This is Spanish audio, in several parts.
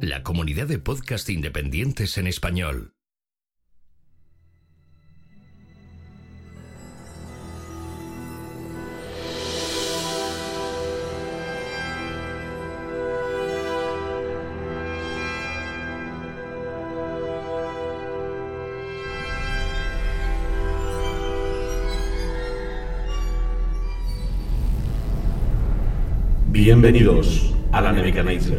La comunidad de podcast independientes en español. Bienvenidos a la Nebuchadnezzar,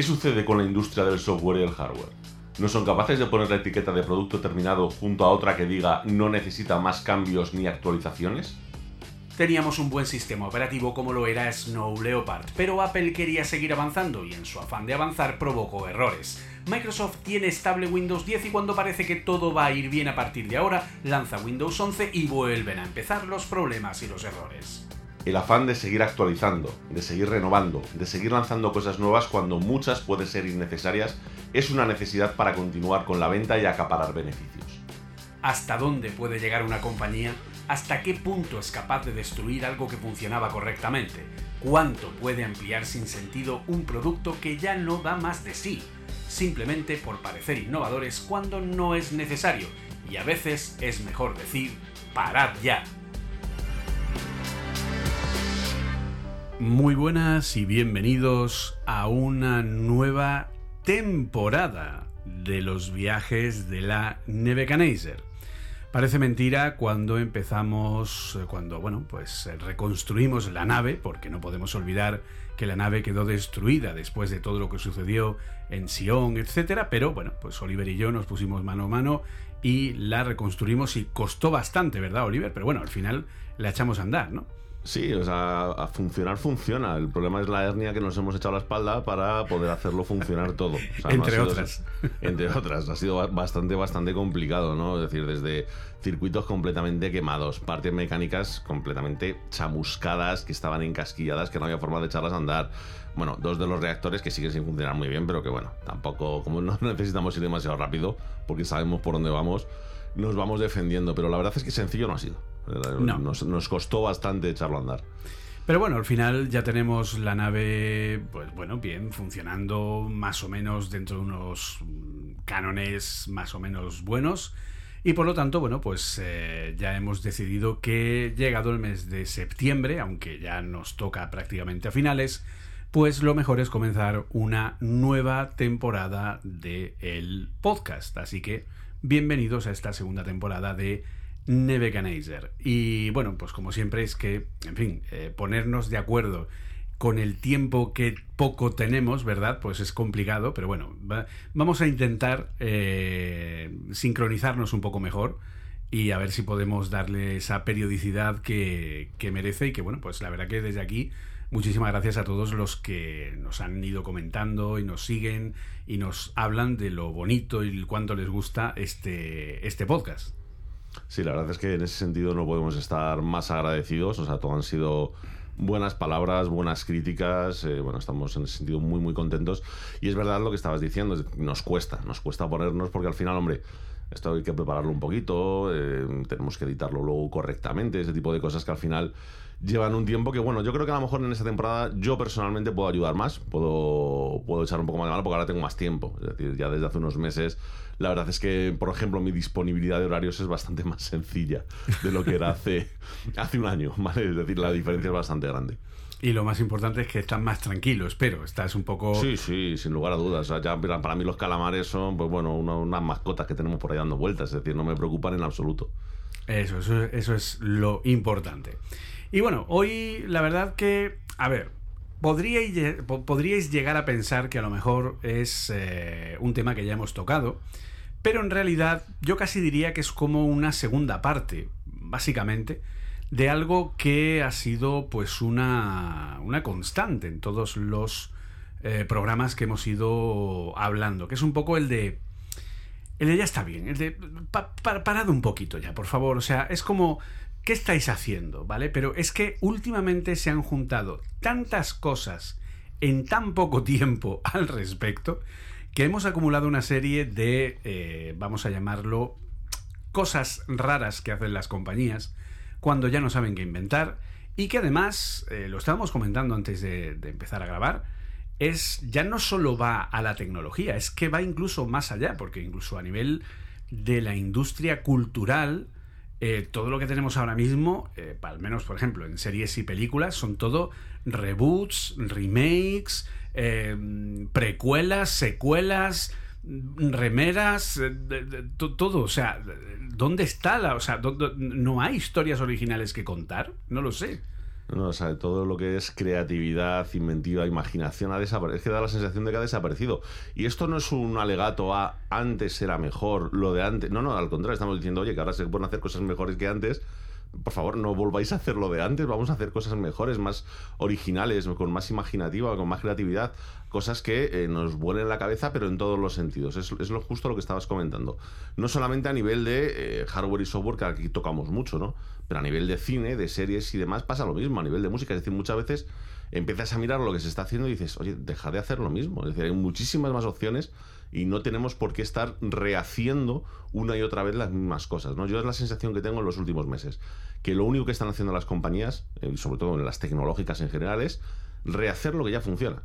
¿Qué sucede con la industria del software y el hardware? ¿No son capaces de poner la etiqueta de producto terminado junto a otra que diga no necesita más cambios ni actualizaciones? Teníamos un buen sistema operativo como lo era Snow Leopard, pero Apple quería seguir avanzando y en su afán de avanzar provocó errores. Microsoft tiene estable Windows 10 y cuando parece que todo va a ir bien a partir de ahora, lanza Windows 11 y vuelven a empezar los problemas y los errores. El afán de seguir actualizando, de seguir renovando, de seguir lanzando cosas nuevas cuando muchas pueden ser innecesarias, es una necesidad para continuar con la venta y acaparar beneficios. ¿Hasta dónde puede llegar una compañía? ¿Hasta qué punto es capaz de destruir algo que funcionaba correctamente? ¿Cuánto puede ampliar sin sentido un producto que ya no da más de sí? Simplemente por parecer innovadores cuando no es necesario. Y a veces es mejor decir, parad ya. Muy buenas y bienvenidos a una nueva temporada de los viajes de la Nebuchadnezzar. Parece mentira cuando empezamos, eh, cuando, bueno, pues eh, reconstruimos la nave, porque no podemos olvidar que la nave quedó destruida después de todo lo que sucedió en Sion, etcétera, pero bueno, pues Oliver y yo nos pusimos mano a mano y la reconstruimos y costó bastante, ¿verdad, Oliver? Pero bueno, al final la echamos a andar, ¿no? Sí, o sea, a funcionar funciona. El problema es la hernia que nos hemos echado a la espalda para poder hacerlo funcionar todo. O sea, no Entre sido- otras. Entre otras. Ha sido ba- bastante, bastante complicado, ¿no? Es decir, desde circuitos completamente quemados, partes mecánicas completamente chamuscadas, que estaban encasquilladas, que no había forma de echarlas a andar. Bueno, dos de los reactores que siguen sin funcionar muy bien, pero que bueno, tampoco, como no necesitamos ir demasiado rápido, porque sabemos por dónde vamos, nos vamos defendiendo. Pero la verdad es que sencillo no ha sido. No. Nos, nos costó bastante echarlo a andar. Pero bueno, al final ya tenemos la nave, pues bueno, bien, funcionando más o menos dentro de unos cánones más o menos buenos. Y por lo tanto, bueno, pues eh, ya hemos decidido que llegado el mes de septiembre, aunque ya nos toca prácticamente a finales, pues lo mejor es comenzar una nueva temporada de el podcast. Así que bienvenidos a esta segunda temporada de Nebuchadnezzar. Y bueno, pues como siempre es que, en fin, eh, ponernos de acuerdo con el tiempo que poco tenemos, ¿verdad? Pues es complicado, pero bueno, va- vamos a intentar eh, sincronizarnos un poco mejor y a ver si podemos darle esa periodicidad que, que merece y que bueno, pues la verdad que desde aquí muchísimas gracias a todos los que nos han ido comentando y nos siguen y nos hablan de lo bonito y cuánto les gusta este, este podcast. Sí, la verdad es que en ese sentido no podemos estar más agradecidos. O sea, todo han sido buenas palabras, buenas críticas. eh, bueno, estamos en ese sentido muy, muy contentos. Y es verdad lo que estabas diciendo, nos cuesta, nos cuesta ponernos porque al final, hombre, esto hay que prepararlo un poquito, eh, tenemos que editarlo luego correctamente, ese tipo de cosas que al final llevan un tiempo que, bueno, yo creo que a lo mejor en esta temporada yo personalmente puedo ayudar más, puedo, puedo echar un poco más de mano porque ahora tengo más tiempo. Es decir, ya desde hace unos meses, la verdad es que, por ejemplo, mi disponibilidad de horarios es bastante más sencilla de lo que era hace, hace un año, ¿vale? Es decir, la diferencia es bastante grande. Y lo más importante es que estás más tranquilo, espero. Estás un poco. Sí, sí, sin lugar a dudas. O sea, ya para mí los calamares son, pues bueno, unas mascotas que tenemos por ahí dando vueltas. Es decir, no me preocupan en absoluto. Eso, eso, eso es lo importante. Y bueno, hoy la verdad que, a ver, podríais, podríais llegar a pensar que a lo mejor es eh, un tema que ya hemos tocado, pero en realidad yo casi diría que es como una segunda parte, básicamente, de algo que ha sido pues una, una constante en todos los eh, programas que hemos ido hablando, que es un poco el de... El de ya está bien, el de... parad un poquito ya, por favor. O sea, es como ¿qué estáis haciendo? ¿Vale? Pero es que últimamente se han juntado tantas cosas en tan poco tiempo al respecto que hemos acumulado una serie de, eh, vamos a llamarlo, cosas raras que hacen las compañías cuando ya no saben qué inventar y que además, eh, lo estábamos comentando antes de, de empezar a grabar, es ya no solo va a la tecnología, es que va incluso más allá, porque incluso a nivel de la industria cultural, eh, todo lo que tenemos ahora mismo, eh, al menos por ejemplo en series y películas, son todo reboots, remakes, eh, precuelas, secuelas, remeras, todo. O sea, ¿dónde está la.? O sea, ¿no hay historias originales que contar? No lo sé. No, o sea, todo lo que es creatividad, inventiva, imaginación ha desaparecido. Es que da la sensación de que ha desaparecido. Y esto no es un alegato a antes era mejor, lo de antes. No, no, al contrario, estamos diciendo, oye, que ahora se pueden hacer cosas mejores que antes. Por favor, no volváis a hacer lo de antes, vamos a hacer cosas mejores, más originales, con más imaginativa, con más creatividad, cosas que eh, nos vuelen la cabeza, pero en todos los sentidos. Es, es, lo justo lo que estabas comentando. No solamente a nivel de eh, hardware y software, que aquí tocamos mucho, ¿no? Pero a nivel de cine, de series y demás pasa lo mismo, a nivel de música. Es decir, muchas veces empiezas a mirar lo que se está haciendo y dices, oye, deja de hacer lo mismo. Es decir, hay muchísimas más opciones y no tenemos por qué estar rehaciendo una y otra vez las mismas cosas. ¿no? Yo es la sensación que tengo en los últimos meses, que lo único que están haciendo las compañías, eh, sobre todo en las tecnológicas en general, es rehacer lo que ya funciona.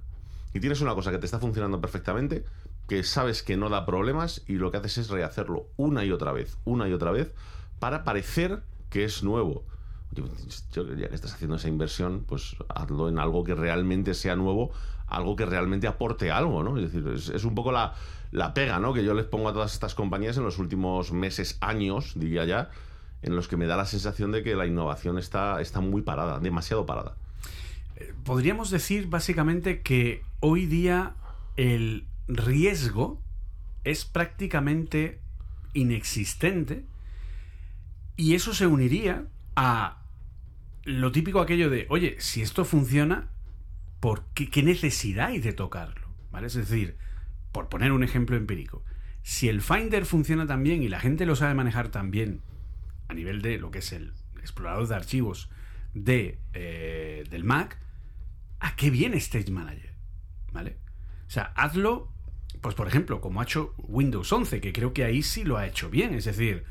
Y tienes una cosa que te está funcionando perfectamente, que sabes que no da problemas y lo que haces es rehacerlo una y otra vez, una y otra vez, para parecer que es nuevo. Ya que estás haciendo esa inversión, pues hazlo en algo que realmente sea nuevo, algo que realmente aporte algo, ¿no? Es decir, es, un poco la, la, pega, ¿no? Que yo les pongo a todas estas compañías en los últimos meses, años, diría ya, en los que me da la sensación de que la innovación está, está muy parada, demasiado parada. Eh, podríamos decir básicamente que hoy día el riesgo es prácticamente inexistente y eso se uniría a lo típico aquello de, oye, si esto funciona, ¿por qué, necesidad hay de tocarlo? ¿Vale? Es decir, por poner un ejemplo empírico, si el Finder funciona tan bien y la gente lo sabe manejar tan bien a nivel de lo que es el explorador de archivos de, eh, del Mac, ¿a qué viene Stage Manager? ¿Vale? O sea, hazlo, pues por ejemplo, como ha hecho Windows 11, que creo que ahí sí lo ha hecho bien. Es decir,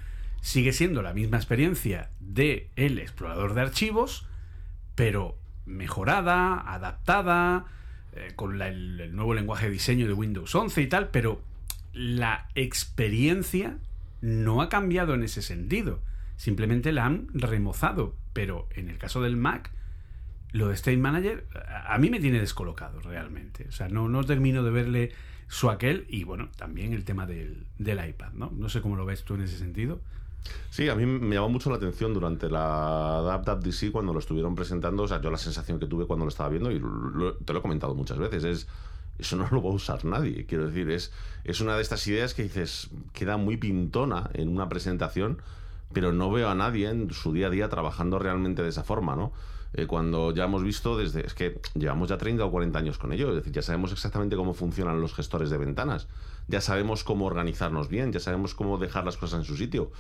sigue siendo la misma experiencia de el explorador de archivos, pero mejorada, adaptada, eh, con el, nuevo lenguaje de diseño de Windows 11 y tal, pero la experiencia no ha cambiado en ese sentido. Simplemente la han remozado. Pero en el caso del Mac, lo de State Manager a, mí me tiene descolocado realmente. O sea, no, no termino de verle su aquel y bueno, también el tema del, del iPad, ¿no? No sé cómo lo ves tú en ese sentido. Sí, a mí me llamó mucho la atención durante la DC cuando lo estuvieron presentando. O sea, yo la sensación que tuve cuando lo estaba viendo, y te lo he comentado muchas veces, es eso no lo va a usar nadie. Quiero decir, es, es una de estas ideas que dices, queda muy pintona en una presentación, pero no veo a nadie en su día a día trabajando realmente de esa forma, ¿no? Eh, cuando ya hemos visto desde, es que llevamos ya 30 o 40 años con ello, es decir, ya sabemos exactamente cómo funcionan los gestores de ventanas, ya sabemos cómo organizarnos bien, ya sabemos cómo dejar las cosas en su sitio.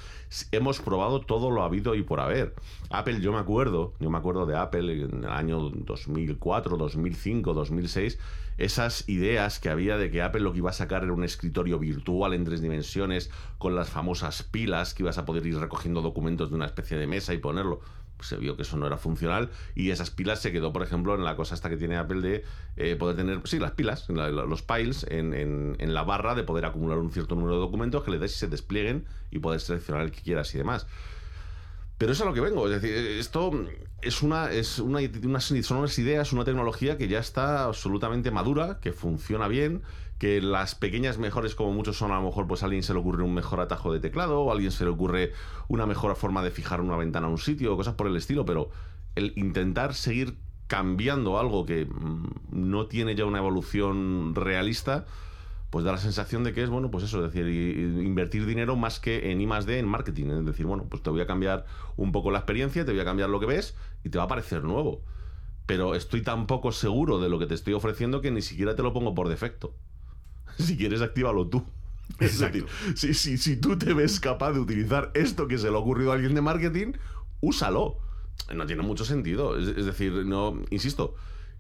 Hemos probado todo lo habido y por haber. Apple, yo me acuerdo, yo me acuerdo de Apple en el año 2004, 2005, 2006, esas ideas que había de que Apple lo que iba a sacar era un escritorio virtual en tres dimensiones con las famosas pilas que ibas a poder ir recogiendo documentos de una especie de mesa y ponerlo se vio que eso no era funcional y esas pilas se quedó, por ejemplo, en la cosa esta que tiene Apple de eh, poder tener, sí, las pilas, los piles en, en, la barra de poder acumular un cierto número de documentos que le des y se desplieguen y poder seleccionar el que quieras y demás. Pero eso es a lo que vengo, es decir, esto es una, es una, son unas ideas, una tecnología que ya está absolutamente madura, que funciona bien, que las pequeñas mejores como muchos son a lo mejor pues a alguien se le ocurre un mejor atajo de teclado o a alguien se le ocurre una mejor forma de fijar una ventana a un sitio o cosas por el estilo, pero el intentar seguir cambiando algo que mm, no tiene ya una evolución realista, pues da la sensación de que es, bueno, pues eso, es decir, invertir dinero más que en I más D, en marketing. Es decir, bueno, pues te voy a cambiar un poco la experiencia, te voy a cambiar lo que ves y te va a parecer nuevo. Pero estoy tan poco seguro de lo que te estoy ofreciendo que ni siquiera te lo pongo por defecto. si quieres, actívalo tú. Es decir, si, si, tú te ves capaz de utilizar esto que se le ha ocurrido a alguien de marketing, úsalo. No tiene mucho sentido. Es, decir, no, insisto,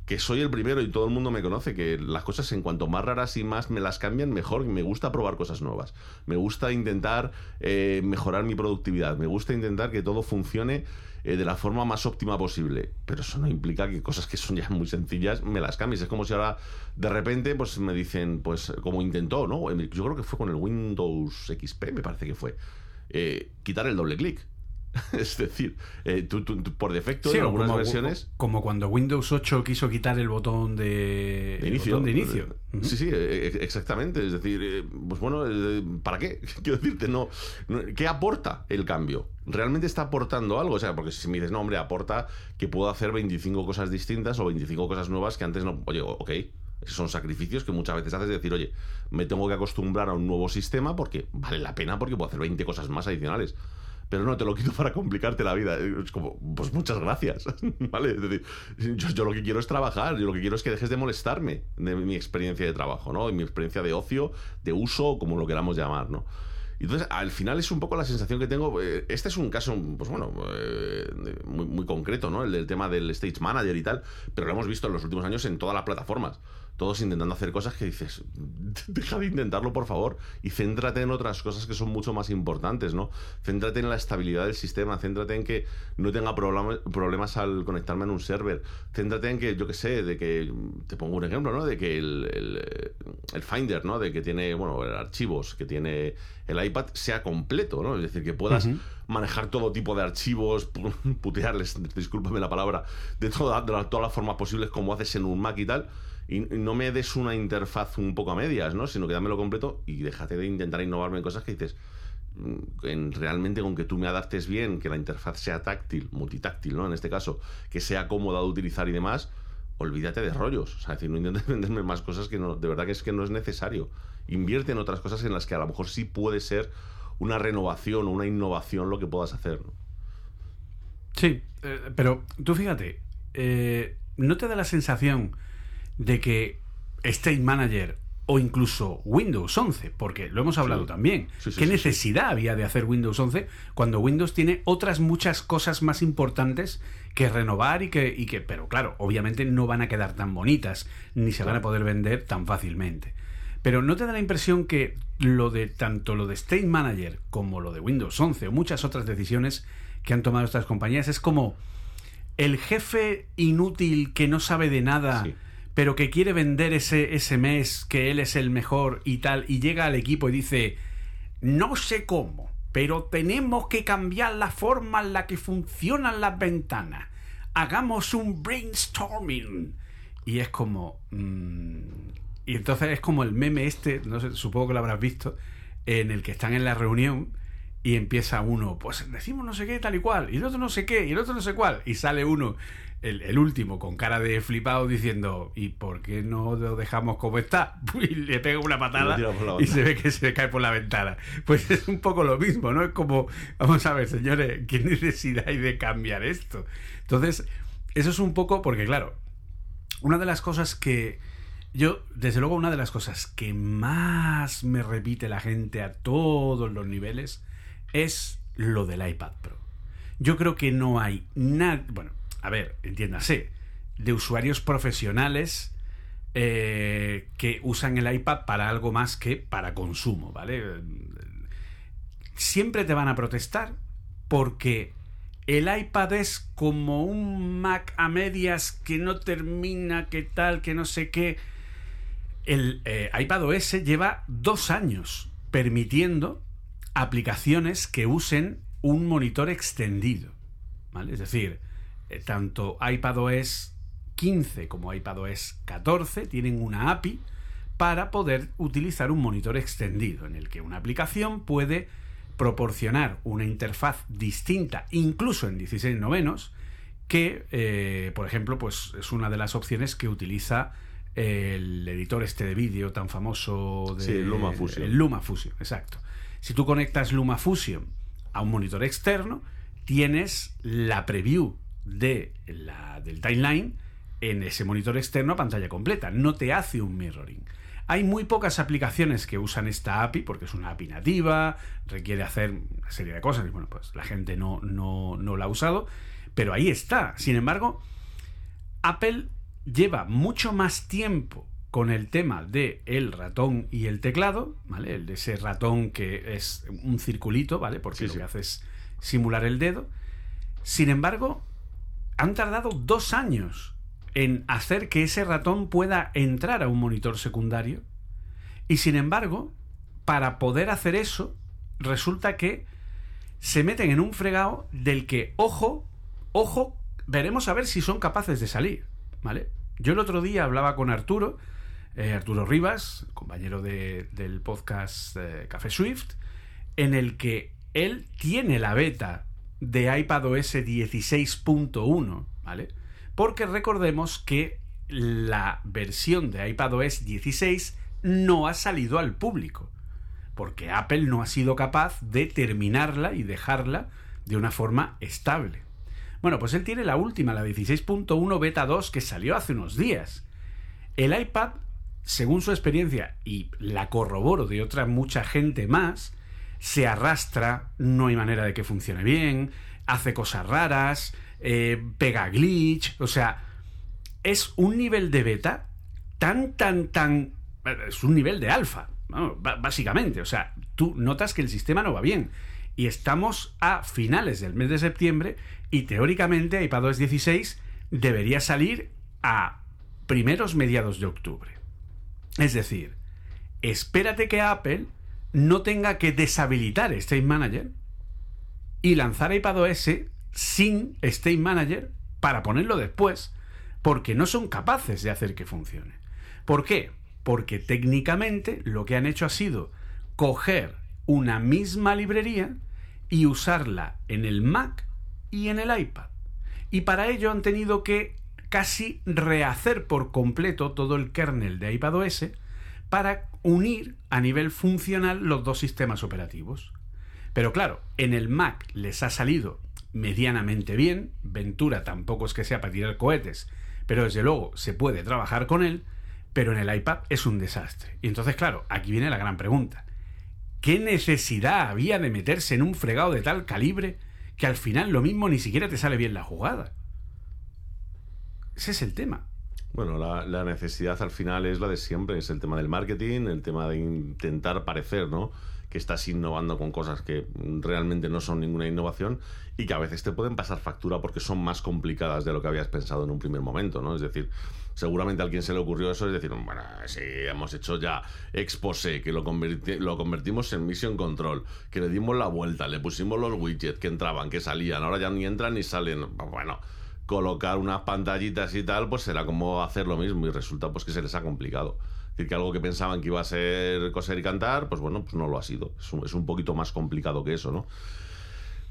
que soy el primero y todo el mundo me conoce, que las cosas en cuanto más raras y más me las cambian, mejor. Me gusta probar cosas nuevas. Me gusta intentar eh, mejorar mi productividad. Me gusta intentar que todo funcione eh, de la forma más óptima posible. Pero eso no implica que cosas que son ya muy sencillas me las cambies. Es como si ahora de repente pues me dicen, pues como intentó, ¿no? Yo creo que fue con el Windows XP, me parece que fue. Eh, quitar el doble clic. es decir, eh, tú, por defecto en algunas versiones. Como cuando Windows 8 quiso quitar el botón de, inicio. de inicio. Sí, sí, e, e, exactamente. Es decir, eh, pues bueno, eh, ¿para qué? Quiero decirte, no, ¿Qué aporta el cambio? ¿Realmente está aportando algo? O sea, porque si me dices, no, hombre, aporta que puedo hacer 25 cosas distintas o 25 cosas nuevas que antes no. Oye, ok, son sacrificios que muchas veces haces decir, oye, me tengo que acostumbrar a un nuevo sistema porque vale la pena porque puedo hacer 20 cosas más adicionales pero no te lo quito para complicarte la vida. Es como, pues muchas gracias, ¿vale? Es decir, yo, lo que quiero es trabajar, yo lo que quiero es que dejes de molestarme de mi experiencia de trabajo, ¿no? De mi experiencia de ocio, de uso, como lo queramos llamar, ¿no? Entonces, al final es un poco la sensación que tengo. Eh, este es un caso, pues bueno, eh, muy, muy concreto, ¿no? El del tema del Stage Manager y tal, pero lo hemos visto en los últimos años en todas las plataformas todos intentando hacer cosas que dices, deja de intentarlo por favor y céntrate en otras cosas que son mucho más importantes, ¿no? Céntrate en la estabilidad del sistema, céntrate en que no tenga problemas al conectarme en un server, céntrate en que, yo qué sé, de que, te pongo un ejemplo, ¿no? De que el, el, Finder, ¿no? De que tiene, bueno, archivos, que tiene el iPad sea completo, ¿no? Es decir, que puedas manejar todo tipo de archivos, putearles, discúlpame la palabra, de, toda, de todas las formas posibles como haces en un Mac y tal y no me des una interfaz un poco a medias, ¿no? Sino que dámelo completo y déjate de intentar innovarme en cosas que dices, mm, en, realmente con que tú me adaptes bien, que la interfaz sea táctil, multitáctil, ¿no? En este caso, que sea cómoda de utilizar y demás, olvídate de rollos. Sea, decir, no intentes venderme más cosas que no, de verdad que es que no es necesario. Invierte en otras cosas en las que a lo mejor sí puede ser una renovación o una innovación lo que puedas hacer. Sí, eh, pero tú fíjate, eh, ¿no te da la sensación de que State Manager o incluso Windows 11, porque lo hemos hablado también. ¿Qué necesidad había de hacer Windows 11 cuando Windows tiene otras muchas cosas más importantes que renovar y que, y que pero claro, obviamente no van a quedar tan bonitas ni se van a poder vender tan fácilmente. Pero ¿no te da la impresión que lo de tanto lo de State Manager como lo de Windows 11 o muchas otras decisiones que han tomado estas compañías es como el jefe inútil que no sabe de nada pero que quiere vender ese, ese mes, que él es el mejor y tal, y llega al equipo y dice, no sé cómo, pero tenemos que cambiar la forma en la que funcionan las ventanas. Hagamos un brainstorming. Y es como... Mm, y entonces es como el meme este, no sé, supongo que lo habrás visto, en el que están en la reunión y empieza uno, pues decimos no sé qué, tal y cual, y el otro no sé qué, y el otro no sé cuál, y sale uno el, último con cara de flipado diciendo ¿y por qué no lo dejamos como está? Y le pega una patada y, se ve que se cae por la ventana. Pues es un poco lo mismo, ¿no? Es como, vamos a ver, señores, ¿qué necesidad hay de cambiar esto? Entonces, eso es un poco porque, claro, una de las cosas que yo, desde luego, una de las cosas que más me repite la gente a todos los niveles es lo del iPad Pro. Yo creo que no hay nada, bueno, a ver, entiéndase, de usuarios profesionales eh, que usan el iPad para algo más que para consumo, ¿vale? Siempre te van a protestar porque el iPad es como un Mac a medias que no termina, que tal, que no sé qué. El eh, iPad OS lleva dos años permitiendo aplicaciones que usen un monitor extendido. ¿vale? Es decir, tanto iPadOS 15 como iPadOS 14 tienen una API para poder utilizar un monitor extendido en el que una aplicación puede proporcionar una interfaz distinta, incluso en 16 novenos, que, eh, por ejemplo, pues es una de las opciones que utiliza el editor este de vídeo tan famoso de Sí, LumaFusion. el LumaFusion, exacto. Si tú conectas LumaFusion a un monitor externo, tienes la preview de la, del timeline en ese monitor externo a pantalla completa. No te hace un mirroring. Hay muy pocas aplicaciones que usan esta API porque es una API nativa, requiere hacer una serie de cosas y bueno, pues la gente no, no, no la ha usado, pero ahí está. Sin embargo, Apple lleva mucho más tiempo con el tema de el ratón y el teclado, ¿vale? El de ese ratón que es un circulito, ¿vale? Porque Sí, lo sí. que hace es simular el dedo. Sin embargo, han tardado dos años en hacer que ese ratón pueda entrar a un monitor secundario. Y sin embargo, para poder hacer eso, resulta que se meten en un fregado del que, ojo, ojo, veremos a ver si son capaces de salir, ¿vale? Yo el otro día hablaba con Arturo, eh, Arturo Rivas, compañero de- del podcast eh, Café Swift, en el que él tiene la beta de iPadOS 16.1, ¿vale? Porque recordemos que la versión de iPadOS 16 no ha salido al público porque Apple no ha sido capaz de terminarla y dejarla de una forma estable. Bueno, pues él tiene la última, la 16.1 beta 2, que salió hace unos días. El iPad, según su experiencia, y la corroboro de otra mucha gente más, se arrastra, no hay manera de que funcione bien, hace cosas raras, eh, pega glitch, o sea, es un nivel de beta tan, tan, tan... Es un nivel de alfa, básicamente. O sea, tú notas que el sistema no va bien. Y estamos a finales del mes de septiembre y teóricamente iPadOS 16 debería salir a primeros mediados de octubre. Es decir, espérate que Apple no tenga que deshabilitar State Manager y lanzar iPadOS sin State Manager para ponerlo después, porque no son capaces de hacer que funcione. ¿Por qué? Porque técnicamente lo que han hecho ha sido coger una misma librería y usarla en el Mac y en el iPad. Y para ello han tenido que casi rehacer por completo todo el kernel de iPadOS para unir a nivel funcional los dos sistemas operativos. Pero claro, en el Mac les ha salido medianamente bien, Ventura tampoco es que sea para tirar cohetes, pero desde luego se puede trabajar con él, pero en el iPad es un desastre. Y entonces, claro, aquí viene la gran pregunta. ¿Qué necesidad había de meterse en un fregado de tal calibre que al final lo mismo ni siquiera te sale bien la jugada? Ese es el tema. Bueno, la, la necesidad al final es la de siempre, es el tema del marketing, el tema de intentar parecer, ¿no? Que estás innovando con cosas que realmente no son ninguna innovación y que a veces te pueden pasar factura porque son más complicadas de lo que habías pensado en un primer momento, ¿no? Es decir, seguramente a alguien se le ocurrió eso, es decir, bueno, sí, hemos hecho ya Expose, que lo, converti- lo convertimos en Mission Control, que le dimos la vuelta, le pusimos los widgets que entraban, que salían, ahora ya ni entran ni salen. Bueno, colocar unas pantallitas y tal, pues será como hacer lo mismo y resulta pues que se les ha complicado. Es decir, que algo que pensaban que iba a ser coser y cantar, pues bueno, pues no lo ha sido. Es un, poquito más complicado que eso, ¿no?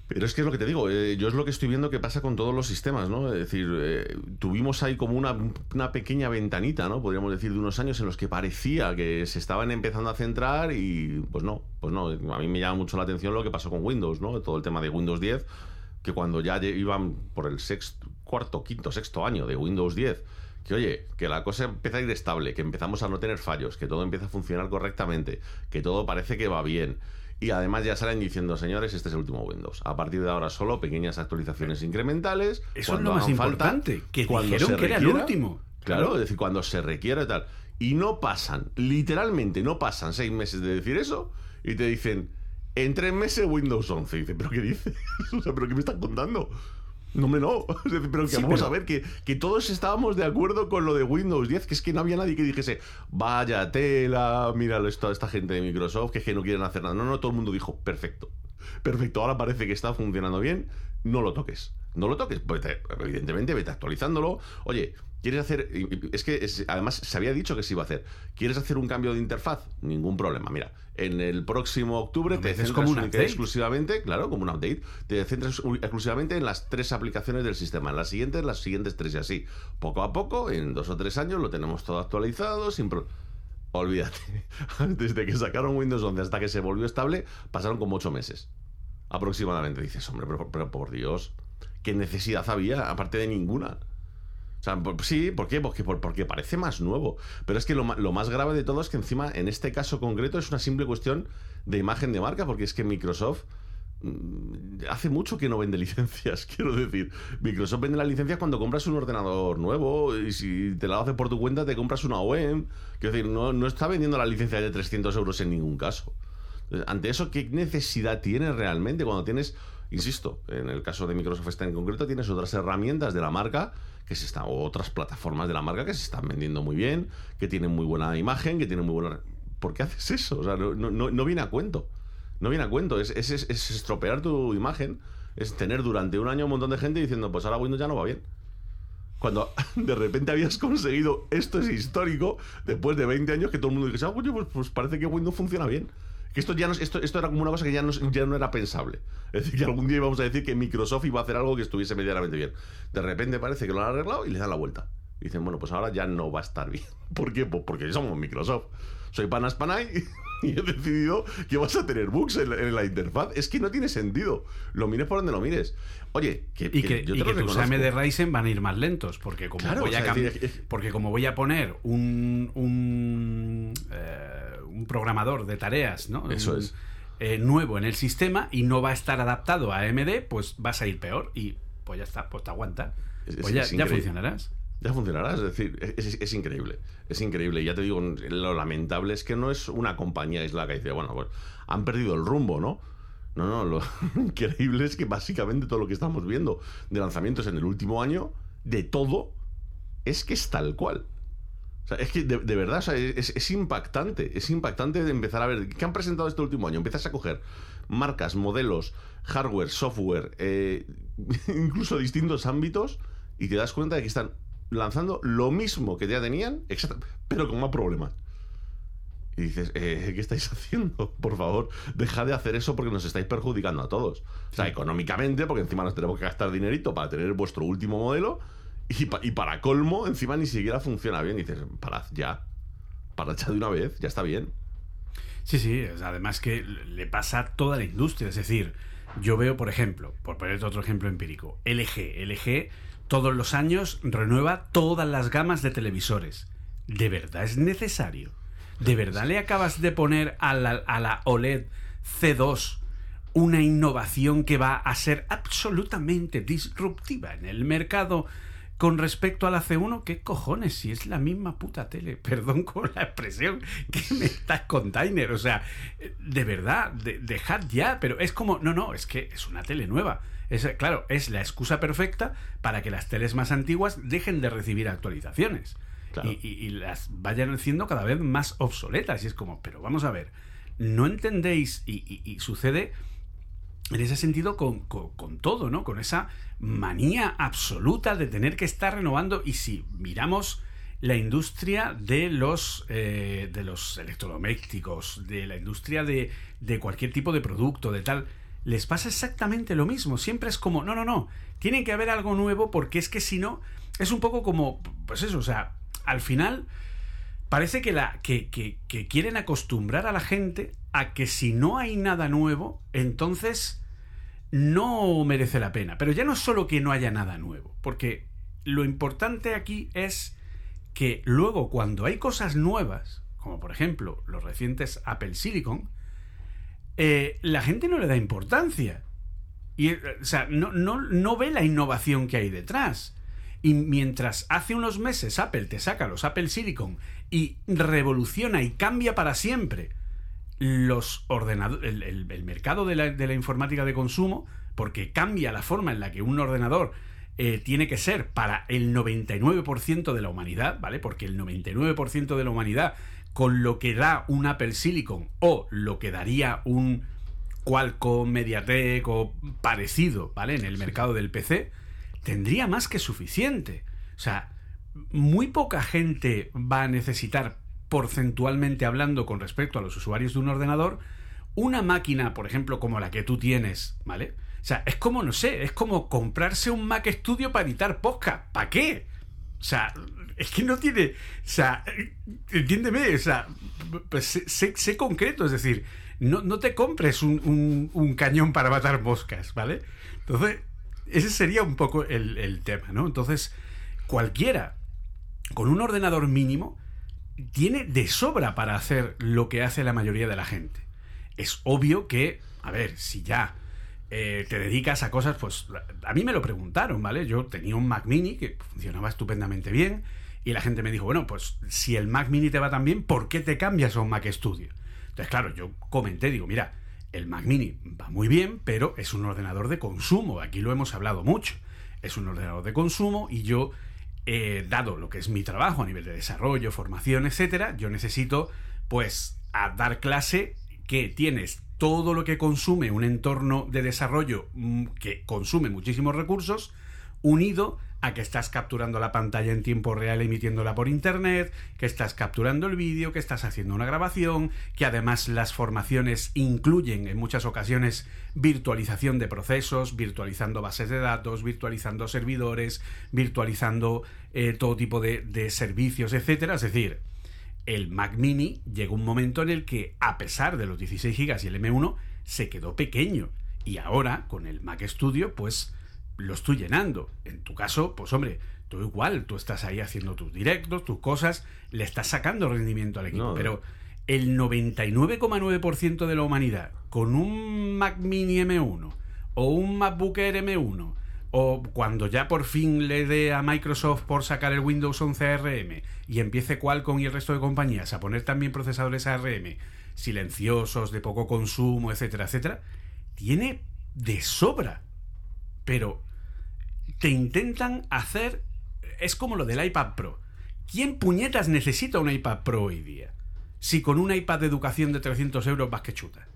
Pero es que es lo que te digo, eh, yo es lo que estoy viendo que pasa con todos los sistemas, ¿no? Es decir, eh, tuvimos ahí como una, una pequeña ventanita, ¿no? Podríamos decir, de unos años en los que parecía que se estaban empezando a centrar y pues no, pues no. A mí me llama mucho la atención lo que pasó con Windows, ¿no? Todo el tema de Windows 10, que cuando ya iban por el sexto, cuarto, quinto, sexto año de Windows 10, que oye, que la cosa empieza a ir estable, que empezamos a no tener fallos, que todo empieza a funcionar correctamente, que todo parece que va bien. Y además ya salen diciendo, señores, este es el último Windows. A partir de ahora solo pequeñas actualizaciones incrementales. Eso es lo más importante, que dijeron que era el último. Claro, es decir, cuando se requiera y tal. Y no pasan, literalmente no pasan seis meses de decir eso y te dicen, en tres meses Windows 11. Y dice, ¿pero qué dices? o sea, ¿pero qué me están contando? No, me no. Pero que vamos a ver que, que, todos estábamos de acuerdo con lo de Windows 10, que es que no había nadie que dijese, vaya tela, mira esta, esta gente de Microsoft, que es que no quieren hacer nada. No, no, todo el mundo dijo, perfecto. Perfecto, ahora parece que está funcionando bien, no lo toques. No lo toques, pues evidentemente vete actualizándolo. Oye, ¿Quieres hacer.? Es que además se había dicho que se iba a hacer. ¿Quieres hacer un cambio de interfaz? Ningún problema. Mira, en el próximo octubre te centras como exclusivamente, claro, como un update, te centras exclusivamente en las tres aplicaciones del sistema. En las siguientes, las siguientes tres y así. Poco a poco, en dos o tres años, lo tenemos todo actualizado, sin Olvídate. Desde que sacaron Windows 11 hasta que se volvió estable, pasaron como ocho meses. Aproximadamente. Dices, hombre, pero por Dios, ¿qué necesidad había? Aparte de ninguna. O sea, sí, ¿por qué? Porque, parece más nuevo. Pero es que lo, más grave de todo es que encima, en este caso concreto, es una simple cuestión de imagen de marca, porque es que Microsoft mm, hace mucho que no vende licencias, quiero decir. Microsoft vende la licencia cuando compras un ordenador nuevo y si te la hace por tu cuenta te compras una OEM. Quiero decir, no, no está vendiendo la licencia de 300 euros en ningún caso. Ante eso, ¿qué necesidad tienes realmente cuando tienes, insisto, en el caso de Microsoft está en concreto, tienes otras herramientas de la marca que se están, otras plataformas de la marca que se están vendiendo muy bien, que tienen muy buena imagen, que tienen muy buena... ¿Por qué haces eso? O sea, no viene a cuento. No viene a cuento. Es, es, es, estropear tu imagen. Es tener durante un año un montón de gente diciendo, pues ahora Windows ya no va bien. Cuando de repente habías conseguido, esto es histórico, después de 20 años que todo el mundo dice, ah, pues, pues parece que Windows funciona bien. Que esto ya no, era como una cosa que ya no, ya no era pensable. Es decir, que algún día íbamos a decir que Microsoft iba a hacer algo que estuviese medianamente bien. De repente parece que lo han arreglado y le dan la vuelta. Y dicen, bueno, pues ahora ya no va a estar bien. ¿Por qué? Pues porque somos Microsoft. Soy panas panay y he decidido que vas a tener bugs en la, interfaz. Es que no tiene sentido. Lo mires por donde lo mires. Oye, que, y que, yo te tus AMD Ryzen van a ir más lentos, porque como, voy, a porque como voy a poner un, un, eh, un programador de tareas, ¿no? Eso es. Eh, nuevo en el sistema y no va a estar adaptado a AMD, pues vas a ir peor y pues ya está, pues te aguanta. pues ya, ya funcionarás ya funcionará. Es decir, es, increíble. Es increíble. Ya te digo, lo lamentable es que no es una compañía aislada que dice, bueno, pues han perdido el rumbo, ¿no? No, no, lo increíble es que básicamente todo lo que estamos viendo de lanzamientos en el último año, de todo, es que es tal cual. O sea, es que de, verdad, es, impactante. Es impactante empezar a ver qué han presentado este último año. Empiezas a coger marcas, modelos, hardware, software, eh, incluso distintos ámbitos, y te das cuenta de que están lanzando lo mismo que ya tenían, pero con más problemas. Y dices, eh, ¿qué estáis haciendo? Por favor, dejad de hacer eso porque nos estáis perjudicando a todos. O sea, económicamente, porque encima nos tenemos que gastar dinerito para tener vuestro último modelo. Y, y para colmo, encima ni siquiera funciona bien. Y dices, parad ya. Parad ya de una vez, ya está bien. Sí, sí, además que le pasa a toda la industria. Es decir, yo veo, por ejemplo, por poner otro ejemplo empírico, LG. LG todos los años renueva todas las gamas de televisores. ¿De verdad es necesario? ¿De verdad le acabas de poner a la, a la OLED C2 una innovación que va a ser absolutamente disruptiva en el mercado con respecto a la C1, ¿qué cojones? Si es la misma puta tele. Perdón con la expresión que me estás container. O sea, de verdad, dejad ya. Pero es como, no, no, es que es una tele nueva. Es, claro, es la excusa perfecta para que las teles más antiguas dejen de recibir actualizaciones. Y, las vayan haciendo cada vez más obsoletas. Y es como, pero vamos a ver, no entendéis, y sucede en ese sentido con, todo, ¿no? Con esa manía absoluta de tener que estar renovando. Y si miramos la industria de los, eh, de los electrodomésticos, de la industria de, de cualquier tipo de producto, de tal, les pasa exactamente lo mismo. Siempre es como, no, no, no, tiene que haber algo nuevo porque es que si no, es un poco como, pues eso, o sea, al final parece que, la, que, que, quieren acostumbrar a la gente a que si no hay nada nuevo, entonces no merece la pena. Pero ya no es solo que no haya nada nuevo, porque lo importante aquí es que luego cuando hay cosas nuevas, como por ejemplo los recientes Apple Silicon, eh, la gente no le da importancia. Y, eh, o sea, no, no, no ve la innovación que hay detrás. Y mientras hace unos meses Apple te saca los Apple Silicon y revoluciona y cambia para siempre los ordenadores, el, mercado de la, de la informática de consumo, porque cambia la forma en la que un ordenador eh, tiene que ser para el 99% de la humanidad, ¿vale? Porque el 99% de la humanidad, con lo que da un Apple Silicon o lo que daría un Qualcomm, Mediatek o parecido, ¿vale? En el mercado del PC, tendría más que suficiente. O sea, muy poca gente va a necesitar, porcentualmente hablando, con respecto a los usuarios de un ordenador, una máquina, por ejemplo, como la que tú tienes, ¿vale? O sea, es como, no sé, es como comprarse un Mac Studio para editar podcast. ¿Para qué? O sea, es que no tiene. O sea, entiéndeme, o sea, pues sé, sé- concreto, es decir, no, no te compres un, un- un cañón para matar moscas, ¿vale? Entonces, ese sería un poco el, el tema, ¿no? Entonces, cualquiera con un ordenador mínimo tiene de sobra para hacer lo que hace la mayoría de la gente. Es obvio que, a ver, si ya eh, te dedicas a cosas, pues a mí me lo preguntaron, ¿vale? Yo tenía un Mac mini que funcionaba estupendamente bien y la gente me dijo, bueno, pues si el Mac mini te va tan bien, ¿por qué te cambias a un Mac Studio? Entonces, claro, yo comenté, digo, mira, el Mac mini va muy bien, pero es un ordenador de consumo, aquí lo hemos hablado mucho, es un ordenador de consumo y yo, dado lo que es mi trabajo a nivel de desarrollo, formación, etcétera, yo necesito, pues, a dar clase que tienes todo lo que consume un entorno de desarrollo mm, que consume muchísimos recursos, unido a que estás capturando la pantalla en tiempo real emitiéndola por internet, que estás capturando el vídeo, que estás haciendo una grabación, que además las formaciones incluyen en muchas ocasiones virtualización de procesos, virtualizando bases de datos, virtualizando servidores, virtualizando eh, todo tipo de, servicios, etcétera. Es decir, el Mac Mini llegó un momento en el que, a pesar de los 16 GB y el M1, se quedó pequeño. Y ahora, con el Mac Studio, pues lo estoy llenando. En tu caso, pues hombre, tú igual, tú estás ahí haciendo tus directos, tus cosas, le estás sacando rendimiento al equipo. No, pero el 99,9% de la humanidad, con un Mac Mini M1 o un MacBook Air M1, o cuando ya por fin le dé a Microsoft por sacar el Windows 11 ARM y empiece Qualcomm y el resto de compañías a poner también procesadores ARM silenciosos, de poco consumo, etcétera, etcétera, tiene de sobra. Pero te intentan hacer... Es como lo del iPad Pro. ¿Quién puñetas necesita un iPad Pro hoy día? Si con un iPad de educación de 300 euros vas que chuta.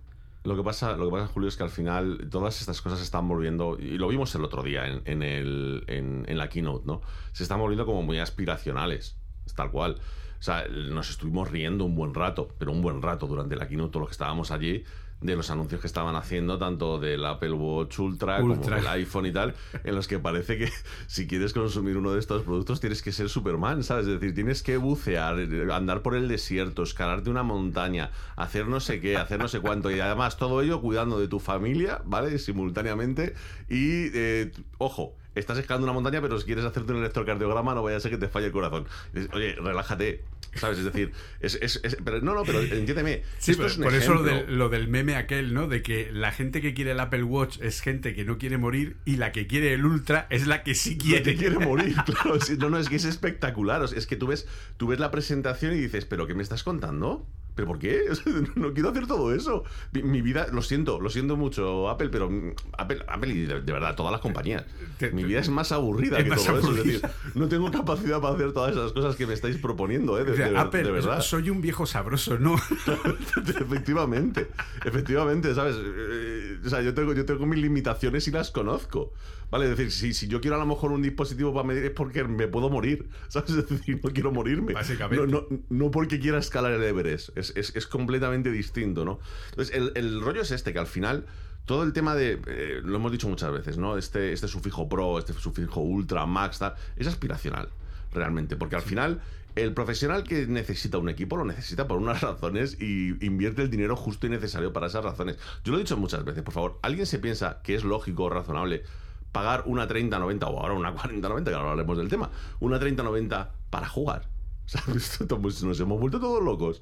Lo que, pasa, lo que pasa, Julio, es que al final todas estas cosas se están volviendo, y lo vimos el otro día en, el, en, en la keynote, ¿no? Se están volviendo como muy aspiracionales, es tal cual. O sea, nos estuvimos riendo un buen rato, pero un buen rato durante la keynote, todos los que estábamos allí, de los anuncios que estaban haciendo, tanto del Apple Watch Ultra, como Ultra. del iPhone y tal, en los que parece que si quieres consumir uno de estos productos tienes que ser Superman, ¿sabes? Es decir, tienes que bucear, andar por el desierto, escalarte una montaña, hacer no sé qué, hacer no sé cuánto, y además todo ello cuidando de tu familia, ¿vale? Simultáneamente. Y, eh, ojo, estás escalando una montaña, pero si quieres hacerte un electrocardiograma, no vaya a ser que te falle el corazón. Dices, Oye, relájate. ¿Sabes? Es decir, es, es- es- pero no, no, pero entiéndeme. Sí, esto pero es un por eso lo del, lo del meme aquel, ¿no? De que la gente que quiere el Apple Watch es gente que no quiere morir y la que quiere el Ultra es la que sí quiere, quiere. quiere morir, claro. sí, no, no, es que es espectacular. o sea, es que tú ves, tú ves la presentación y dices, ¿pero qué me estás contando? ¿Pero por qué? No quiero hacer todo eso. Mi, mi vida, lo siento, lo siento mucho, Apple, pero Apple, Apple y de, de verdad, todas las compañías. Te- Mi vida es más aburrida es que más todo eso. Es aburrida. decir, no tengo capacidad para hacer todas esas cosas que me estáis proponiendo, ¿eh? De, O sea, de Apple, de verdad. soy un viejo sabroso, ¿no? efectivamente, efectivamente, ¿sabes? Eh, o sea, yo tengo, yo tengo mis limitaciones y las conozco. ¿Vale? Es decir, si, si yo quiero a lo mejor un dispositivo para medir es porque me puedo morir. ¿Sabes? Es decir, no quiero morirme. Básicamente. No, no, no porque quiera escalar el Everest. Es, es, es completamente distinto, ¿no? Entonces, el, el rollo es este, que al final. Todo el tema de, eh, lo hemos dicho muchas veces, ¿no? Este, este sufijo pro, este sufijo ultra, max, tal, es aspiracional. realmente, porque al final el profesional que necesita un equipo lo necesita por unas razones y invierte el dinero justo y necesario para esas razones. Yo lo he dicho muchas veces, por favor, ¿alguien se piensa que es lógico o razonable pagar una 30-90 o ahora una 40-90, que ahora hablaremos del tema, una 30-90 para jugar? ¿Sabes? Pues nos hemos vuelto todos locos.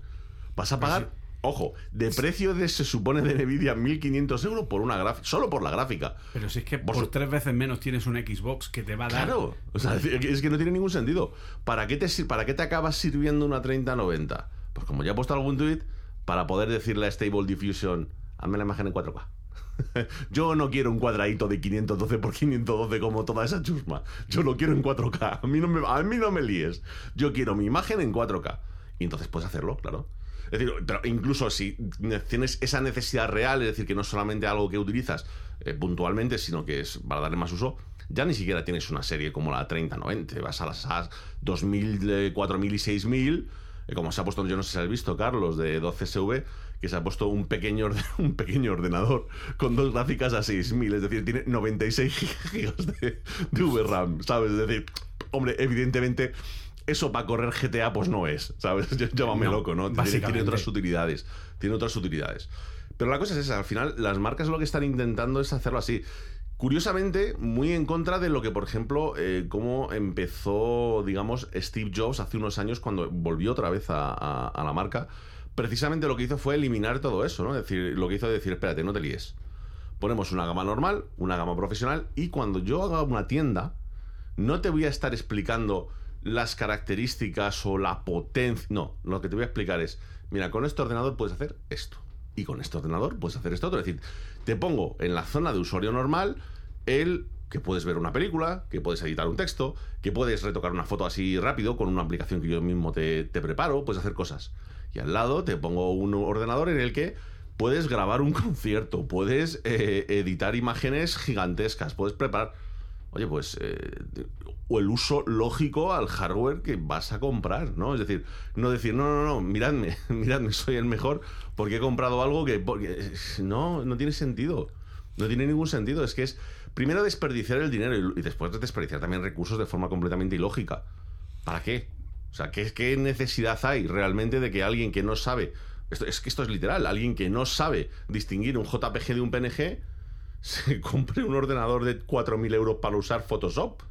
Vas a pagar Ojo, de precio de se supone de Nvidia 1500 euros por una gráfica, solo por la gráfica. Pero si es que por, tres veces menos tienes un Xbox que te va a dar. Claro, o sea, es que no tiene ningún sentido. ¿Para qué te, para qué te acabas sirviendo una 3090? Pues como ya he puesto algún tweet, para poder decirle a Stable Diffusion, hazme la imagen en 4K. Yo no quiero un cuadradito de 512 por 512 como toda esa chusma. Yo lo quiero en 4K. A mí no me, a mí no me líes. Yo quiero mi imagen en 4K. Y entonces puedes hacerlo, claro. Es decir, pero incluso si tienes esa necesidad real, es decir, que no es solamente algo que utilizas eh, puntualmente, sino que es para darle más uso, ya ni siquiera tienes una serie como la 3090, vas a las 2000, 4000 y 6000, eh, como se ha puesto, yo no sé si has visto, Carlos, de 12SV, que se ha puesto un pequeño, un pequeño ordenador con dos gráficas a 6000, es decir, tiene 96 GB de, de VRAM, ¿sabes? Es decir, hombre, evidentemente eso para correr GTA pues no es, ¿sabes? Llámame loco, ¿no? Tiene, otras utilidades, tiene otras utilidades. Pero la cosa es esa, al final las marcas lo que están intentando es hacerlo así. Curiosamente, muy en contra de lo que, por ejemplo, eh, cómo empezó, digamos, Steve Jobs hace unos años cuando volvió otra vez a, la marca. Precisamente lo que hizo fue eliminar todo eso, ¿no? Es decir, lo que hizo es decir, espérate, no te líes. Ponemos una gama normal, una gama profesional, y cuando yo haga una tienda, no te voy a estar explicando las características o la potencia. No, lo que te voy a explicar es, mira, con este ordenador puedes hacer esto. Y con este ordenador puedes hacer esto otro. Es decir, te pongo en la zona de usuario normal el que puedes ver una película, que puedes editar un texto, que puedes retocar una foto así rápido con una aplicación que yo mismo te, preparo, puedes hacer cosas. Y al lado te pongo un ordenador en el que puedes grabar un concierto, puedes eh, editar imágenes gigantescas, puedes preparar oye, pues, eh, o el uso lógico al hardware que vas a comprar, ¿no? Es decir, no decir, no, no, no, miradme, miradme, soy el mejor porque he comprado algo que... Porque, no, no tiene sentido. No tiene ningún sentido. Es que es, primero, desperdiciar el dinero y, después desperdiciar también recursos de forma completamente ilógica. ¿Para qué? O sea, ¿qué, qué necesidad hay realmente de que alguien que no sabe... Esto, es que esto es literal. Alguien que no sabe distinguir un JPG de un PNG se compre un ordenador de 4.000 euros para usar Photoshop.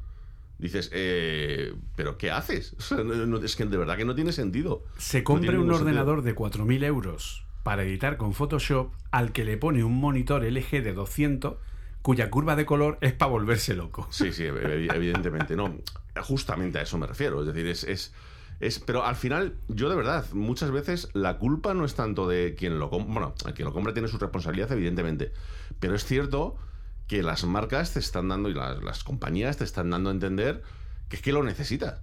Dices, eh, ¿pero qué haces? es que de verdad que no tiene sentido. Se compre un ordenador de 4.000 euros para editar con Photoshop al que le pone un monitor LG de 200 cuya curva de color es para volverse loco. Sí, sí, evidentemente. No, justamente a eso me refiero. Es decir, es es, pero al final, yo de verdad, muchas veces la culpa no es tanto de quien lo compra. Bueno, quien lo compra tiene su responsabilidad, evidentemente. Pero es cierto que las marcas te están dando y las, compañías te están dando a entender que es que lo necesitas.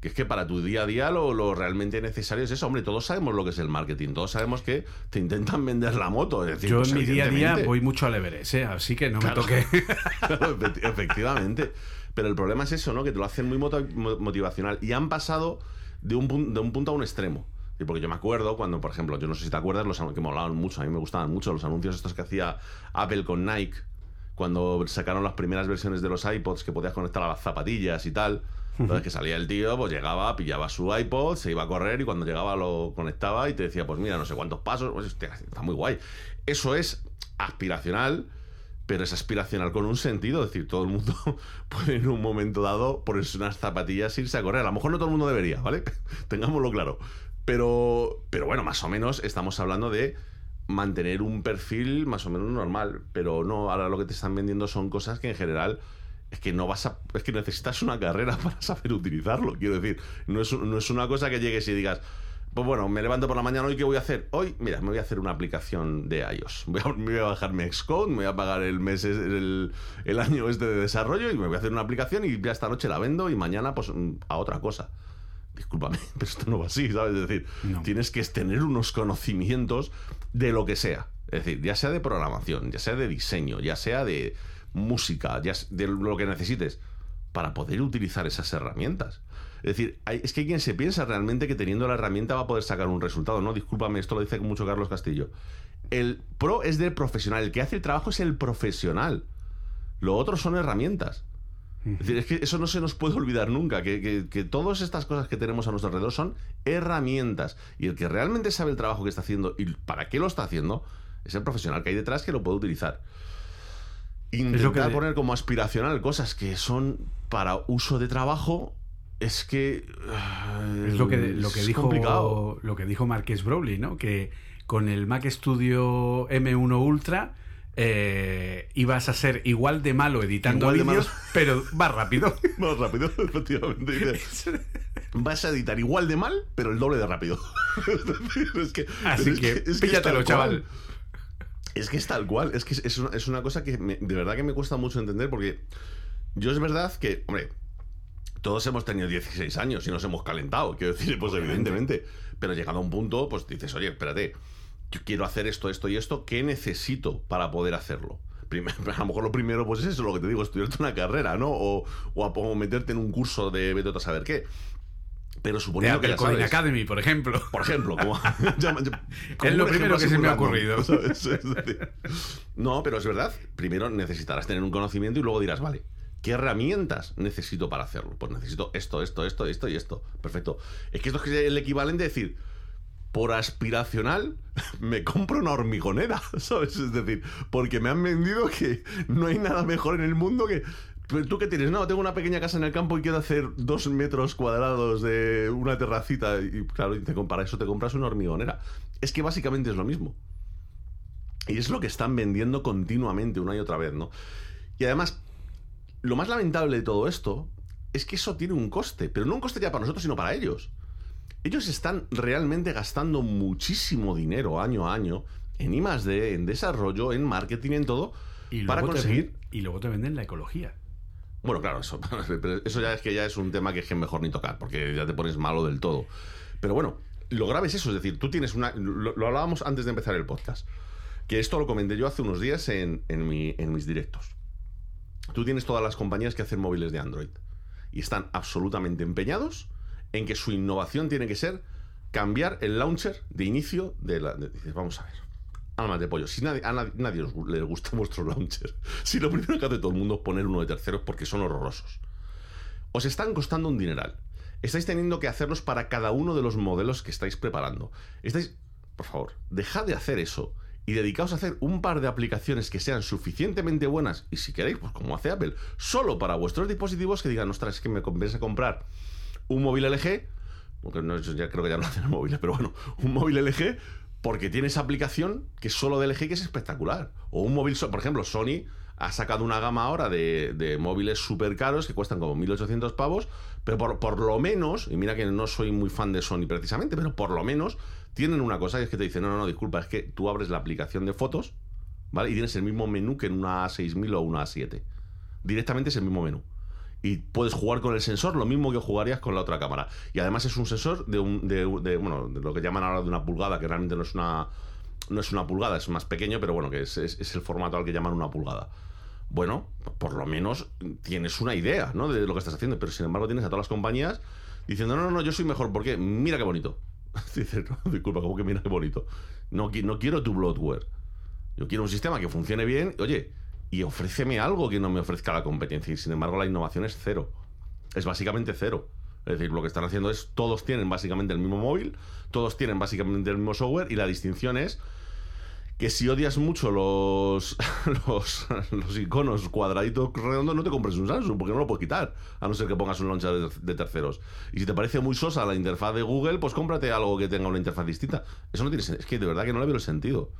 Que es que para tu día a día lo, realmente necesario es eso. Hombre, todos sabemos lo que es el marketing. Todos sabemos que te intentan vender la moto. Es decir, Yo pues, en mi día a día voy mucho al Everest, ¿eh? así que no me toque. efectivamente. Pero el problema es eso, ¿no? Que te lo hacen muy motivacional. Y han pasado de un, de un punto a un extremo. Porque yo me acuerdo cuando, por ejemplo, yo no sé si te acuerdas, los que me hablaban mucho, a mí me gustaban mucho los anuncios estos que hacía Apple con Nike, cuando sacaron las primeras versiones de los iPods que podías conectar a las zapatillas y tal. Entonces que salía el tío, pues llegaba, pillaba su iPod, se iba a correr y cuando llegaba lo conectaba y te decía, pues mira, no sé cuántos pasos, pues, está muy guay. Eso es aspiracional, pero es aspiracional con un sentido. Es decir, todo el mundo puede en un momento dado ponerse unas zapatillas e irse a correr. A lo mejor no todo el mundo debería, ¿vale? Tengámoslo claro. Pero, pero bueno, más o menos estamos hablando de mantener un perfil más o menos normal. Pero no, ahora lo que te están vendiendo son cosas que en general es que no vas a. Es que necesitas una carrera para saber utilizarlo. Quiero decir, no es, no es una cosa que llegues y digas pues bueno, me levanto por la mañana, ¿hoy qué voy a hacer? Hoy, mira, me voy a hacer una aplicación de iOS. Voy a, me voy a bajar mi Xcode, me voy a pagar el mes, el, el, año este de desarrollo y me voy a hacer una aplicación y ya esta noche la vendo y mañana pues a otra cosa. Discúlpame, pero esto no va así, ¿sabes? Es decir, tienes que tener unos conocimientos de lo que sea. Es decir, ya sea de programación, ya sea de diseño, ya sea de música, ya de lo que necesites para poder utilizar esas herramientas. Es decir, es que hay quien se piensa realmente que teniendo la herramienta va a poder sacar un resultado. No, discúlpame, esto lo dice mucho Carlos Castillo. El pro es del profesional, el que hace el trabajo es el profesional. Lo otro son herramientas. Es decir, es que eso no se nos puede olvidar nunca, que, que- que todas estas cosas que tenemos a nuestro alrededor son herramientas. Y el que realmente sabe el trabajo que está haciendo y para qué lo está haciendo, es el profesional que hay detrás que lo puede utilizar. Intentar que- poner como aspiracional cosas que son para uso de trabajo, es que... eh, Es lo que, lo que dijo complicado. lo que dijo Marques Brownlee, ¿no? Que con el Mac Studio M1 Ultra eh, ibas a ser igual de malo editando vídeos, malo. pero más rápido. Más rápido, efectivamente. Vas a editar igual de mal, pero el doble de rápido. Es que, Así es que, es es píllatelo, tal chaval. Es que es tal cual. Es que es- es una, es una cosa que me- de verdad que me cuesta mucho entender porque yo es verdad que, hombre, todos hemos tenido 16 años y nos hemos calentado, quiero decir, pues evidentemente. Pero llegado a un punto, pues dices, oye, espérate, yo quiero hacer esto, esto y esto, ¿qué necesito para poder hacerlo? A lo mejor lo primero, pues es eso, lo que te digo, estudiarte una carrera, ¿no? O, o, a- o meterte en un curso de vete a saber qué. Pero De suponiendo que Apple ya Coding Academy, por ejemplo. por ejemplo, como, ya- ya- como Es lo primero que se me ha ocurrido. ¿sabes? No, pero es verdad. Primero necesitarás tener un conocimiento y luego dirás, vale, ¿qué herramientas necesito para hacerlo? Pues necesito esto, esto, esto, esto y esto. Perfecto. Es que esto es el equivalente de decir, por aspiracional me compro una hormigonera, ¿sabes? Es decir, porque me han vendido que no hay nada mejor en el mundo que... ¿Tú qué tienes? No, tengo una pequeña casa en el campo y quiero hacer dos metros cuadrados de una terracita. Y claro, para eso te compras una hormigonera. Es que básicamente es lo mismo. Y es lo que están vendiendo continuamente una y otra vez, ¿no? Y además, lo más lamentable de todo esto es que eso tiene un coste, pero no un coste ya para nosotros, sino para ellos. Ellos están realmente gastando muchísimo dinero año a año en I+D, en desarrollo, en marketing, en todo, Y para te conseguir... y luego te venden la ecología. Bueno, claro, eso, pero eso ya es que ya es un tema que es mejor ni tocar, porque ya te pones malo del todo. Pero bueno, lo grave es eso, es decir, tú tienes una... Lo, lo hablábamos antes de empezar el podcast, que esto lo comenté yo hace unos días en, en, mi- en mis directos. Tú tienes todas las compañías que hacen móviles de Android y están absolutamente empeñados en que su innovación tiene que ser cambiar el launcher de inicio de la... de- vamos a ver. Almas de pollo. Si nadie, a nadie, nadie os gu- le gusta vuestro launcher. Si lo primero que hace todo el mundo es poner uno de terceros porque son horrorosos. Os están costando un dineral. Estáis teniendo que hacerlos para cada uno de los modelos que estáis preparando. Estáis, por favor, dejad de hacer eso y dedicaos a hacer un par de aplicaciones que sean suficientemente buenas y si queréis, pues como hace Apple, solo para vuestros dispositivos que digan, ostras, es que me compensa comprar un móvil LG, aunque no, yo ya creo que ya no hacen móviles, pero bueno, un móvil LG porque tiene esa aplicación que es solo de LG que es espectacular. O un móvil, por ejemplo, Sony ha sacado una gama ahora de, de móviles súper caros que cuestan como 1800 pavos, pero por, por lo menos, y mira que no soy muy fan de Sony precisamente, pero por lo menos tienen una cosa y es que te dicen, no, no, no, disculpa, es que tú abres la aplicación de fotos, ¿vale? Y tienes el mismo menú que en una A6000 o una A7. Directamente es el mismo menú. Y puedes jugar con el sensor lo mismo que jugarías con la otra cámara. Y además es un sensor de, un, de, de, bueno, de lo que llaman ahora de una pulgada, que realmente no es una, no es una pulgada, es más pequeño, pero bueno, que es, es- es el formato al que llaman una pulgada. Bueno, por lo menos tienes una idea, ¿no? De lo que estás haciendo, pero sin embargo tienes a todas las compañías diciendo, no, no, no, yo soy mejor, porque mira qué bonito. Dices, no, disculpa, ¿cómo que mira qué bonito? No, no quiero tu bloatware. Yo quiero un sistema que funcione bien, oye, y ofréceme algo que no me ofrezca la competencia. Y sin embargo, la innovación es cero. Es básicamente cero. Es decir, lo que están haciendo es, todos tienen básicamente el mismo móvil, todos tienen básicamente el mismo software, y la distinción es que si odias mucho los, los, iconos cuadraditos redondos, no te compres un Samsung, porque no lo puedes quitar, a no ser que pongas un launcher de, terceros. Y si te parece muy sosa la interfaz de Google, pues cómprate algo que tenga una interfaz distinta. Eso no tiene sen- Es que de verdad que no le veo el sentido.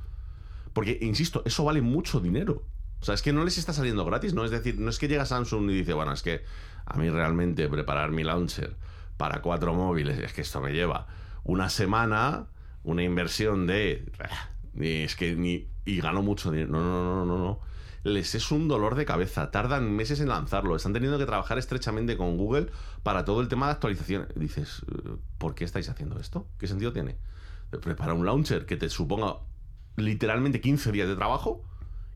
Porque, insisto, eso vale mucho dinero. O sea, es que no les está saliendo gratis, ¿no? Es decir, no es que llega Samsung y dice, bueno, es que a mí realmente preparar mi launcher para cuatro móviles, es que esto me lleva una semana, una inversión de... Es que ni... Y gano mucho dinero. No, no, no, no, no. Les es un dolor de cabeza. Tardan meses en lanzarlo. Están teniendo que trabajar estrechamente con Google para todo el tema de actualización. Dices, eh, ¿por qué estáis haciendo esto? ¿Qué sentido tiene? Prepara un launcher que te suponga literalmente 15 días de trabajo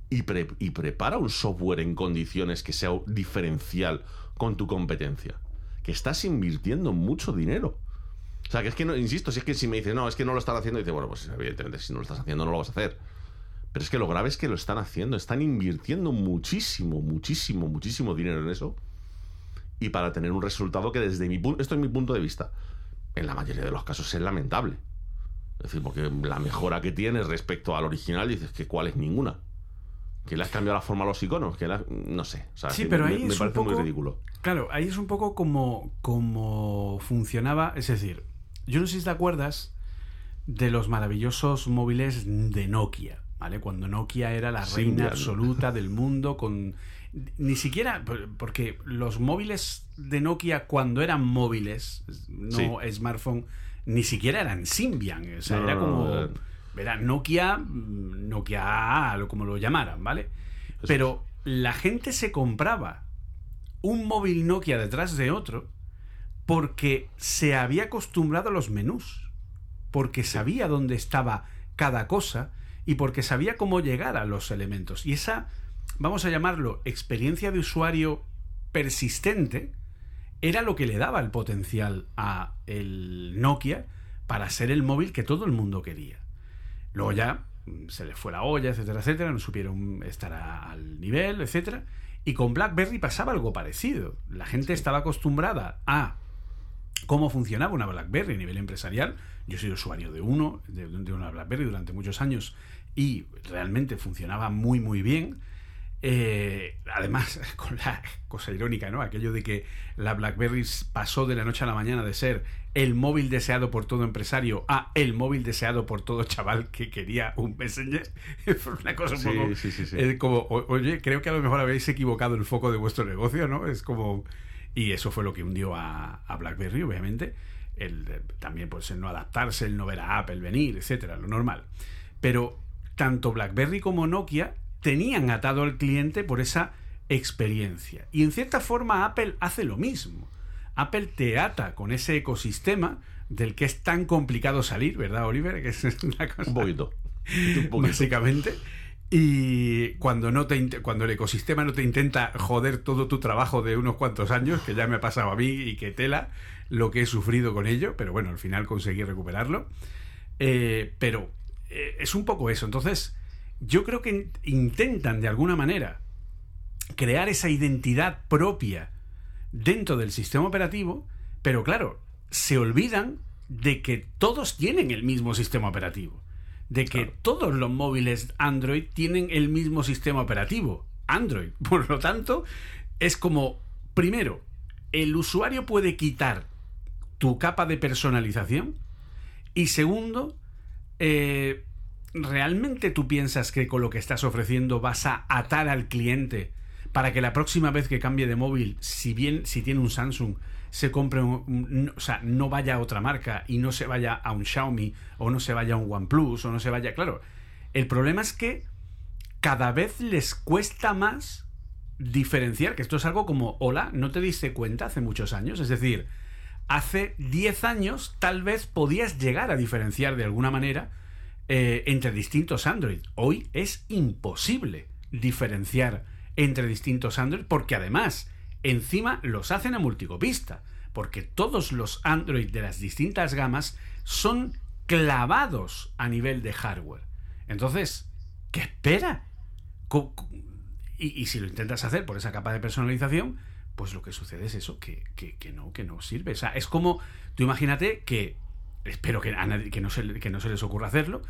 y, pre- y prepara un software en condiciones que sea diferencial con tu competencia. Que estás invirtiendo mucho dinero. O sea, que es que no, insisto, si es que si me dices, no, es que no lo están haciendo, dice, bueno, pues evidentemente si no lo estás haciendo no lo vas a hacer. Pero es que lo grave es que lo están haciendo, están invirtiendo muchísimo, muchísimo, muchísimo dinero en eso. y para tener un resultado que desde mi punto, esto es mi punto de vista, en la mayoría de los casos es lamentable. Es decir, porque la mejora que tienes respecto al original dices que cuál es ninguna. Que le has cambiado la forma a los iconos, que la- no sé. O sea, Sí, pero me, ahí me es un parece muy poco- ridículo. Claro, ahí es un poco como, como funcionaba. Es decir, yo no sé si te acuerdas de los maravillosos móviles de Nokia, ¿vale? Cuando Nokia era la reina absoluta del mundo, con. Ni siquiera. Porque los móviles de Nokia, cuando eran móviles, no smartphone, ni siquiera eran Symbian. O sea, No, era como. no, Era Nokia, mm, Nokia como lo llamaran, ¿vale? Pero la gente se compraba un móvil Nokia detrás de otro porque se había acostumbrado a los menús, porque sabía dónde estaba cada cosa y porque sabía cómo llegar a los elementos. Y esa, vamos a llamarlo, experiencia de usuario persistente, era lo que le daba el potencial a el Nokia para ser el móvil que todo el mundo quería. Luego ya se les fue la olla, etcétera, etcétera, no supieron estar a- al nivel, etcétera. Y con BlackBerry pasaba algo parecido. La gente estaba acostumbrada a cómo funcionaba una BlackBerry a nivel empresarial. Yo soy usuario de uno, de, de una BlackBerry durante muchos años y realmente funcionaba muy, muy bien. Eh, además, con la cosa irónica, ¿no? Aquello de que la BlackBerry pasó de la noche a la mañana de ser el móvil deseado por todo empresario a el móvil deseado por todo chaval que quería un Messenger. Fue una cosa un Sí, poco. sí, sí, sí. eh, como, oye, creo que a lo mejor habéis equivocado el foco de vuestro negocio, ¿no? Es como. Y eso fue lo que hundió a, a BlackBerry, obviamente. El, también, pues, el no adaptarse, el no ver a Apple venir, etcétera, lo normal. Pero tanto BlackBerry como Nokia tenían atado al cliente por esa experiencia. Y en cierta forma Apple hace lo mismo. Apple te ata con ese ecosistema del que es tan complicado salir, ¿verdad, Oliver? Que es una cosa Un poquito. Un poquito. básicamente. Y cuando no te cuando el ecosistema no te intenta joder todo tu trabajo de unos cuantos años, que ya me ha pasado a mí y que tela lo que he sufrido con ello, pero bueno, al final conseguí recuperarlo. Eh, pero eh, es un poco eso. Entonces, yo creo que in- intentan de alguna manera crear esa identidad propia dentro del sistema operativo, pero claro, se olvidan de que todos tienen el mismo sistema operativo, de que todos los móviles Android tienen el mismo sistema operativo, Android. Por lo tanto, es como, primero, el usuario puede quitar tu capa de personalización y segundo, eh, ¿realmente tú piensas que con lo que estás ofreciendo vas a atar al cliente para que la próxima vez que cambie de móvil, si bien si tiene un Samsung, se compre un, o sea, no vaya a otra marca y no se vaya a un Xiaomi o no se vaya a un OnePlus o no se vaya, claro. El problema es que cada vez les cuesta más diferenciar, que esto es algo como, hola, ¿no te diste cuenta hace muchos años? Es decir, hace 10 años tal vez podías llegar a diferenciar de alguna manera eh, entre distintos Android. Hoy es imposible diferenciar entre distintos Android porque además encima los hacen a multicopista porque todos los Android de las distintas gamas son clavados a nivel de hardware. Entonces, ¿qué espera? Y, y si lo intentas hacer por esa capa de personalización, pues lo que sucede es eso, que, que- que no, que no sirve. O sea, es como, tú imagínate que, espero que, a nadie- que, no, se, que no se les ocurra hacerlo,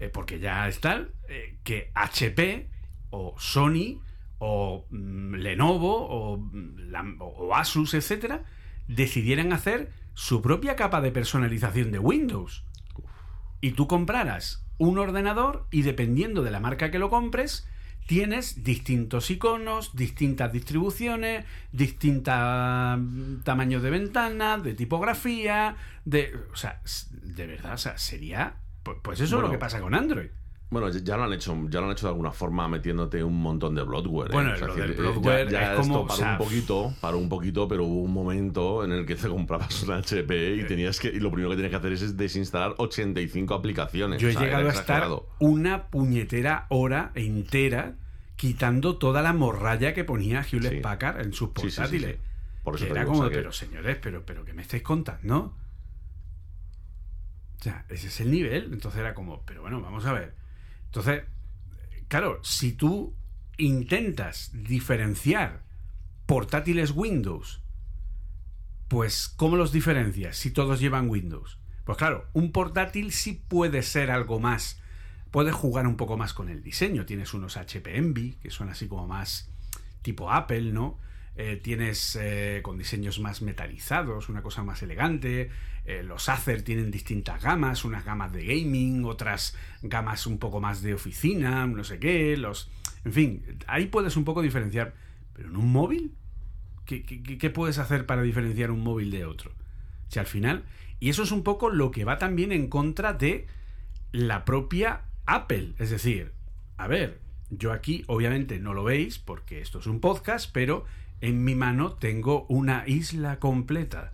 eh, porque ya es tal, eh, que HP o Sony o mm, Lenovo o, mm, la- o Asus, etcétera, decidieran hacer su propia capa de personalización de Windows. Y tú compraras un ordenador y dependiendo de la marca que lo compres, tienes distintos iconos, distintas distribuciones, distintos tamaños de ventana, de tipografía, de... O sea, de verdad, o sea, sería... pu- Pues eso es lo que pasa con Android. Bueno, ya- lo han hecho, ya lo han hecho de alguna forma metiéndote un montón de bloatware. ¿eh? Bueno, O sea, lo del eh, bloatware ya, ya es como, esto paró o sea, un poquito, paró un poquito, pero hubo un momento en el que te comprabas una HP Eh. y tenías que y lo primero que tenías que hacer es, es desinstalar 85 aplicaciones. Yo he O sea, llegado a estar una puñetera hora entera quitando toda la morralla que ponía Hewlett Sí. Packard en sus Sí, sí, sí, sí. portátiles. Por eso que era como, que- pero señores, pero, pero ¿qué me estáis contando? O sea, ese es el nivel. Entonces era como, pero bueno, vamos a ver. Entonces, claro, si tú intentas diferenciar portátiles Windows Pues, ¿cómo los diferencias si todos llevan Windows? Pues claro, un portátil sí puede ser algo más. Puede jugar un poco más con el diseño. Tienes unos HP Envy, que son así como más tipo Apple, ¿no? Eh, tienes eh, con diseños más metalizados, una cosa más elegante. Eh, los Acer tienen distintas gamas, unas gamas de gaming, otras gamas un poco más de oficina, no sé qué. Los, en fin, ahí puedes un poco diferenciar. Pero en un móvil, ¿qué, qué puedes hacer para diferenciar un móvil de otro? Si al final, y eso es un poco lo que va también en contra de la propia Apple. Es decir, a ver, yo aquí obviamente no lo veis porque esto es un podcast, pero en mi mano tengo una isla completa.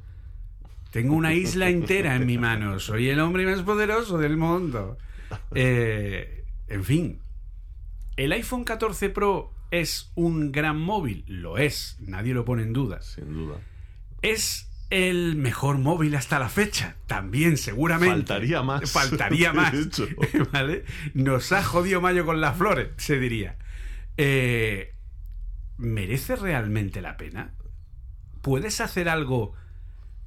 Tengo una isla entera en mi mano. Soy el hombre más poderoso del mundo. Eh, en fin, ¿el iPhone 14 Pro es un gran móvil? Lo es, nadie lo pone en duda. Sin duda. ¿Es el mejor móvil hasta la fecha. También, seguramente. Faltaría más. Faltaría más. ¿Vale? Nos ha jodido Mayo con las flores, se diría. Eh, ¿Merece realmente la pena? ¿Puedes hacer algo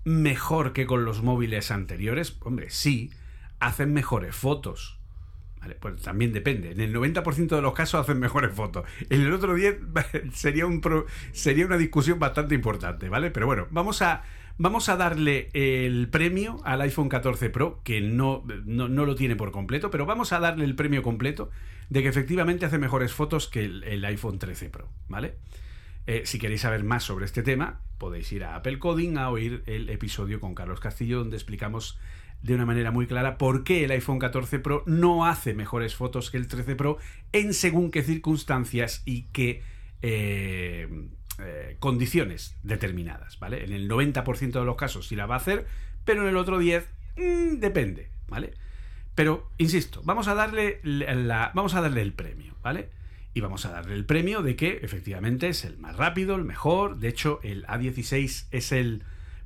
mejor que con los móviles anteriores? Hombre, sí. Hacen mejores fotos. Vale, pues también depende. En el 90% de los casos hacen mejores fotos. En el otro 10 sería, un sería una discusión bastante importante, ¿vale? Pero bueno, vamos a, Vamos a darle el premio al iPhone 14 Pro, que no, no, lo tiene por completo, pero vamos a darle el premio completo de que efectivamente hace mejores fotos que el, iPhone 13 Pro, ¿vale? Eh, si queréis saber más sobre este tema, podéis ir a Apple Coding a oír el episodio con Carlos Castillo, donde explicamos de una manera muy clara por qué el iPhone 14 Pro no hace mejores fotos que el 13 Pro en según qué circunstancias y qué eh, eh, condiciones determinadas, ¿vale? En el 90% de los casos sí la va a hacer, pero en el otro 10 mm, depende, ¿vale? Pero, insisto, vamos a darle la, vamos a darle el premio, ¿vale? Y vamos a darle el premio de que efectivamente es el más rápido, el mejor. De hecho, el A16 es el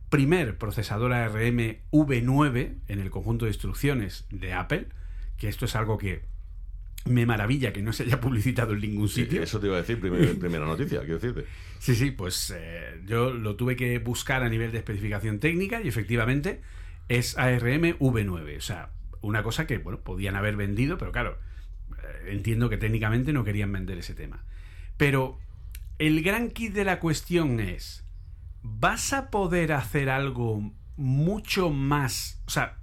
primer procesador ARM V9 en el conjunto de instrucciones de Apple, que esto es algo que me maravilla que no se haya publicitado en ningún sitio. eso te iba a decir, primera noticia, quiero decirte. Sí, sí, pues eh, yo lo tuve que buscar a nivel de especificación técnica y efectivamente es ARM V9. O sea, una cosa que, bueno, podían haber vendido, pero claro, eh, entiendo que técnicamente no querían vender ese tema. Pero el gran kit de la cuestión es, ¿vas a poder hacer algo mucho más? O sea,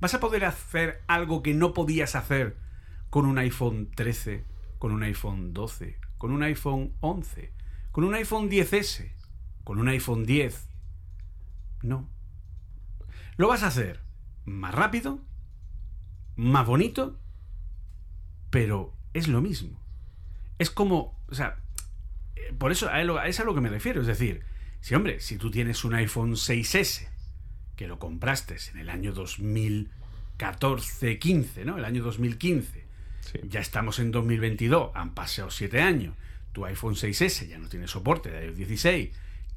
¿vas a poder hacer algo que no podías hacer con un iPhone 13, con un iPhone 12, con un iPhone 11, con un iPhone 10S, con un iPhone 10. No. Lo vas a hacer más rápido, más bonito, pero es lo mismo. Es como, o sea, eh, por eso es a lo que me refiero. Es decir, si hombre, si tú tienes un iPhone 6S, que lo compraste en el año 2014-15, ¿no? El año 2015, ya estamos en 2022, han pasado 7 años. Tu iPhone 6S ya no tiene soporte de iOS 16.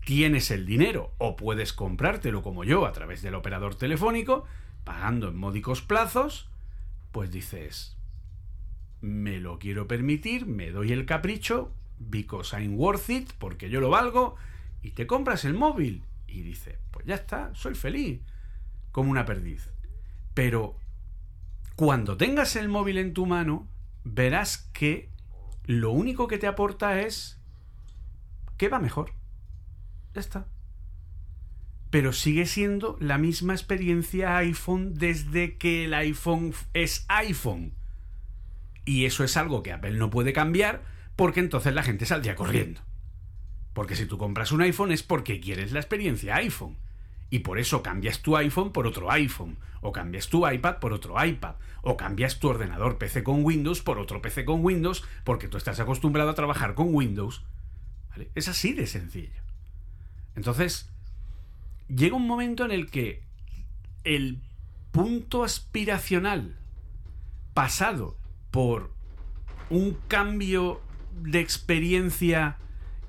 Tienes el dinero o puedes comprártelo como yo a través del operador telefónico, pagando en módicos plazos, pues dices, me lo quiero permitir, me doy el capricho, because I'm worth it, porque yo lo valgo, y te compras el móvil. Y dices, pues ya está, soy feliz, como una perdiz. Pero cuando tengas el móvil en tu mano, verás que lo único que te aporta es que va mejor. Ya está. Pero sigue siendo la misma experiencia iPhone desde que el iPhone es iPhone. Y eso es algo que Apple no puede cambiar porque entonces la gente saldría corriendo. Porque si tú compras un iPhone es porque quieres la experiencia iPhone y por eso cambias tu iPhone por otro iPhone, o cambias tu iPad por otro iPad, o cambias tu ordenador PC con Windows por otro PC con Windows, porque tú estás acostumbrado a trabajar con Windows. Es así de sencillo. Entonces, llega un momento en el que el punto aspiracional pasado por un cambio de experiencia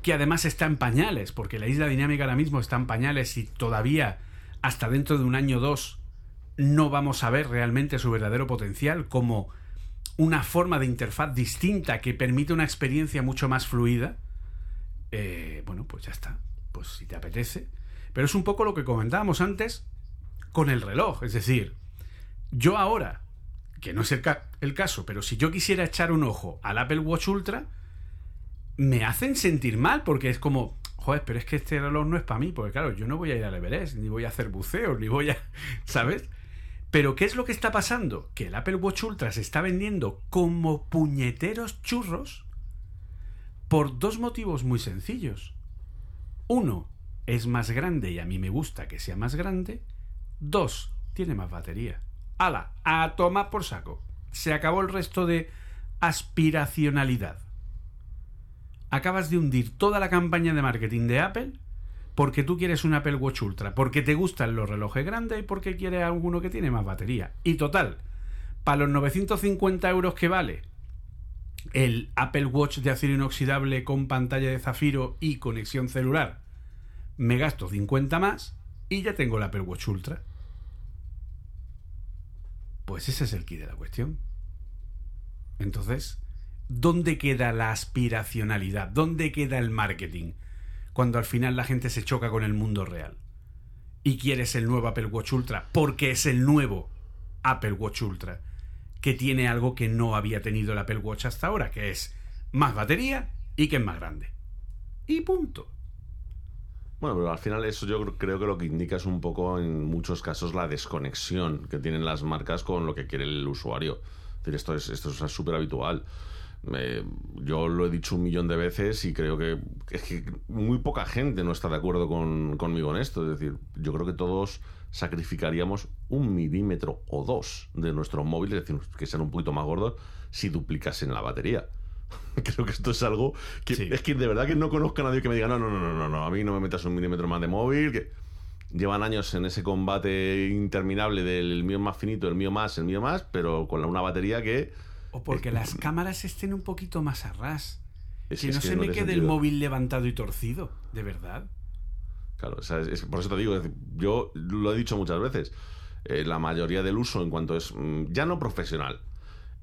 que además está en pañales, porque la isla dinámica ahora mismo está en pañales y todavía hasta dentro de un año o dos no vamos a ver realmente su verdadero potencial como una forma de interfaz distinta que permite una experiencia mucho más fluida, eh, bueno, pues ya está. Pues si te apetece. Pero es un poco lo que comentábamos antes con el reloj. Es decir, yo ahora, que no es el, ca- el caso, pero si yo quisiera echar un ojo al Apple Watch Ultra, me hacen sentir mal porque es como, joder, pero es que este reloj no es para mí, porque claro, yo no voy a ir al Everest, ni voy a hacer buceo, ni voy a, ¿sabes? Pero ¿qué es lo que está pasando? Que el Apple Watch Ultra se está vendiendo como puñeteros churros por dos motivos muy sencillos. Uno, es más grande y a mí me gusta que sea más grande. Dos, tiene más batería. ¡Hala! A tomar por saco. Se acabó el resto de aspiracionalidad. Acabas de hundir toda la campaña de marketing de Apple porque tú quieres un Apple Watch Ultra, porque te gustan los relojes grandes y porque quieres alguno que tiene más batería. Y total, para los 950 euros que vale el Apple Watch de acero inoxidable con pantalla de zafiro y conexión celular, me gasto 50 más y ya tengo el Apple Watch Ultra. Pues ese es el key de la cuestión. Entonces, ¿dónde queda la aspiracionalidad? ¿Dónde queda el marketing? Cuando al final la gente se choca con el mundo real. Y quieres el nuevo Apple Watch Ultra porque es el nuevo Apple Watch Ultra. Que tiene algo que no había tenido el Apple Watch hasta ahora, que es más batería y que es más grande. Y punto. Bueno, pero al final eso yo cr- creo que lo que indica es un poco en muchos casos la desconexión que tienen las marcas con lo que quiere el usuario. Es decir, esto es esto es súper habitual. Eh, yo lo he dicho un millón de veces y creo que es que muy poca gente no está de acuerdo con, conmigo en esto. Es decir, yo creo que todos sacrificaríamos un milímetro o dos de nuestros móviles, es decir, que sean un poquito más gordos, si duplicasen la batería. Creo que esto es algo que Sí. es que de verdad que no conozco a nadie que me diga, no, no, no, no, no, no, a mí no me metas un milímetro más de móvil, que llevan años en ese combate interminable del mío más finito, el mío más, el mío más, pero con una batería que O porque las cámaras estén un poquito más a ras. Es- que no que se no me quede el móvil levantado y torcido, de verdad. Claro, o sea, es- por eso te digo, yo lo he dicho muchas veces, eh, la mayoría del uso en cuanto es mm, ya no profesional,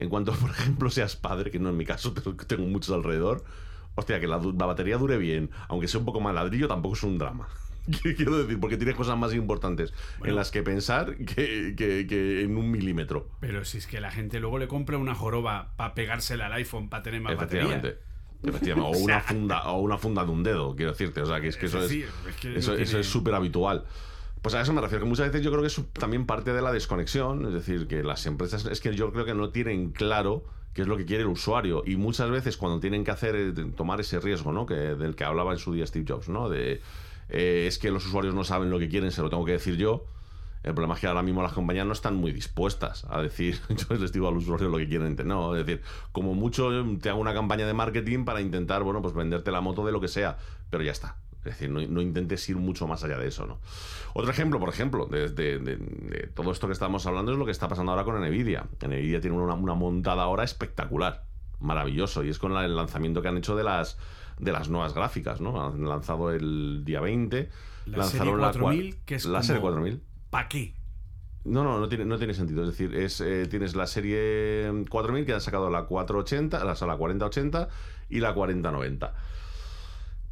en cuanto, por ejemplo, seas padre, que no es mi caso, pero tengo muchos alrededor, hostia, que la, batería dure bien, aunque sea un poco más ladrillo, tampoco es un drama. ¿Qué Quiero decir, porque tienes cosas más importantes en las que pensar que, que- que en un milímetro. Pero si es que la gente luego le compra una joroba para pegársela al iPhone para tener más batería. Efectivamente. O, una funda, o una funda de un dedo, quiero decirte. O sea, que es que Es eso es, decir, es que eso, no eso tiene- es súper habitual. Pues a eso me refiero, que muchas veces yo creo que es también parte de la desconexión, es decir, que las empresas, es que yo creo que no tienen claro qué es lo que quiere el usuario y muchas veces cuando tienen que hacer, eh, tomar ese riesgo, ¿no? Que, del que hablaba en su día Steve Jobs, ¿no? De, eh, es que los usuarios no saben lo que quieren, se lo tengo que decir yo. El problema es que ahora mismo las compañías no están muy dispuestas a decir, yo les digo a los usuarios lo que quieren. No, es decir, como mucho te hago una campaña de marketing para intentar, bueno, pues venderte la moto de lo que sea, pero ya está. Es decir, no, no intentes ir mucho más allá de eso, ¿no? Otro ejemplo, por ejemplo, de, de- de- de todo esto que estamos hablando es lo que está pasando ahora con Nvidia. Nvidia tiene una, una montada ahora espectacular, maravilloso, y es con la- el lanzamiento que han hecho de las, de las nuevas gráficas, ¿no? Han lanzado el día 20, La serie lanzaron la cua- 4000, que es la como- serie 4000. ¿Para qué? No, no, no tiene, no tiene sentido. Es decir, es, eh, tienes la serie 4000 que han sacado la 480, la, la 4080 y la 4090.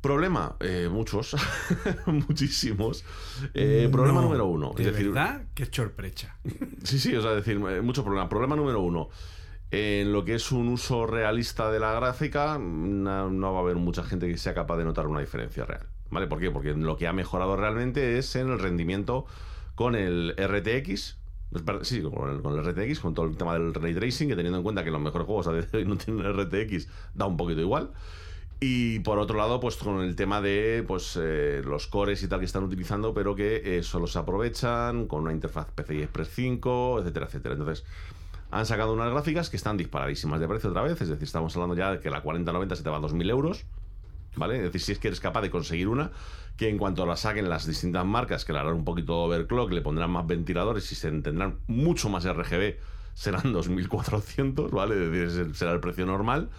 Problema, eh, muchos, muchísimos. Eh, problema No, número uno. ¿De es decir, verdad? Chorprecha. Sí, sí, o sea, es decir, eh, mucho problema. Problema número uno. En lo que es un uso realista de la gráfica, no, no va a haber mucha gente que sea capaz de notar una diferencia real. ¿Vale? ¿Por qué? Porque lo que ha mejorado realmente es en el rendimiento con el RTX. Sí, con el, con el RTX, con todo el tema del ray tracing, que teniendo en cuenta que los mejores juegos a día de hoy no tienen RTX, da un poquito igual. Y por otro lado, pues con el tema de pues eh, los cores y tal que están utilizando, pero que eh, solo se aprovechan con una interfaz PCI Express 5, etcétera, etcétera. Entonces, han sacado unas gráficas que están disparadísimas de precio otra vez. Es decir, estamos hablando ya de que la 4090 se te va a 2.000 euros. ¿Vale? Es decir, si es que eres capaz de conseguir una, que en cuanto la saquen las distintas marcas, que le harán un poquito overclock, le pondrán más ventiladores y se tendrán mucho más RGB, serán 2.400, ¿vale? Es decir, será el precio normal.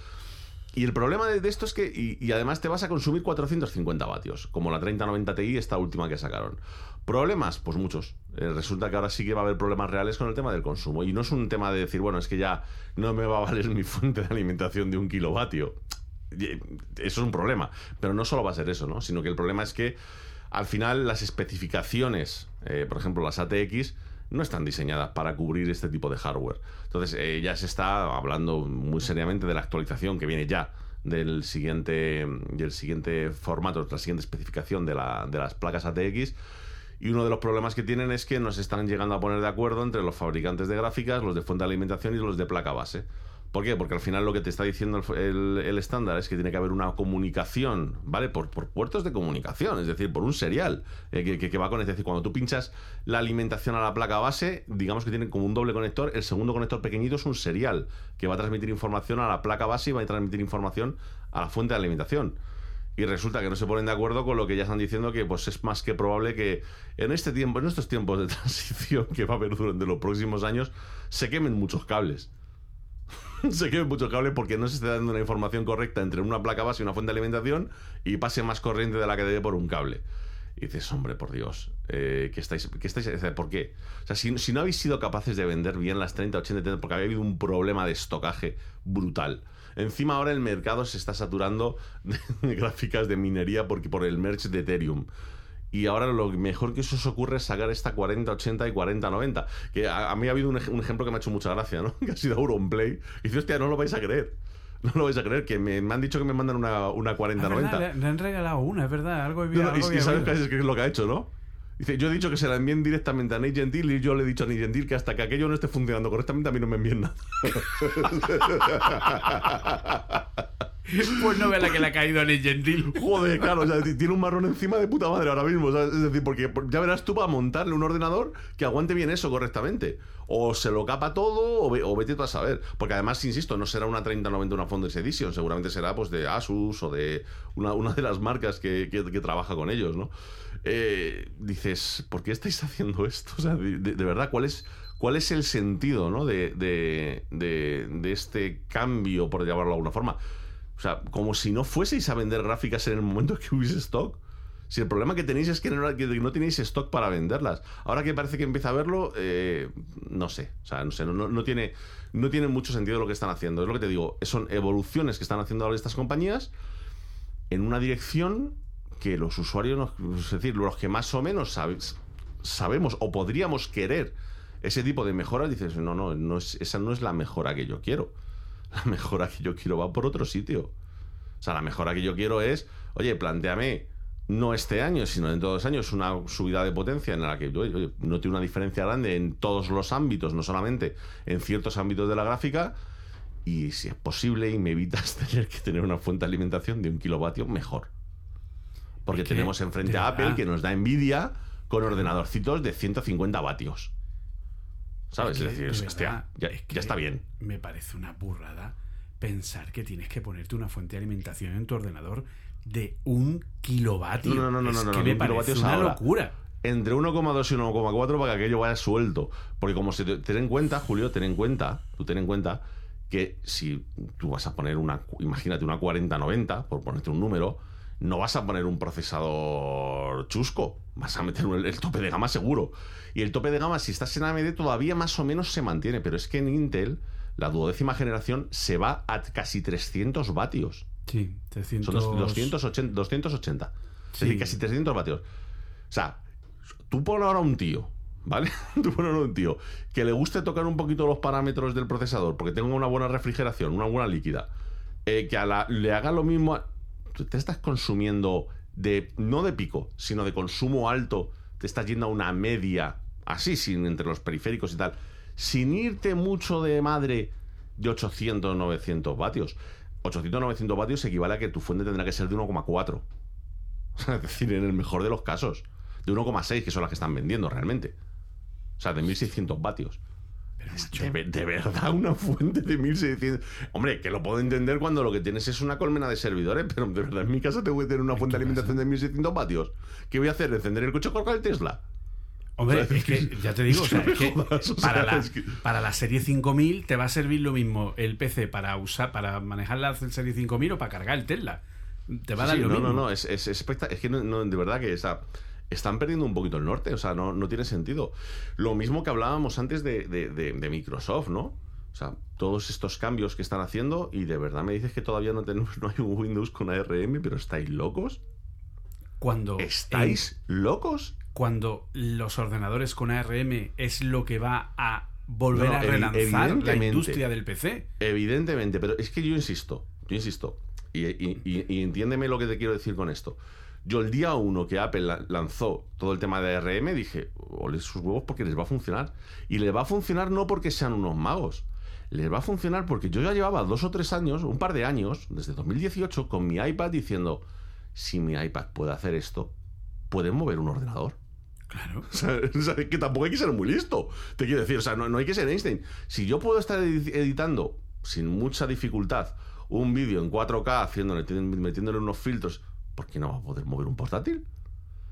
Y el problema de, esto es que, y, además te vas a consumir 450 vatios, como la 3090 Ti, esta última que sacaron. ¿Problemas? Pues muchos. Eh, resulta que ahora sí que va a haber problemas reales con el tema del consumo. Y no es un tema de decir, bueno, es que ya no me va a valer mi fuente de alimentación de un kilovatio. Eh, Eso es un problema. Pero no solo va a ser eso, ¿no? Sino que el problema es que al final las especificaciones, eh, por ejemplo las ATX, no están diseñadas para cubrir este tipo de hardware. Entonces eh, ya se está hablando muy seriamente de la actualización que viene ya del siguiente, del siguiente formato, la siguiente especificación de, la, de las placas ATX. Y uno de los problemas que tienen es que nos están llegando a poner de acuerdo entre los fabricantes de gráficas, los de fuente de alimentación y los de placa base. ¿Por qué? Porque al final lo que te está diciendo el, estándar es que tiene que haber una comunicación, ¿vale? Por, puertos de comunicación, es decir, por un serial eh, que, que, va con. Es decir, cuando tú pinchas la alimentación a la placa base, digamos que tiene como un doble conector. El segundo conector pequeñito es un serial que va a transmitir información a la placa base y va a transmitir información a la fuente de alimentación. Y resulta que no se ponen de acuerdo con lo que ya están diciendo que pues es más que probable que en este tiempo, en estos tiempos de transición que va a haber durante los próximos años, se quemen muchos cables. se queme mucho cable porque no se está dando una información correcta entre una placa base y una fuente de alimentación y pase más corriente de la que debe por un cable. Y dices, hombre, por Dios, eh, ¿qué estáis, qué estáis, ¿por qué? O sea, si, si, no habéis sido capaces de vender bien las 30, 80, 30, porque había habido un problema de estocaje brutal. Encima ahora el mercado se está saturando de gráficas de minería porque por el merch de Ethereum. Y ahora lo mejor que eso os ocurre es sacar esta 40-80 y 40-90. Que a, a, mí ha habido un, un, ejemplo que me ha hecho mucha gracia, ¿no? Que ha sido Auronplay. Y dice, hostia, no lo vais a creer. No lo vais a creer, que me, me han dicho que me mandan una, una 40-90. Le, le, han regalado una, es verdad. Algo, no, algo y, y sabes qué es lo que ha hecho, ¿no? Dice, yo he dicho que se la envíen directamente a Nate Gentil y yo le he dicho a Nate Gentil que hasta que aquello no esté funcionando correctamente a mí no me envíen nada. Pues no vea la que le ha caído a Nate Gentil. Joder, claro, o sea, tiene un marrón encima de puta madre ahora mismo. Es decir, porque ya verás tú para montarle un ordenador que aguante bien eso correctamente. O se lo capa todo o, ve, o vete tú a saber. Porque además, insisto, no será una 3090 una Founders Edition, seguramente será pues de Asus o de una, una de las marcas que, que, trabaja con ellos, ¿no? Eh, dices, ¿por qué estáis haciendo esto? O sea, de, verdad, ¿cuál es, ¿cuál es el sentido ¿no? de, de, de, de este cambio, por llamarlo de alguna forma? O sea, como si no fueseis a vender gráficas en el momento que hubiese stock. Si el problema que tenéis es que no, tenéis stock para venderlas. Ahora que parece que empieza a verlo, eh, no sé. O sea, no sé, no, tiene, no tiene mucho sentido lo que están haciendo. Es lo que te digo. Son evoluciones que están haciendo ahora estas compañías en una dirección que los usuarios, es decir, los que más o menos sabe, sabemos o podríamos querer ese tipo de mejoras, dices, no, no, no es, esa no es la mejora que yo quiero. La mejora que yo quiero va por otro sitio. O sea, la mejora que yo quiero es, oye, planteame no este año, sino dentro de dos años, una subida de potencia en la que oye, no tiene una diferencia grande en todos los ámbitos, no solamente en ciertos ámbitos de la gráfica, y si es posible y me evitas tener que tener una fuente de alimentación de un kilovatio, mejor. Porque tenemos enfrente a Apple que nos da envidia con ordenadorcitos de 150 vatios. ¿Sabes? Es, que, es decir, hostia, ya, es que ya, está bien. Me parece una burrada pensar que tienes que ponerte una fuente de alimentación en tu ordenador de un kilovatio. No, no, no, no, es no, que no, me un parece una ahora. locura. Entre 1,2 y 1,4 para que aquello vaya suelto. Porque como se te, ten en cuenta, Julio, ten en cuenta, tú ten en cuenta que si tú vas a poner una, imagínate una 4090, por ponerte un número, no vas a poner un procesador chusco, vas a meter el, el, tope de gama seguro. Y el tope de gama, si estás en AMD, todavía más o menos se mantiene, pero es que en Intel, la duodécima generación se va a casi 300 vatios. Sí, 300... Son 280. 280. Sí. Es decir, casi 300 vatios. O sea, tú pon ahora un tío, ¿vale? tú pon ahora un tío que le guste tocar un poquito los parámetros del procesador, porque tenga una buena refrigeración, una buena líquida, eh, que a la, le haga lo mismo... A, te estás consumiendo de no de pico, sino de consumo alto, te estás yendo a una media, así, sin entre los periféricos y tal, sin irte mucho de madre de 800, 900 vatios. 800, 900 vatios equivale a que tu fuente tendrá que ser de 1,4. Es decir, en el mejor de los casos, de 1,6, que son las que están vendiendo realmente. O sea, de 1600 vatios. Pero, de, de, verdad, una fuente de 1600. Hombre, que lo puedo entender cuando lo que tienes es una colmena de servidores, pero de verdad, en mi casa tengo que tener una fuente de alimentación de 1600 vatios. ¿Qué voy a hacer? ¿Encender el coche con el Tesla? Hombre, es que ya te digo, o sea, es que para, la, para la serie 5000 te va a servir lo mismo el PC para usar para manejar la serie 5000 o para cargar el Tesla. Te va a dar sí, lo no, mismo. No, no, es, es, es, es que no, no, de verdad que esa están perdiendo un poquito el norte, o sea, no, no tiene sentido. Lo mismo que hablábamos antes de, de, de, de, Microsoft, ¿no? O sea, todos estos cambios que están haciendo y de verdad me dices que todavía no tenemos no hay un Windows con ARM, pero estáis locos. Cuando ¿Estáis locos? Cuando los ordenadores con ARM es lo que va a volver No, a relanzar la industria del PC. Evidentemente, pero es que yo insisto, yo insisto, y, y- y- y entiéndeme lo que te quiero decir con esto. Yo el día uno que Apple la- lanzó todo el tema de ARM dije, ole sus huevos porque les va a funcionar. Y les va a funcionar no porque sean unos magos. Les va a funcionar porque yo ya llevaba dos o tres años, un par de años, desde 2018, con mi iPad diciendo, si mi iPad puede hacer esto, puede mover un ordenador. Claro. O sea, que tampoco hay que ser muy listo. Te quiero decir, o sea, no, no hay que ser Einstein. Si yo puedo estar edi- editando sin mucha dificultad un vídeo en 4K, haciéndole, metiéndole unos filtros, ¿por qué no va a poder mover un portátil?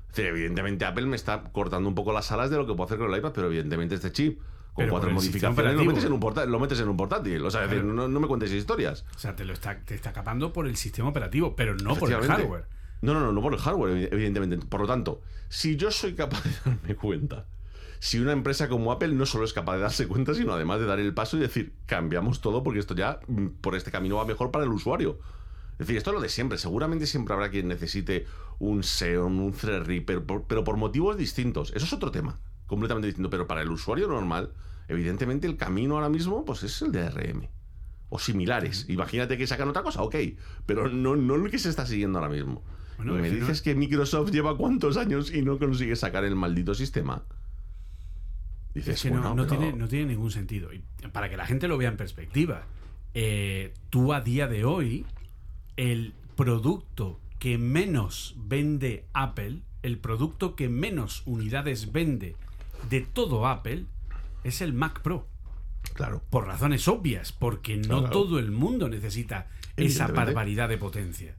Es decir, evidentemente Apple me está cortando un poco las alas de lo que puedo hacer con el iPad, pero evidentemente este chip, con Pero cuatro modificaciones, lo metes, en un porta- lo metes en un portátil. O sea, decir, no, no me cuentes historias. O sea, te lo está, te está capando por el sistema operativo, pero no por el hardware. No, no, no, no por el hardware, evi- evidentemente. Por lo tanto, si yo soy capaz de darme cuenta, si una empresa como Apple no solo es capaz de darse cuenta, sino además de dar el paso y decir, cambiamos todo porque esto ya mm, por este camino va mejor para el usuario. Es decir, esto es lo de siempre. Seguramente siempre habrá quien necesite un Xeon, un Threadripper, pero por motivos distintos. Eso es otro tema, completamente distinto. Pero para el usuario normal, evidentemente el camino ahora mismo pues es el de ARM. O similares. Imagínate que sacan otra cosa, ok. Pero no, no lo que se está siguiendo ahora mismo. Bueno, me no- dices que Microsoft lleva cuántos años y no consigue sacar el maldito sistema. Dices, Es que no, bueno, no pero- tiene, no tiene ningún sentido. Y para que la gente lo vea en perspectiva, eh, tú a día de hoy, el producto que menos vende Apple, el producto que menos unidades vende de todo Apple, es el Mac Pro. Claro. Por razones obvias, porque no Claro. todo el mundo necesita esa barbaridad de potencia.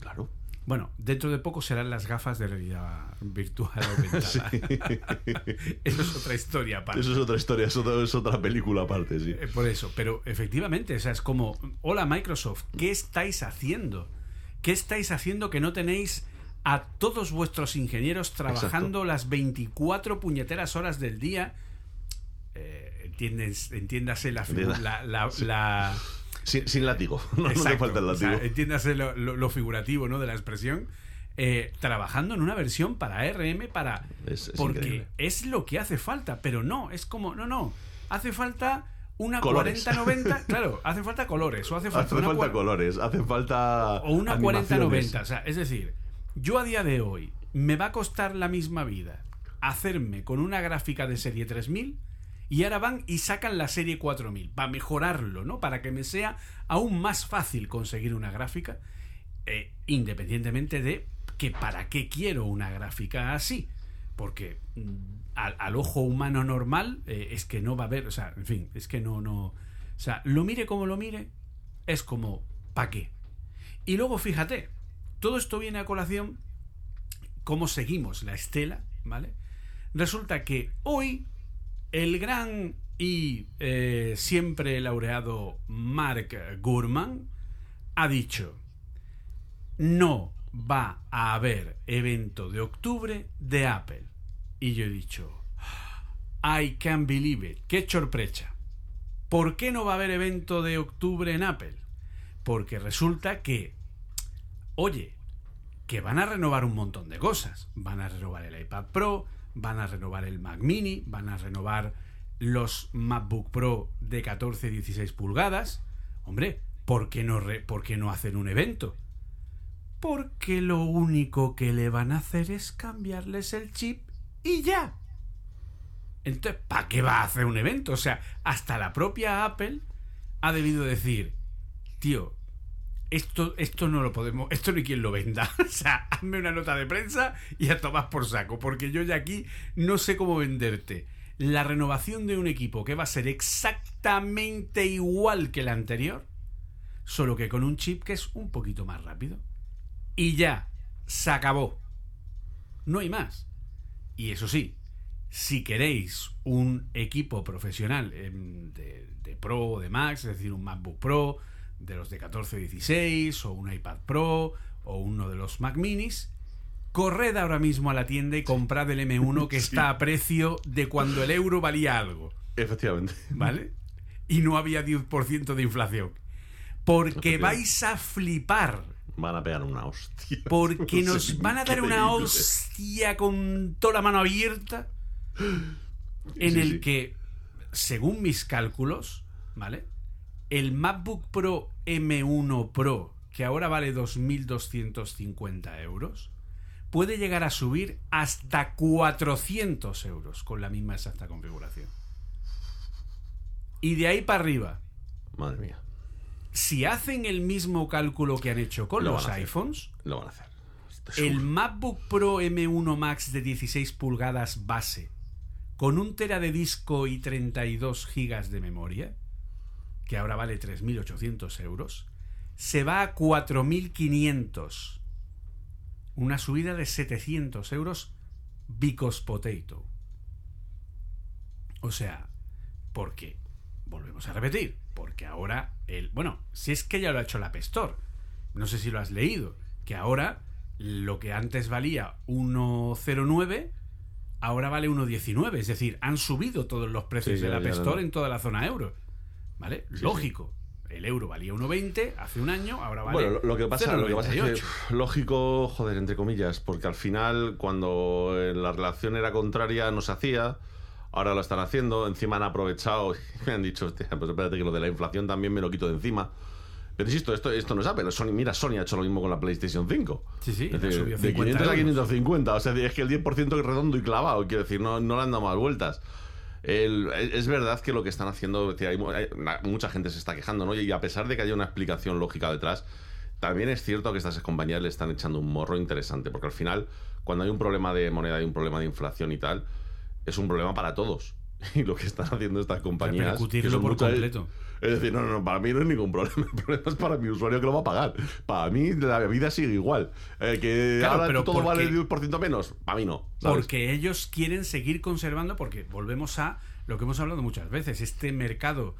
Claro. Bueno, dentro de poco serán las gafas de realidad virtual aumentada. Eso es otra historia aparte. Eso es otra historia, es otra, es otra película aparte, sí. Eh, Por eso, pero efectivamente, o sea, es como, hola Microsoft, ¿qué estáis haciendo? ¿Qué estáis haciendo que no tenéis a todos vuestros ingenieros trabajando las 24 puñeteras horas del día? Eh, entiendes, entiéndase la, la- la- Sin, sin látigo. No, no te Exacto, falta el o sea, látigo. entiéndase lo, lo- lo figurativo ¿no? de la expresión. eh, trabajando en una versión para ARM para Es- es porque increíble. es lo que hace falta pero no es como no no hace falta una Colores. 40-90 claro hace falta colores o hace falta Hace una falta colores, hace falta. o una animaciones. 40-90 o sea es decir yo a día de hoy me va a costar la misma vida hacerme con una gráfica de serie 3000 y ahora van y sacan la serie 4000 para mejorarlo, ¿no? Para que me sea aún más fácil conseguir una gráfica, eh, independientemente de que para qué quiero una gráfica así. Porque mm, al, ojo humano normal eh, es que no va a haber, o sea, en fin, es que no, no. O sea, lo mire como lo mire, es como, ¿para qué? Y luego fíjate, todo esto viene a colación cómo seguimos la estela, ¿vale? Resulta que hoy el gran y eh, siempre laureado Mark Gurman ha dicho no va a haber evento de octubre de Apple. Y yo he dicho, I can't believe it, qué sorpresa. ¿Por qué no va a haber evento de octubre en Apple? Porque resulta que, oye, que van a renovar un montón de cosas. Van a renovar el iPad Pro, van a renovar el Mac Mini, van a renovar los MacBook Pro de 14 y 16 pulgadas. Hombre, ¿por qué no, re- por qué no hacen un evento? Porque lo único que le van a hacer es cambiarles el chip y ya. Entonces, ¿para qué va a hacer un evento? O sea, hasta la propia Apple ha debido decir, tío, esto, esto no lo podemos, esto no hay quien lo venda. O sea, hazme una nota de prensa y a tomar por saco, porque yo ya aquí no sé cómo venderte. La renovación de un equipo que va a ser exactamente igual que el anterior, solo que con un chip que es un poquito más rápido. Y ya, se acabó. No hay más. Y eso sí, si queréis un equipo profesional em, de, de Pro o de Max, es decir, un MacBook Pro de los de 14-16 o un iPad Pro o uno de los Mac Minis, corred ahora mismo a la tienda y comprad el M1 que está a precio de cuando el euro valía algo, Efectivamente. ¿vale? Y no había 10% de inflación. Porque vais a flipar Van a pegar una hostia. Porque nos van a dar una hostia con toda la mano abierta. En Sí, el sí. que, según mis cálculos, ¿vale? El MacBook Pro M1 Pro, que ahora vale 2.250 euros, puede llegar a subir hasta 400 euros con la misma exacta configuración. Y de ahí para arriba, Madre mía. si hacen el mismo cálculo que han hecho con Lo los iPhones, Lo van a hacer. El. MacBook Pro M1 Max de 16 pulgadas base, con un tera de disco y 32 gigas de memoria, que ahora vale 3.800 euros, se va a 4.500. Una subida de 700 euros Bicos Potato. O sea, porque, volvemos a repetir, porque ahora el... Bueno, si es que ya lo ha hecho la Pestor, no sé si lo has leído, que ahora lo que antes valía 1,09 ahora vale 1,19. Es decir, han subido todos los precios Sí, de la Pestor en toda la zona euro. ¿Vale? Lógico. El euro valía 1,20 hace un año, ahora vale. Bueno, lo, lo que pasa, lo que pasa es que 0,98. pff, lógico, joder, entre comillas, porque al final cuando eh, la relación era contraria no se hacía, ahora lo están haciendo, encima han aprovechado y me han dicho, hostia, pues espérate que lo de la inflación también me lo quito de encima. Pero insisto, esto, esto no es Apple, Sony, mira, Sony ha hecho lo mismo con la PlayStation 5. Sí, sí, Es decir, de 50 500 a euros. 550, o sea, es que el 10% es redondo y clavado, quiero decir, no, no le han dado más vueltas. El- es verdad que lo que están haciendo, hay, hay- mucha gente se está quejando, ¿no? Y a pesar de que haya una explicación lógica detrás, también es cierto que estas compañías le están echando un morro interesante, porque al final, cuando hay un problema de moneda y un problema de inflación y tal, es un problema para todos. Y lo que están haciendo estas compañías. que son por muchas- completo. Es decir, no, no, no, para mí no es ningún problema. El problema es para mi usuario que lo va a pagar. Para mí la vida sigue igual. Eh, que Claro, ahora pero todo porque- vale el 10% menos. Para mí no. ¿sabes? Porque ellos quieren seguir conservando, porque volvemos a lo que hemos hablado muchas veces, este mercado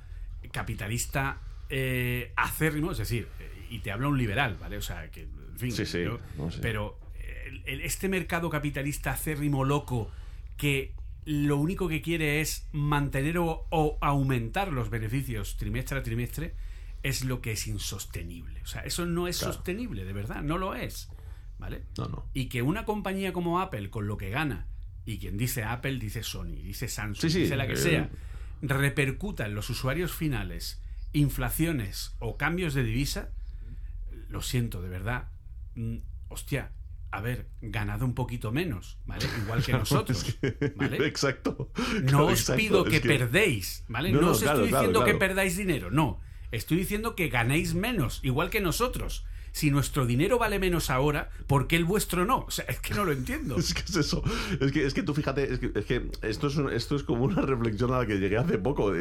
capitalista eh, acérrimo, es decir, eh, y te habla un liberal, ¿vale? O sea, que, en fin, Sí, sí, yo- no sé. pero el- el- este mercado capitalista acérrimo loco que lo único que quiere es mantener o, o aumentar los beneficios trimestre a trimestre es lo que es insostenible. O sea, eso no es Claro. sostenible, de verdad, no lo es. ¿Vale? No, no. Y que una compañía como Apple, con lo que gana, y quien dice Apple dice Sony, dice Samsung, Sí, sí, dice la que eh, sea, repercuta en los usuarios finales inflaciones o cambios de divisa, lo siento, de verdad. Mm, hostia, haber ganado un poquito menos, ¿vale? Igual que nosotros, ¿vale? Exacto. No os exacto, pido es que, perdéis, ¿vale? No, os claro, estoy claro, diciendo que perdáis dinero, no. Estoy diciendo que ganéis menos, igual que nosotros. Si nuestro dinero vale menos ahora, ¿por qué el vuestro no? O sea, es que no lo entiendo. Es que es eso. Es que, es que tú fíjate, es que, es que esto, es un- esto es como una reflexión a la que llegué hace poco.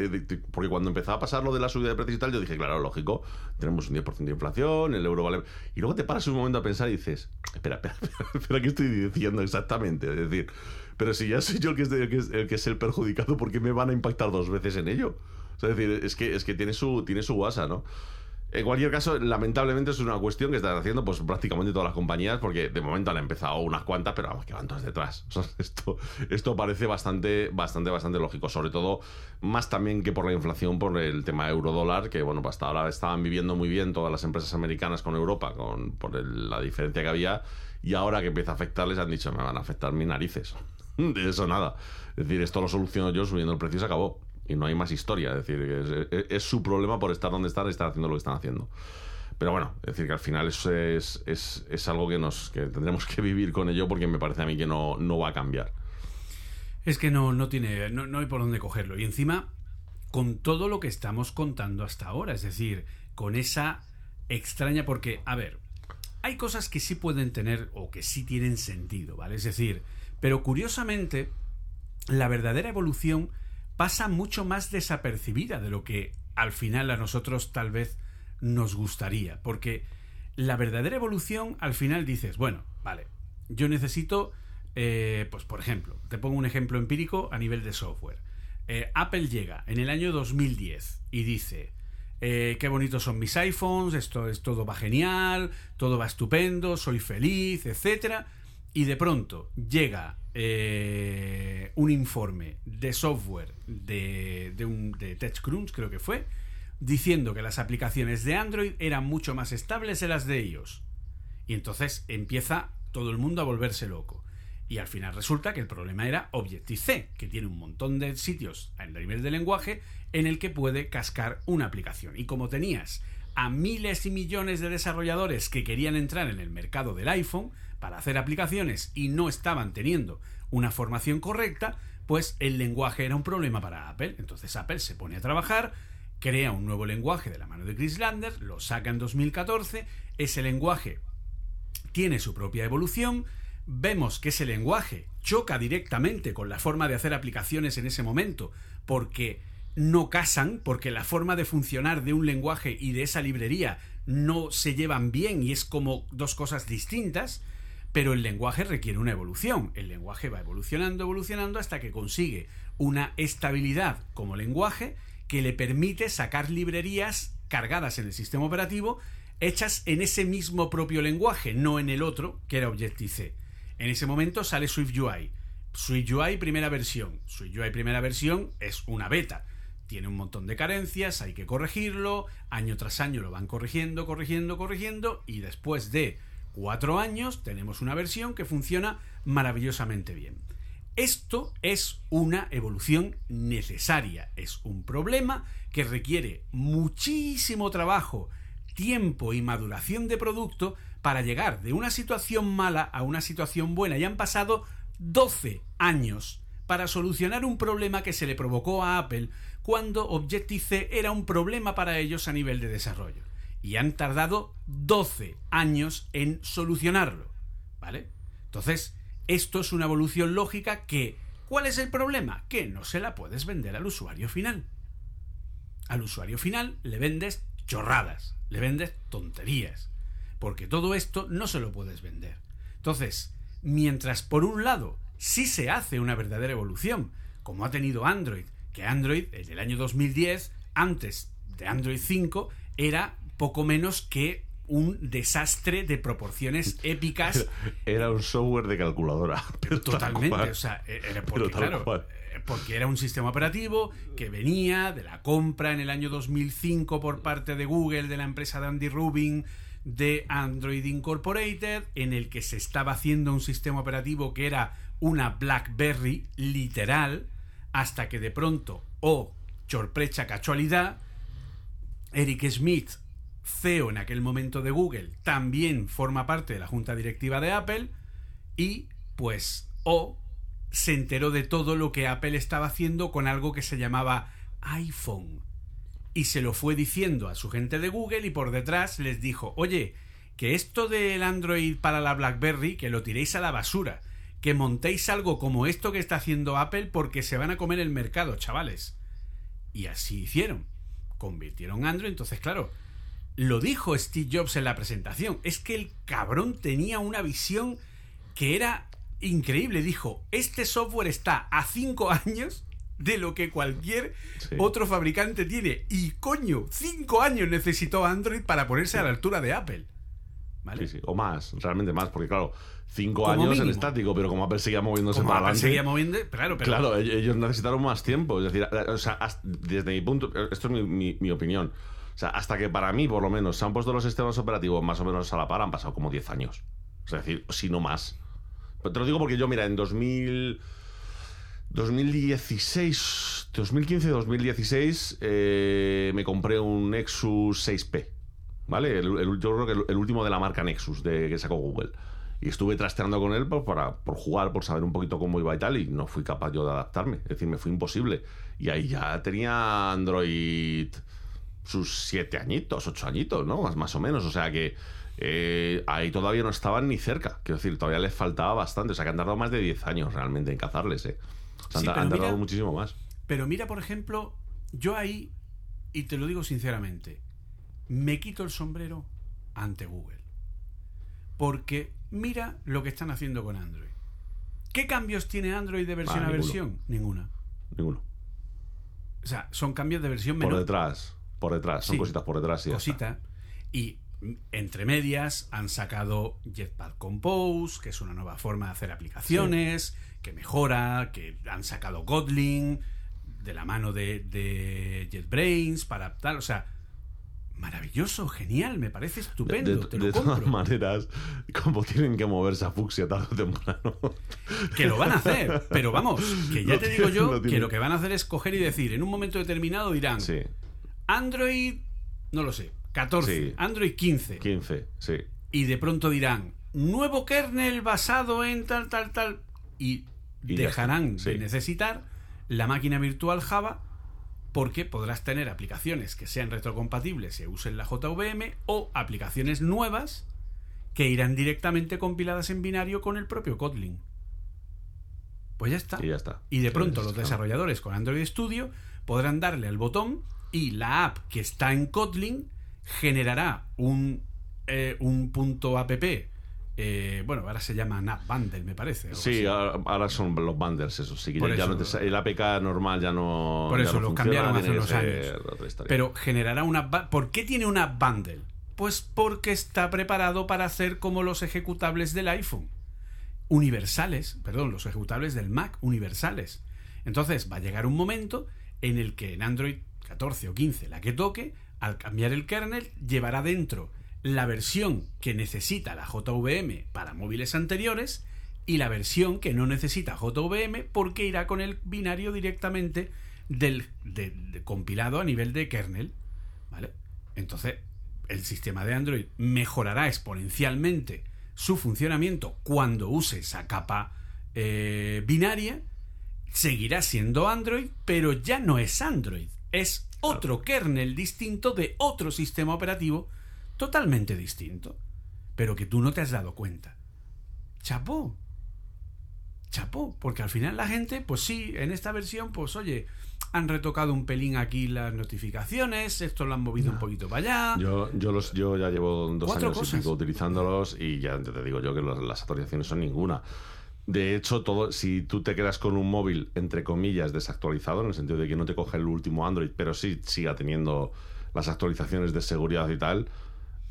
porque cuando empezaba a pasar lo de la subida de precios y tal, yo dije, claro, lógico, tenemos un 10% de inflación, el euro vale. Y luego te paras un momento a pensar y dices, espera, espera, espera, espera, ¿qué estoy diciendo exactamente? Es decir, pero si ya soy yo el que es, el que es, el que es el perjudicado, ¿por qué me van a impactar dos veces en ello? O sea, es decir, es que, es que tiene su, tiene su guasa, ¿no? En cualquier caso, lamentablemente es una cuestión que están haciendo pues prácticamente todas las compañías, porque de momento han empezado unas cuantas, pero vamos, que van todas detrás. Esto, parece bastante, bastante, bastante lógico, sobre todo más también que por la inflación, por el tema euro-dólar, que bueno, pues hasta ahora estaban viviendo muy bien todas las empresas americanas con Europa, con, por la diferencia que había, y ahora que empieza a afectarles han dicho, me van a afectar mis narices. De eso nada. Es decir, esto lo soluciono yo subiendo el precio y se acabó. Y no hay más historia. Es decir, es, su problema por estar donde están y estar haciendo lo que están haciendo. Pero bueno, es decir, que al final eso es, es, es algo que, nos, que tendremos que vivir con ello porque me parece a mí que no, no va a cambiar. Es que no, no tiene, no, no hay por dónde cogerlo. Y encima, con todo lo que estamos contando hasta ahora, es decir, con esa extraña, porque, a ver, hay cosas que sí pueden tener o que sí tienen sentido, ¿vale? Es decir, pero curiosamente, la verdadera evolución pasa mucho más desapercibida de lo que al final a nosotros tal vez nos gustaría, porque la verdadera evolución al final dices, bueno, vale, yo necesito, eh, pues por ejemplo, te pongo un ejemplo empírico a nivel de software. Eh, Apple llega en el año 2010 y dice, eh, qué bonitos son mis iPhones, esto es todo va genial, todo va estupendo, soy feliz, etcétera. Y de pronto llega eh, un informe de software de, de, un, de TechCrunch, creo que fue, diciendo que las aplicaciones de Android eran mucho más estables que las de iOS. Y entonces empieza todo el mundo a volverse loco. Y al final resulta que el problema era Objective-C, que tiene un montón de sitios a nivel de lenguaje en el que puede cascar una aplicación. Y como tenías a miles y millones de desarrolladores que querían entrar en el mercado del iPhone para hacer aplicaciones y no estaban teniendo una formación correcta, pues el lenguaje era un problema para Apple. Entonces Apple se pone a trabajar, crea un nuevo lenguaje de la mano de Chris Landers, lo saca en 2014, ese lenguaje tiene su propia evolución, vemos que ese lenguaje choca directamente con la forma de hacer aplicaciones en ese momento, porque no casan, porque la forma de funcionar de un lenguaje y de esa librería no se llevan bien y es como dos cosas distintas, pero el lenguaje requiere una evolución. El lenguaje va evolucionando, evolucionando hasta que consigue una estabilidad como lenguaje que le permite sacar librerías cargadas en el sistema operativo hechas en ese mismo propio lenguaje, no en el otro, que era Objective-C. En ese momento sale SwiftUI. SwiftUI primera versión. SwiftUI primera versión es una beta. Tiene un montón de carencias, hay que corregirlo, año tras año lo van corrigiendo, corrigiendo, corrigiendo, y después de cuatro años tenemos una versión que funciona maravillosamente bien. Esto es una evolución necesaria, es un problema que requiere muchísimo trabajo, tiempo y maduración de producto para llegar de una situación mala a una situación buena. Y han pasado 12 años para solucionar un problema que se le provocó a Apple cuando Objective-C era un problema para ellos a nivel de desarrollo. Y han tardado 12 años en solucionarlo. ¿Vale? Entonces, esto es una evolución lógica que... ¿Cuál es el problema? Que no se la puedes vender al usuario final. Al usuario final le vendes chorradas, le vendes tonterías, porque todo esto no se lo puedes vender. Entonces, mientras por un lado sí se hace una verdadera evolución, como ha tenido Android, que Android el año 2010, antes de Android 5, era poco menos que un desastre de proporciones épicas. Era un software de calculadora. Totalmente. O sea, e-, era porque, claro, eh, porque era un sistema operativo que venía de la compra en el año 2005 por parte de Google, de la empresa de Andy Rubin, de Android Incorporated, en el que se estaba haciendo un sistema operativo que era una BlackBerry literal, hasta que de pronto, oh, sorpresa casualidad, Eric Smith CEO en aquel momento de Google, también forma parte de la junta directiva de Apple y pues O se enteró de todo lo que Apple estaba haciendo con algo que se llamaba iPhone y se lo fue diciendo a su gente de Google y por detrás les dijo, oye, que esto del Android para la BlackBerry, que lo tiréis a la basura, que montéis algo como esto que está haciendo Apple porque se van a comer el mercado, chavales. Y así hicieron. Convirtieron Android, entonces claro, lo dijo Steve Jobs en la presentación, es que el cabrón tenía una visión que era increíble. Dijo, este software está a 5 años de lo que cualquier otro fabricante tiene. Y coño, 5 años necesitó Android para ponerse a la altura de Apple. ¿Vale? Sí, sí, o más, realmente más, porque claro, 5 años en estático, pero como Apple seguía moviéndose para adelante. seguía moviendo, claro, pero... Claro, ellos necesitaron más tiempo. Es decir, o sea, desde mi punto, esto es mi, mi opinión hasta que para mí, por lo menos, se han puesto los sistemas operativos más o menos a la par, han pasado como 10 años. Es decir, si no más. Pero te lo digo porque yo, mira, en 2000... 2016, 2015-2016 eh, me compré un Nexus 6P, ¿vale? El, yo creo que el, último de la marca Nexus de, que sacó Google. Y estuve trasteando con él pues, para, por jugar, por saber un poquito cómo iba y tal, y no fui capaz yo de adaptarme. Es decir, me fue imposible. Y ahí ya tenía Android sus siete añitos, ocho añitos, ¿no? Más, más o menos. O sea que eh, ahí todavía no estaban ni cerca. Quiero decir, todavía les faltaba bastante. O sea que han tardado más de 10 años realmente en cazarles, ¿eh? han, tardado muchísimo más. Pero mira, por ejemplo, yo ahí, y te lo digo sinceramente, me quito el sombrero ante Google. Porque mira lo que están haciendo con Android. ¿Qué cambios tiene Android de versión a versión? Ninguna. Ninguno. O sea, son cambios de versión menor. Por detrás. Por detrás, son cositas por detrás. Y cosita. Y entre medias han sacado Jetpack Compose, que es una nueva forma de hacer aplicaciones, que mejora, que han sacado Godling de la mano de, de JetBrains para tal. O sea, Maravilloso, genial, me parece estupendo, de, te lo de compro. todas maneras, como tienen que moverse a fucsia tarde o temprano. Que lo van a hacer, pero vamos, que ya te digo tiene- yo lo que lo que van a hacer es coger y decir, en un momento determinado dirán, Sí, Android, no lo sé, 14, Sí. Android 15, 15, sí. y de pronto dirán, nuevo kernel basado en tal, tal, tal, y, dejarán de necesitar la máquina virtual Java porque podrás tener aplicaciones que sean retrocompatibles y usen la JVM o aplicaciones nuevas que irán directamente compiladas en binario con el propio Kotlin. Pues ya está. Y ya está. Y de Sí, pronto sí, los desarrolladores con Android Studio podrán darle al botón y la app que está en Kotlin generará un, eh, un punto app. eh, bueno, ahora se llama App Bundle, me parece. Sí, ahora ahora son los bundles, eso sí. que Por ya eso. no te- el APK normal ya no. Por eso no lo funciona, cambiaron hace unos años. Pero generará una... ¿Por qué tiene una bundle? Pues porque está preparado para hacer como los ejecutables del iPhone. Universales, perdón, los ejecutables del Mac universales. Entonces va a llegar un momento en el que en Android 14 o 15, la que toque, al cambiar el kernel, llevará dentro la versión que necesita la JVM para móviles anteriores y la versión que no necesita JVM porque irá con el binario directamente del de- de compilado a nivel de kernel. ¿Vale? Entonces, el sistema de Android mejorará exponencialmente su funcionamiento cuando use esa capa eh, binaria. Seguirá siendo Android, pero ya no es Android. Es otro kernel distinto de otro sistema operativo totalmente distinto. Pero que tú no te has dado cuenta. Chapó. Chapó. Porque al final la gente, pues sí, en esta versión, pues oye, han retocado un pelín aquí las notificaciones, esto lo han movido un poquito para allá. Yo, yo, los, yo ya llevo dos años y pico utilizándolos y ya te digo yo que los- las actualizaciones son ninguna. De hecho, todo, si tú te quedas con un móvil, entre comillas, desactualizado, en el sentido de que no te coge el último Android, pero sí siga teniendo las actualizaciones de seguridad y tal,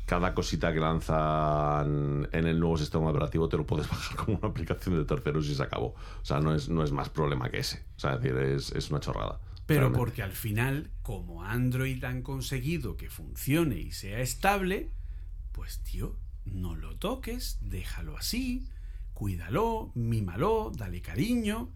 cada cosita que lanzan en el nuevo sistema operativo te lo puedes bajar como una aplicación de terceros y se acabó. O sea, no es, no es más problema que ese. O sea, es decir, es, es una chorrada. Pero realmente. porque al final, como Android han conseguido que funcione y sea estable, pues tío, no lo toques, déjalo así, cuídalo, mímalo, dale cariño.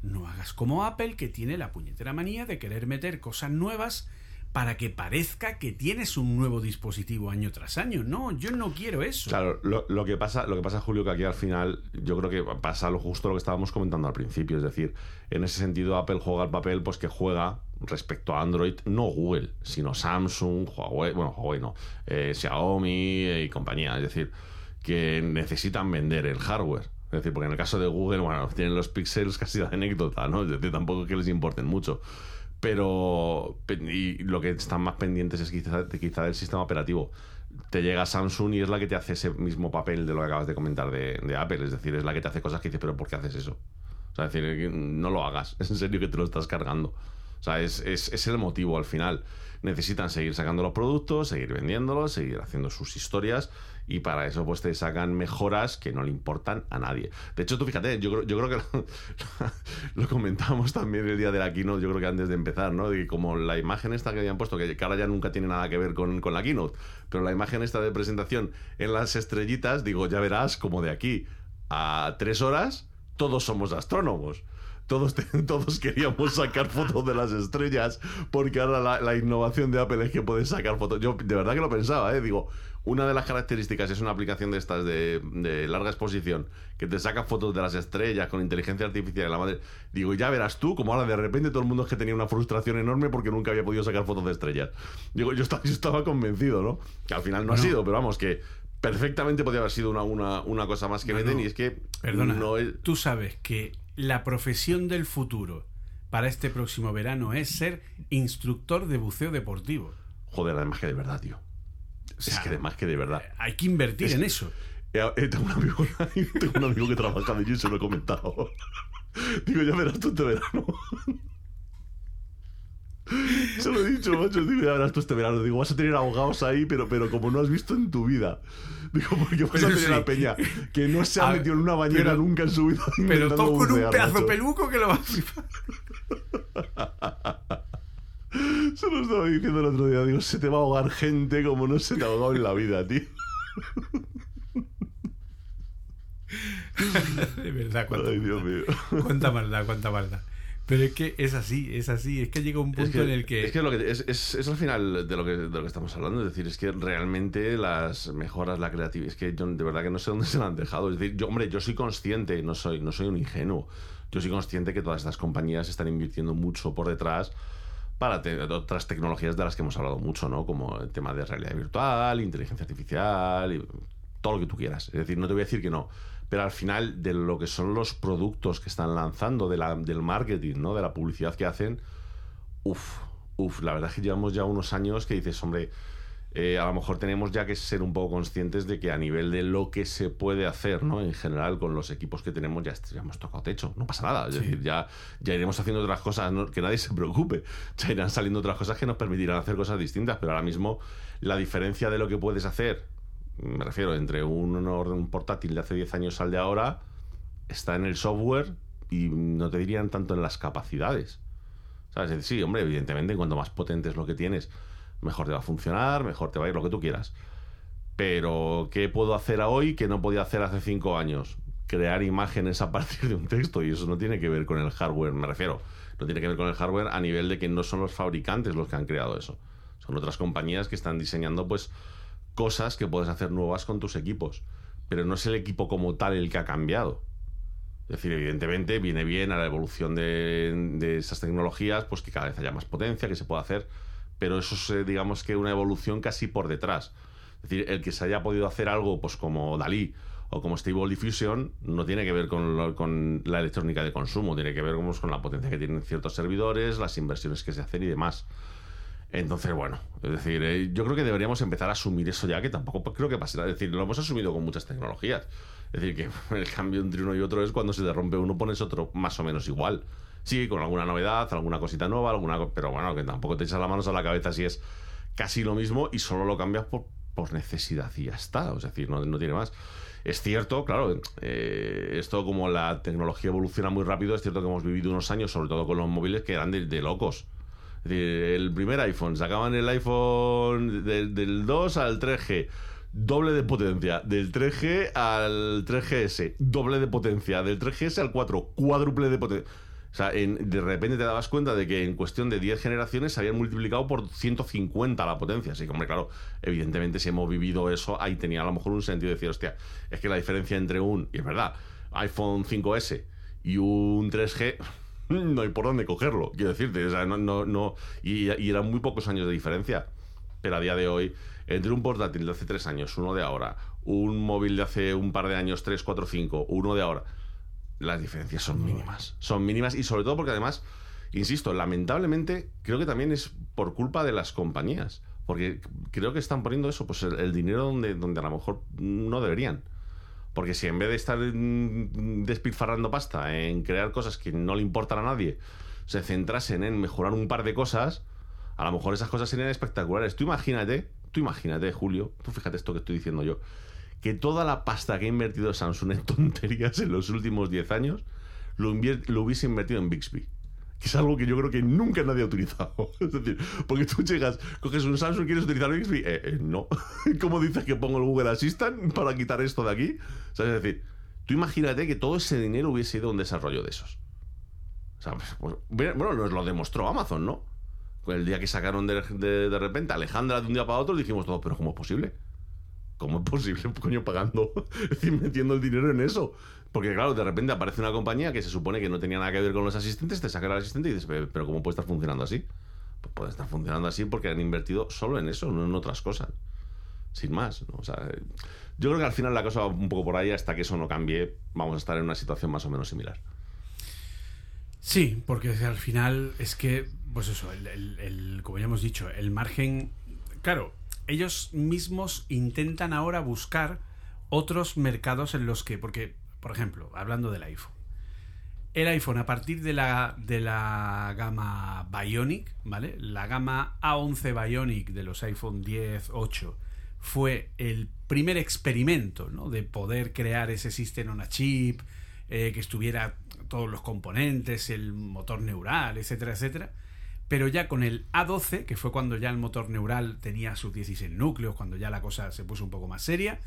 No hagas como Apple que tiene la puñetera manía de querer meter cosas nuevas para que parezca que tienes un nuevo dispositivo año tras año. No, yo no quiero eso. Claro, lo, que pasa, lo que pasa, Julio, que aquí al final yo creo que pasa lo justo lo que estábamos comentando al principio. Es decir, en ese sentido, Apple juega el papel pues que juega respecto a Android, no Google, sino Samsung, Huawei, bueno, Huawei no, eh, Xiaomi y compañía. Es decir, que necesitan vender el hardware. Es decir, porque en el caso de Google, bueno, tienen los pixels casi de anécdota, ¿no? Es decir, tampoco es que les importen mucho. Pero pe- y lo que están más pendientes es quizá, quizá del sistema operativo. Te llega Samsung y es la que te hace ese mismo papel de lo que acabas de comentar de, Apple. Es decir, es la que te hace cosas que dices, pero ¿por qué haces eso? O sea, es decir, no lo hagas. Es en serio que te lo estás cargando. O sea, es, es el motivo al final. Necesitan seguir sacando los productos, seguir vendiéndolos, seguir haciendo sus historias y para eso pues te sacan mejoras que no le importan a nadie. De hecho, tú fíjate, yo yo creo que lo, lo comentábamos también el día de la keynote, yo creo que antes de empezar, ¿no? De como la imagen esta que habían puesto, que ahora ya nunca tiene nada que ver con, con la keynote, pero la imagen esta de presentación en las estrellitas, digo, ya verás como de aquí a tres horas todos somos astrónomos. Todos, todos queríamos sacar fotos de las estrellas porque ahora la, la innovación de Apple es que puedes sacar fotos. Yo de verdad que lo pensaba, ¿eh? Digo, una de las características es una aplicación de estas de, de larga exposición que te saca fotos de las estrellas con inteligencia artificial y la madre. Digo, ya verás tú como ahora de repente todo el mundo es que tenía una frustración enorme porque nunca había podido sacar fotos de estrellas. Digo, yo estaba, yo estaba convencido, ¿no? Que al final no ha Bueno. sido, pero vamos, que perfectamente podía haber sido una, una, una cosa más que No, venden no. y es que Perdona, no es- tú sabes que la profesión del futuro para este próximo verano es ser instructor de buceo deportivo. Joder, además que de verdad, tío. es sea, que además que de verdad. Hay que invertir Es- en eso. Tengo, un amigo, tengo un amigo que trabaja de allí y se lo he comentado. Digo, ya verás tú este verano. Se lo he dicho, macho. Digo, ya verás tú este verano. Digo, vas a tener ahogados ahí, pero, pero como no has visto en tu vida. Digo, porque vas a tener sí. la peña que no se ha A- metido en una bañera pero- nunca en su vida. Pero todo con un pedazo macho. peluco que lo vas a flipar. Se lo estaba diciendo el otro día. Digo, se te va a ahogar gente como no se te ha ahogado en la vida, tío. De verdad, cuánta, Ay, Dios mío. cuánta maldad, cuánta maldad. Pero es que es así, es así. Es que llega un punto Es que, en el que. es, que lo que- es, es- es al final de lo, que, de lo que estamos hablando. Es decir, es que realmente las mejoras, la creatividad. Es que yo de verdad que no sé dónde se la han dejado. Es decir, yo, hombre, yo soy consciente, no soy, no soy un ingenuo. Yo soy consciente que todas estas compañías están invirtiendo mucho por detrás para te- otras tecnologías de las que hemos hablado mucho, ¿no? Como el tema de realidad virtual, inteligencia artificial, y todo lo que tú quieras. Es decir, no te voy a decir que no. Pero al final, de lo que son los productos que están lanzando, de la- del marketing, ¿no? De la publicidad que hacen, Uf, uf, la verdad es que llevamos ya unos años que dices, hombre, eh, a lo mejor tenemos ya que ser un poco conscientes de que a nivel de lo que se puede hacer, ¿no? En general, con los equipos que tenemos, ya, ya hemos tocado techo, no pasa nada. Es Sí. decir, ya, ya iremos haciendo otras cosas, ¿no? que nadie se preocupe. Ya irán saliendo otras cosas que nos permitirán hacer cosas distintas, pero ahora mismo la diferencia de lo que puedes hacer, me refiero, entre un, un portátil de hace 10 años al de ahora, está en el software y no te dirían tanto en las capacidades. ¿Sabes? Sí, hombre, evidentemente, cuanto más potente es lo que tienes, mejor te va a funcionar, mejor te va a ir lo que tú quieras. Pero, ¿qué puedo hacer hoy que no podía hacer hace cinco años? Crear imágenes a partir de un texto, y eso no tiene que ver con el hardware, me refiero. No tiene que ver con el hardware a nivel de que no son los fabricantes los que han creado eso. Son otras compañías que están diseñando, pues, cosas que puedes hacer nuevas con tus equipos. Pero no es el equipo como tal el que ha cambiado. Es decir, evidentemente viene bien a la evolución de, esas tecnologías, pues que cada vez haya más potencia, que se pueda hacer, pero eso es, eh, digamos que una evolución casi por detrás. Es decir, el que se haya podido hacer algo, pues como Dalí o como Stable Diffusion, no tiene que ver con, lo- con la electrónica de consumo, tiene que ver como, con la potencia que tienen ciertos servidores, las inversiones que se hacen y demás. Entonces, bueno, es decir, eh, yo creo que deberíamos empezar a asumir eso ya, que tampoco creo que pase nada. Es decir, lo hemos asumido con muchas tecnologías. Es decir, que el cambio entre uno y otro es cuando se te rompe uno, pones otro más o menos igual. Sí, con alguna novedad, alguna cosita nueva, alguna pero bueno, que tampoco te echas las manos a la cabeza si es casi lo mismo y solo lo cambias por, por necesidad y ya está. Es decir, no, no tiene más. Es cierto, claro, eh, esto como la tecnología evoluciona muy rápido, es cierto que hemos vivido unos años, sobre todo con los móviles, que eran de locos. El primer iPhone, sacaban el iPhone del, del 2 al 3G, doble de potencia, del 3G al 3GS, doble de potencia, del 3GS al 4, cuádruple de potencia. O sea, de repente te dabas cuenta de que en cuestión de 10 generaciones se habían multiplicado por 150 la potencia. Así que, hombre, claro, evidentemente si hemos vivido eso, ahí tenía a lo mejor un sentido de decir, hostia, es que la diferencia entre un, y es verdad, iPhone 5S y un 3G, no hay por dónde cogerlo, quiero decirte. O sea, no, no, y, y eran muy pocos años de diferencia. Pero a día de hoy, entre un portátil de hace 3 años, uno de ahora, un móvil de hace un par de años, 3, 4, 5, uno de ahora, las diferencias son mínimas. Son mínimas y sobre todo porque además, insisto, lamentablemente creo que también es por culpa de las compañías. Porque creo que están poniendo eso, pues el, el dinero donde, donde a lo mejor no deberían. Porque si en vez de estar despilfarrando pasta en crear cosas que no le importan a nadie, se centrasen en mejorar un par de cosas, a lo mejor esas cosas serían espectaculares. Tú imagínate, tú imagínate, Julio, tú fíjate esto que estoy diciendo yo, que toda la pasta que ha invertido Samsung en tonterías en los últimos 10 años lo, lo hubiese invertido en Bixby. Que es algo que yo creo que nunca nadie ha utilizado. Es decir, porque tú llegas, coges un Samsung, ¿quieres utilizar Bixby? Eh, eh, no. ¿Cómo dices que pongo el Google Assistant para quitar esto de aquí? Es decir, tú imagínate que todo ese dinero hubiese ido a un desarrollo de esos. O sea, pues, bueno, nos lo demostró Amazon, ¿no? El día que sacaron de, de, de repente Alejandra de un día para otro, dijimos todos, pero ¿cómo es posible? ¿Cómo es posible, coño, pagando? Metiendo el dinero en eso. Porque, claro, de repente aparece una compañía que se supone que no tenía nada que ver con los asistentes, te saca el asistente y dices, "Pero, ¿cómo puede estar funcionando así? Pues puede estar funcionando así porque han invertido solo en eso, no en otras cosas. Sin más. O sea, yo creo que al final la cosa va un poco por ahí, hasta que eso no cambie, vamos a estar en una situación más o menos similar. Sí, porque al final es que, pues eso, el- como ya hemos dicho, el margen, claro, ellos mismos intentan ahora buscar otros mercados en los que, porque, por ejemplo, hablando del iPhone, el iPhone a partir de la, de la gama Bionic, ¿vale? La gama A11 Bionic de los iPhone 10, 8 fue el primer experimento, ¿no? De poder crear ese sistema on a chip, eh, que estuviera todos los componentes, el motor neural, etcétera, etcétera. Pero ya con el A12, que fue cuando ya el motor neural tenía sus 16 núcleos, cuando ya la cosa se puso un poco más seria,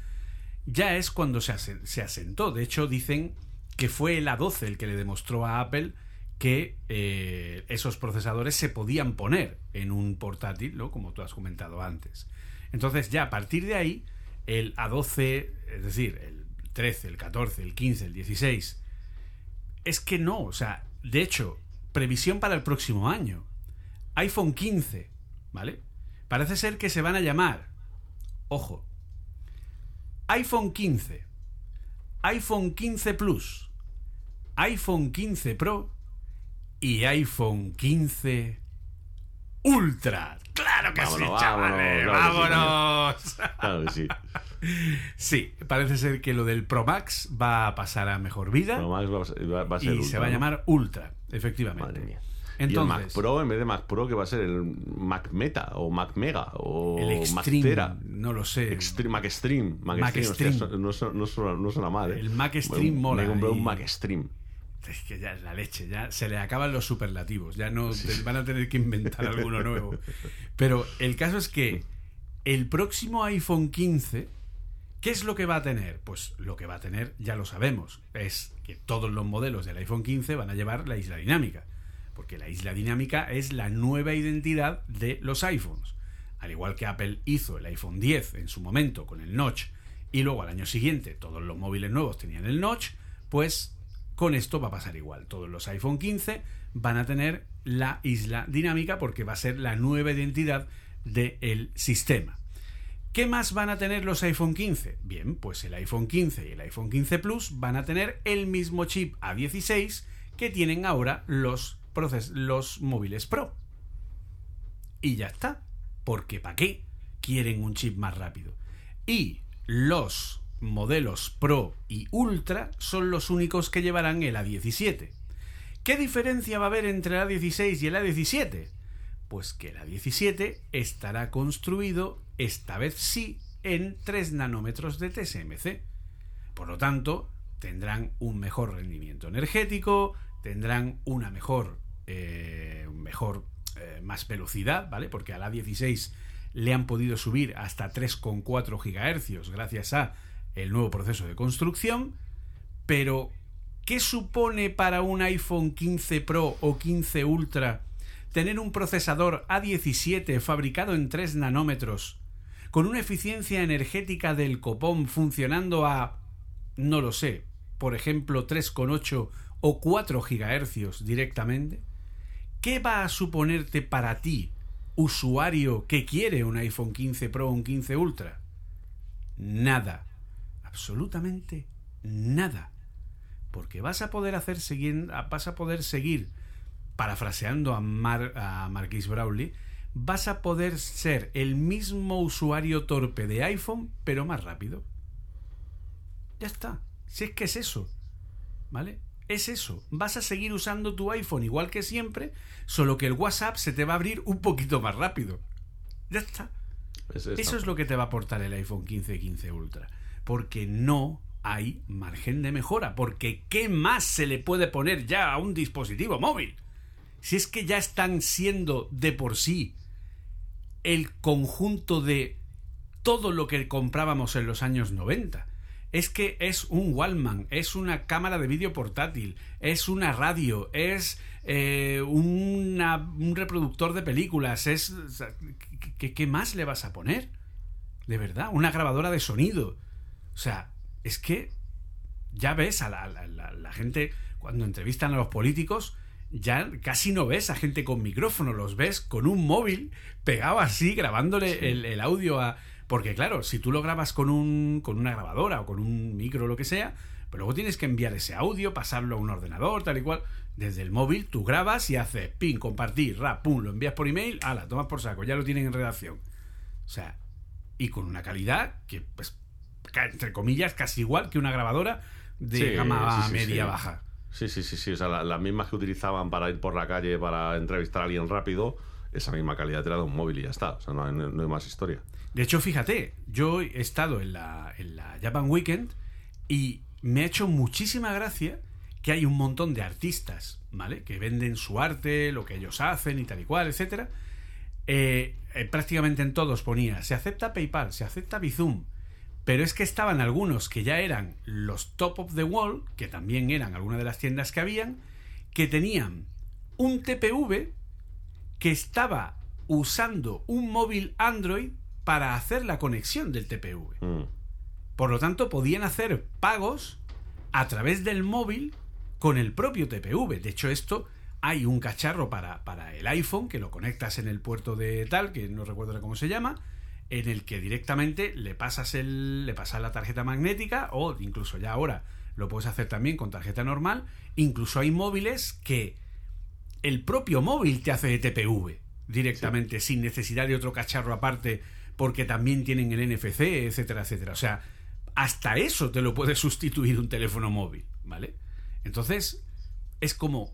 ya es cuando se, asen- se asentó. De hecho, dicen que fue el A12 el que le demostró a Apple que eh, esos procesadores se podían poner en un portátil, ¿no? como tú has comentado antes. Entonces ya a partir de ahí, el A12, es decir, el 13, el 14, el 15, el 16, es que no, o sea, de hecho, previsión para el próximo año. iPhone 15, ¿vale? Parece ser que se van a llamar, ojo, iPhone 15, iPhone 15 Plus, iPhone 15 Pro y iPhone 15 Ultra. ¡Claro que Vámonos, sí, vámonos, chavales! ¡Vámonos! Que sí. Sí, parece ser que lo del Pro Max va a pasar a mejor vida Pro Max va a ser, va- va a ser y ultra, se va a llamar Ultra, efectivamente. Madre mía. Entonces, y el Mac Pro, en vez de Mac Pro, que va a ser el Mac Meta o Mac Mega o el Mac Tera. no lo sé. Extreme, Mac Extreme. Mac, hostia, eso no, su- no suena, no suena- no suena mal, ¿eh? El Mac Me- mola Me compré y- un Mac Extreme. Es que ya es la leche, ya se le acaban los superlativos, ya no te- van a tener que inventar alguno nuevo. Pero el caso es que el próximo iPhone 15, ¿qué es lo que va a tener? Pues lo que va a tener, ya lo sabemos, es que todos los modelos del iPhone 15 van a llevar la isla dinámica, porque la isla dinámica es la nueva identidad de los iPhones. Al igual que Apple hizo el iPhone 10 en su momento con el notch y luego al año siguiente todos los móviles nuevos tenían el notch, pues con esto va a pasar igual. Todos los iPhone 15 van a tener la isla dinámica porque va a ser la nueva identidad del sistema. ¿Qué más van a tener los iPhone 15? Bien, pues el iPhone 15 y el iPhone 15 Plus van a tener el mismo chip A16 que tienen ahora los, proces- los móviles Pro. Y ya está. Porque ¿para qué quieren un chip más rápido? Y los modelos Pro y Ultra son los únicos que llevarán el A17. ¿Qué diferencia va a haber entre el A16 y el A17? Pues que el A17 estará construido, esta vez sí, en 3 nanómetros de TSMC. Por lo tanto, tendrán un mejor rendimiento energético, tendrán una mejor, eh, mejor, eh, más velocidad, ¿vale? Porque al A16 le han podido subir hasta 3,4 GHz gracias a el nuevo proceso de construcción, pero ¿qué supone para un iPhone 15 Pro o 15 Ultra tener un procesador A17 fabricado en 3 nanómetros con una eficiencia energética del copón funcionando a, no lo sé, por ejemplo 3,8 o 4 GHz directamente? ¿Qué va a suponerte para ti, usuario que quiere un iPhone 15 Pro o un 15 Ultra? Nada. Absolutamente nada. Porque vas a poder hacer seguir, vas a poder seguir, parafraseando a, a Marquis Brownlee, vas a poder ser el mismo usuario torpe de iPhone, pero más rápido. Ya está. Si es que es eso. ¿Vale? Es eso. Vas a seguir usando tu iPhone igual que siempre, solo que el WhatsApp se te va a abrir un poquito más rápido. Ya está. Es- está- Eso es lo que te va a aportar el iPhone 15 y 15 Ultra. Porque no hay margen de mejora. Porque ¿qué más se le puede poner ya a un dispositivo móvil? Si es que ya están siendo de por sí el conjunto de todo lo que comprábamos en los años 90. Es que es un Wallman, es una cámara de vídeo portátil, es una radio, es eh, una- un reproductor de películas, es... o sea, ¿qué- ¿qué, qué más le vas a poner? De verdad, una grabadora de sonido. O sea, es que ya ves a la, la- la- la gente cuando entrevistan a los políticos, ya casi no ves a gente con micrófono, los ves con un móvil pegado así, grabándole el, el audio a... Porque claro, si tú lo grabas con, un, con una grabadora o con un micro o lo que sea, pero luego tienes que enviar ese audio, pasarlo a un ordenador, tal y cual. Desde el móvil tú grabas y haces pin, compartir, rap, pum, lo envías por email, ala, tomas por saco, ya lo tienen en redacción. O sea, y con una calidad que, pues, entre comillas, casi igual que una grabadora de Sí, gama sí, sí, media sí. baja. Sí, sí, sí, sí. O sea, la- las mismas que utilizaban para ir por la calle para entrevistar a alguien rápido, esa misma calidad te la da un móvil y ya está. O sea, no hay, no hay más historia. De hecho, fíjate, yo he estado en la, en la Japan Weekend y me ha hecho muchísima gracia que hay un montón de artistas ¿vale? Que venden su arte, lo que ellos hacen y tal y cual, etcétera. Eh, eh, prácticamente en todos ponía, se acepta PayPal, se acepta Bizum, pero es que estaban algunos que ya eran los top of the wall, que también eran algunas de las tiendas que habían, que tenían un TPV que estaba usando un móvil Android para hacer la conexión del TPV. Mm. Por lo tanto, podían hacer pagos a través del móvil con el propio TPV. De hecho, esto hay un cacharro para, para el iPhone que lo conectas en el puerto de tal, que no recuerdo cómo se llama, en el que directamente le pasas el le pasas la tarjeta magnética o incluso ya ahora lo puedes hacer también con tarjeta normal, incluso hay móviles que el propio móvil te hace de TPV directamente sin necesidad de otro cacharro aparte porque también tienen el NFC, etcétera, etcétera. O sea, hasta eso te lo puede sustituir un teléfono móvil, ¿vale? Entonces, es como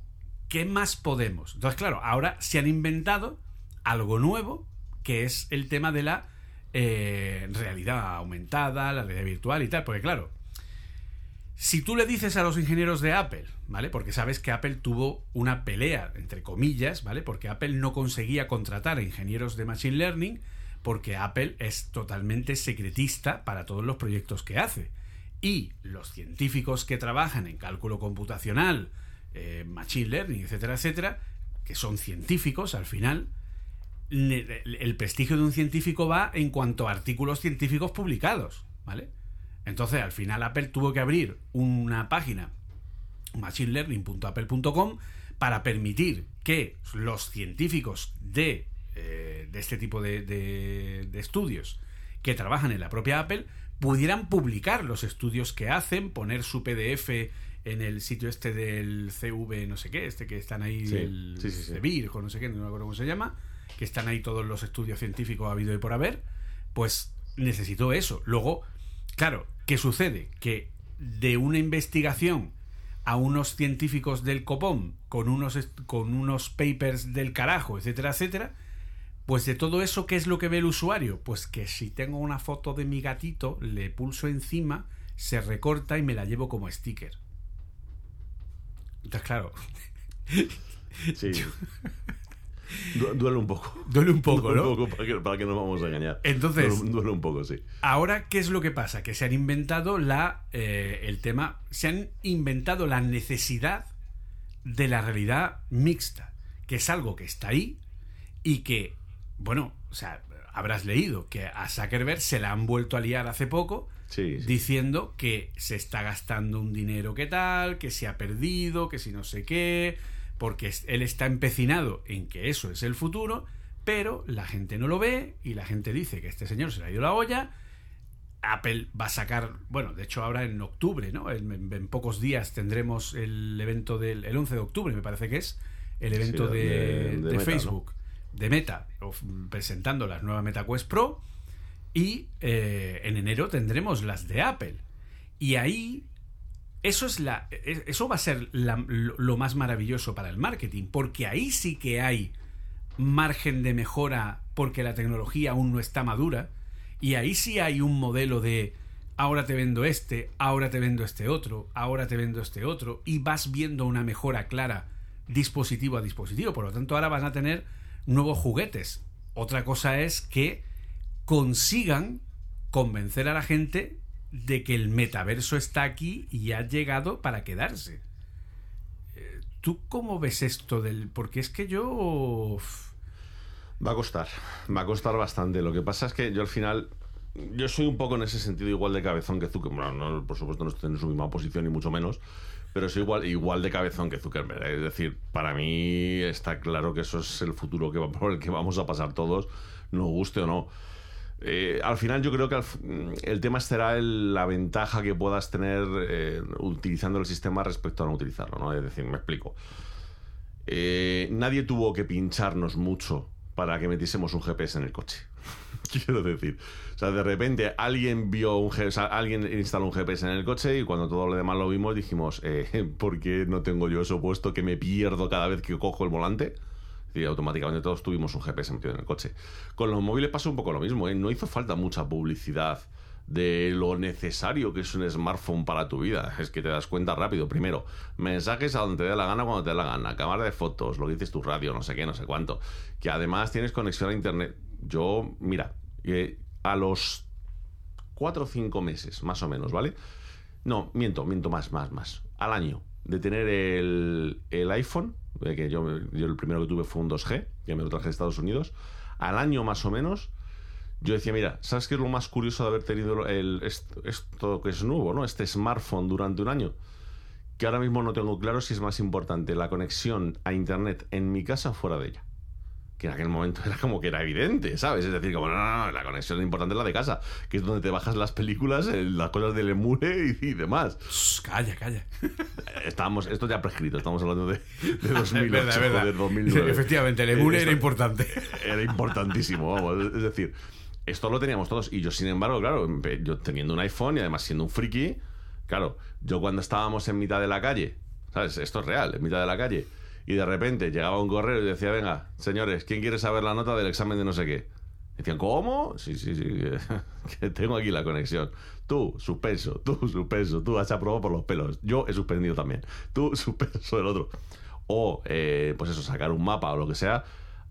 ¿qué más podemos? Entonces, claro, ahora se han inventado algo nuevo, que es el tema de la eh, realidad aumentada, la realidad virtual y tal, porque claro, si tú le dices a los ingenieros de Apple, ¿vale? Porque sabes que Apple tuvo una pelea, entre comillas, ¿vale? Porque Apple no conseguía contratar a ingenieros de Machine Learning porque Apple es totalmente secretista para todos los proyectos que hace. Y los científicos que trabajan en cálculo computacional, eh, Machine Learning, etcétera, etcétera, que son científicos al final, el prestigio de un científico va en cuanto a artículos científicos publicados, ¿vale? Entonces, al final Apple tuvo que abrir una página machinelearning.apple.com para permitir que los científicos de, eh, de este tipo de, de, de estudios que trabajan en la propia Apple pudieran publicar los estudios que hacen, poner su PDF en el sitio este del CV, no sé qué, este que están ahí, Sí, el sí, sí, o no sé qué, no me acuerdo cómo se llama, que están ahí todos los estudios científicos habido y por haber, pues necesitó eso. Luego, claro, ¿qué sucede? Que de una investigación a unos científicos del copón con unos, con unos papers del carajo, etcétera, etcétera, pues de todo eso, ¿qué es lo que ve el usuario? Pues que si tengo una foto de mi gatito, le pulso encima, se recorta y me la llevo como sticker. Entonces, claro, Sí. Du- duele un poco. duele un poco, Duele ¿no? un poco para que, para que no vamos a engañar. Entonces- Duele, duele un poco, sí. Ahora, ¿qué es lo que pasa? Que se han inventado la, eh, el tema, se han inventado la necesidad de la realidad mixta, que es algo que está ahí y que, bueno, o sea, habrás leído que a Zuckerberg se la han vuelto a liar hace poco Sí, sí. diciendo que se está gastando un dinero que tal, que se ha perdido, que si no sé qué, porque él está empecinado en que eso es el futuro, pero la gente no lo ve y la gente dice que este señor se le ha ido la olla. Apple va a sacar, bueno, de hecho ahora en octubre, ¿no? En, en- en pocos días tendremos el evento del el 11 de octubre, me parece que es, el evento Sí, de, de- de de Meta, ¿no? De Meta, presentando las nuevas MetaQuest Pro. Y eh, en enero tendremos las de Apple. Y ahí, eso, es la, e- eso va a ser lo más maravilloso para el marketing, porque ahí sí que hay margen de mejora porque la tecnología aún no está madura. Y ahí sí hay un modelo de ahora te vendo este, ahora te vendo este otro, ahora te vendo este otro, y vas viendo una mejora clara dispositivo a dispositivo. Por lo tanto, ahora van a tener nuevos juguetes. Otra cosa es que consigan convencer a la gente de que el metaverso está aquí y ha llegado para quedarse. Eh, ¿Tú cómo ves esto del...? Porque es que yo... Va a costar, va a costar bastante. Lo que pasa es que yo al final, yo soy un poco en ese sentido igual de cabezón que. Bueno, no, por supuesto no estoy en su misma posición ni mucho menos, pero soy igual, igual de cabezón que Zuckerberg. Es decir, para mí está claro que eso es el futuro que por el que vamos a pasar todos, nos guste o no. Eh, al final yo creo que f- el tema será el- la ventaja que puedas tener eh, utilizando el sistema respecto a no utilizarlo, ¿no? Es decir, me explico. Eh, nadie tuvo que pincharnos mucho para que metiésemos un GPS en el coche. Quiero decir, o sea, de repente alguien vio un o alguien instaló un GPS en el coche y cuando todo lo demás lo vimos dijimos, eh, ¿por qué no tengo yo eso puesto que me pierdo cada vez que cojo el volante? Y automáticamente todos tuvimos un GPS metido en el coche. Con los móviles pasó un poco lo mismo, ¿eh? no hizo falta mucha publicidad de lo necesario que es un smartphone para tu vida. Es que te das cuenta rápido. Primero, mensajes a donde te dé la gana cuando te dé la gana. Cámara de fotos, lo que dices tu radio, no sé qué, no sé cuánto. Que además tienes conexión a internet. Yo, mira, eh, a los 4 o 5 meses, más o menos, ¿vale? No, miento, miento más, más, más. Al año de tener el, el iPhone, eh, que yo, yo el primero que tuve fue un 2G, que me lo traje de Estados Unidos, al año más o menos, yo decía, mira, ¿sabes qué es lo más curioso de haber tenido el, esto, que es nuevo, ¿no? Este smartphone durante un año? Que ahora mismo no tengo claro si es más importante la conexión a Internet en mi casa o fuera de ella que en aquel momento era como que era evidente, ¿sabes? Es decir, como, no, no, no, la conexión importante es la de casa, que es donde te bajas las películas, eh, las cosas del emule y, y demás. Shh, calla, calla. Estábamos, esto ya prescrito, estamos hablando de, de 2008, Es verdad, joder, 2009. Efectivamente, el emule Eh, era importante. Era importantísimo, vamos. Es decir, esto lo teníamos todos. Y yo, sin embargo, claro, yo teniendo un iPhone y además siendo un friki, claro, yo cuando estábamos en mitad de la calle, ¿sabes? Esto es real, en mitad de la calle. Y de repente llegaba un correo y decía, venga, señores, ¿quién quiere saber la nota del examen de no sé qué? Decían, ¿cómo? Sí, sí, sí, que, tengo aquí la conexión. Tú, suspenso, tú, suspenso, tú has aprobado por los pelos. Yo he suspendido también. Tú, suspenso del otro. O, eh, pues eso, sacar un mapa o lo que sea.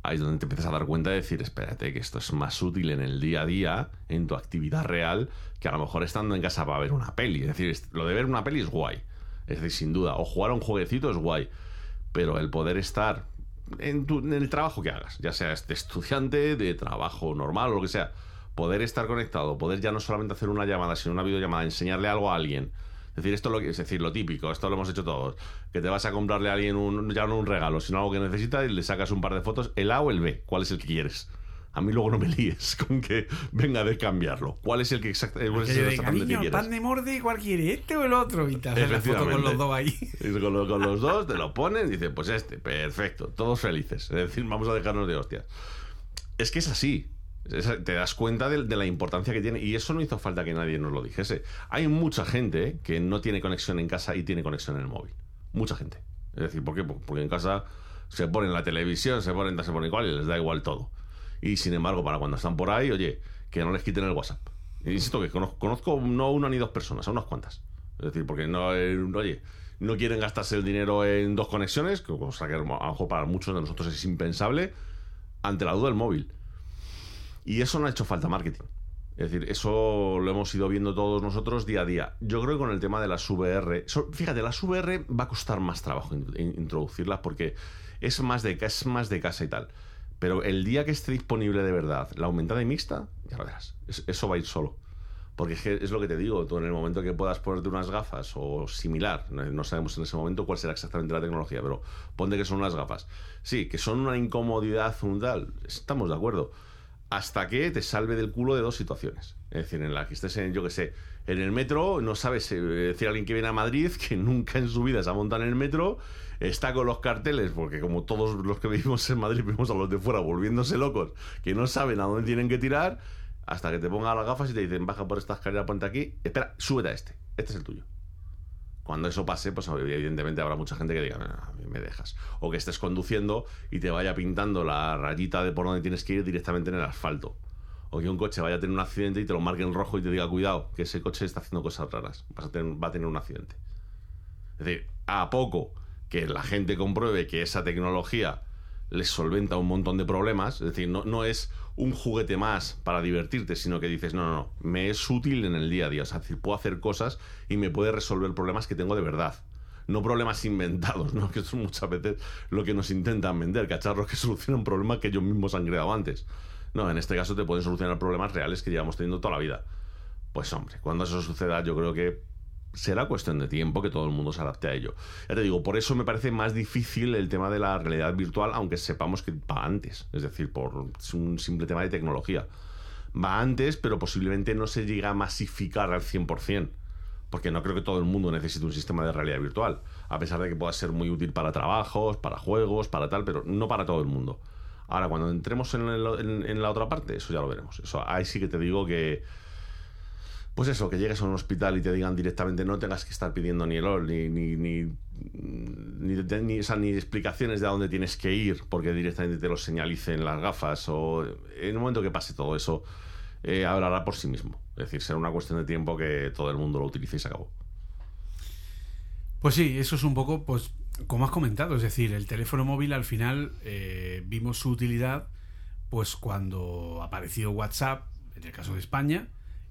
Ahí es donde te empiezas a dar cuenta de decir, espérate, que esto es más útil en el día a día, en tu actividad real, que a lo mejor estando en casa para ver una peli. Es decir, lo de ver una peli es guay. Es decir, sin duda. O jugar a un jueguecito es guay. Pero el poder estar en, tu- en el trabajo que hagas, ya sea de estudiante, de trabajo normal o lo que sea, poder estar conectado, poder ya no solamente hacer una llamada, sino una videollamada, enseñarle algo a alguien. Es decir, esto es lo, es decir, lo típico, esto lo hemos hecho todos. Que te vas a comprarle a alguien un, ya no un regalo, sino algo que necesita y le sacas un par de fotos, el A o el B, ¿cuál es el que quieres? A mí luego no me líes con que venga de cambiarlo. ¿Cuál es el que exacta- cuál es el Aquello de, exactamente que quieres? pan de morde, ¿cuál quiere? ¿Este o el otro? Y te haces la foto con los dos ahí. Y con, lo- con los dos te lo ponen y dicen, pues este, perfecto, todos felices. Es decir, vamos a dejarnos de hostias. Es que es así. Es- te das cuenta de, de la importancia que tiene. Y eso no hizo falta que nadie nos lo dijese. Hay mucha gente que no tiene conexión en casa y tiene conexión en el móvil. Mucha gente. Es decir, ¿por qué? Porque en casa se ponen la televisión, se ponen se ponen igual y les da igual todo. Y sin embargo, para cuando están por ahí, oye, que no les quiten el WhatsApp. Insisto que conozco, no una ni dos personas, a unas cuantas. Es decir, porque no, eh, oye, no quieren gastarse el dinero en dos conexiones, cosa que a lo mejor para muchos de nosotros es impensable, ante la duda del móvil. Y eso no ha hecho falta marketing. Es decir, eso lo hemos ido viendo todos nosotros día a día. Yo creo que con el tema de las VR, fíjate, las VR va a costar más trabajo in- in- introducirlas porque es más, de, es más de casa y tal. Pero el día que esté disponible de verdad la aumentada y mixta, ya lo verás. Es- eso va a ir solo. Porque es, es lo que te digo, tú en el momento que puedas ponerte unas gafas o similar, no, sabemos en ese momento cuál será exactamente la tecnología, pero ponte que son unas gafas. Sí, que son una incomodidad un tal, estamos de acuerdo. Hasta que te salve del culo de dos situaciones. Es decir, en la que estés en, yo que sé, en el metro, no sabes eh, decir alguien que viene a Madrid que nunca en su vida se ha montado en el metro, está con los carteles, porque como todos los que vivimos en Madrid vivimos a los de fuera volviéndose locos, que no saben a dónde tienen que tirar, hasta que te pongan las gafas y te dicen, baja por esta escalera, ponte aquí, espera, súbete a este, este es el tuyo. Cuando eso pase, pues evidentemente habrá mucha gente que diga, "No, a mí me dejas. O que estés conduciendo y te vaya pintando la rayita de por donde tienes que ir directamente en el asfalto. O que un coche vaya a tener un accidente y te lo marque en rojo y te diga, cuidado, que ese coche está haciendo cosas raras. Va a tener un accidente. Es decir, a poco que la gente compruebe que esa tecnología les solventa un montón de problemas, es decir, no, no es un juguete más para divertirte, sino que dices, no, no, no, me es útil en el día a día, o sea, puedo hacer cosas y me puede resolver problemas que tengo de verdad. No problemas inventados, ¿no? Que es muchas veces lo que nos intentan vender, cacharros que solucionan problemas que ellos mismos han creado antes. No, en este caso te pueden solucionar problemas reales que llevamos teniendo toda la vida. Pues hombre, cuando eso suceda, yo creo que será cuestión de tiempo que todo el mundo se adapte a ello. Ya te digo, por eso me parece más difícil el tema de la realidad virtual, aunque sepamos que va antes. Es decir, por es un simple tema de tecnología. Va antes, pero posiblemente no se llega a masificar al 100%. Porque no creo que todo el mundo necesite un sistema de realidad virtual. A pesar de que pueda ser muy útil para trabajos, para juegos, para tal, pero no para todo el mundo. Ahora, cuando entremos en, en la otra parte, eso ya lo veremos. Eso, ahí sí que te digo que, pues eso, que llegues a un hospital y te digan directamente no tengas que estar pidiendo ni el OL, ni, ni, ni, ni, ni- explicaciones de a dónde tienes que ir, porque directamente te lo señalicen las gafas, o en el momento que pase todo eso, eh, hablará por sí mismo. Es decir, será una cuestión de tiempo que todo el mundo lo utilice y se acabó. Pues sí, eso es un poco, pues, como has comentado, es decir, el teléfono móvil al final eh, vimos su utilidad, pues cuando apareció WhatsApp, en el caso de España,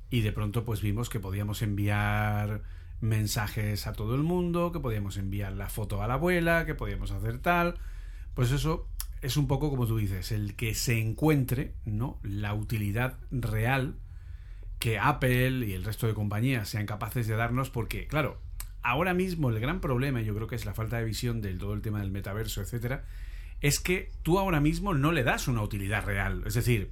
y de pronto pues vimos que podíamos enviar mensajes a todo el mundo, que podíamos enviar la foto a la abuela, que podíamos hacer tal, pues eso es un poco como tú dices, el que se encuentre, ¿no? La utilidad real que Apple y el resto de compañías sean capaces de darnos, porque, claro, ahora mismo el gran problema, yo creo que es la falta de visión del todo el tema del metaverso, etcétera, es que tú ahora mismo no le das una utilidad real. Es decir,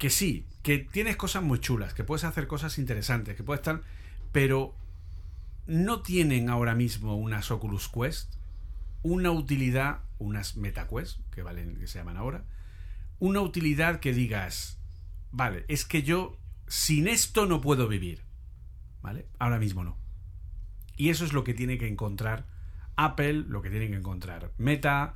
que sí, que tienes cosas muy chulas, que puedes hacer cosas interesantes, que puedes estar. Pero no tienen ahora mismo unas Oculus Quest, una utilidad, unas MetaQuest, que valen, que se llaman ahora, una utilidad que digas, vale, es que yo sin esto no puedo vivir. ¿Vale? Ahora mismo no. Y eso es lo que tiene que encontrar Apple, lo que tiene que encontrar Meta.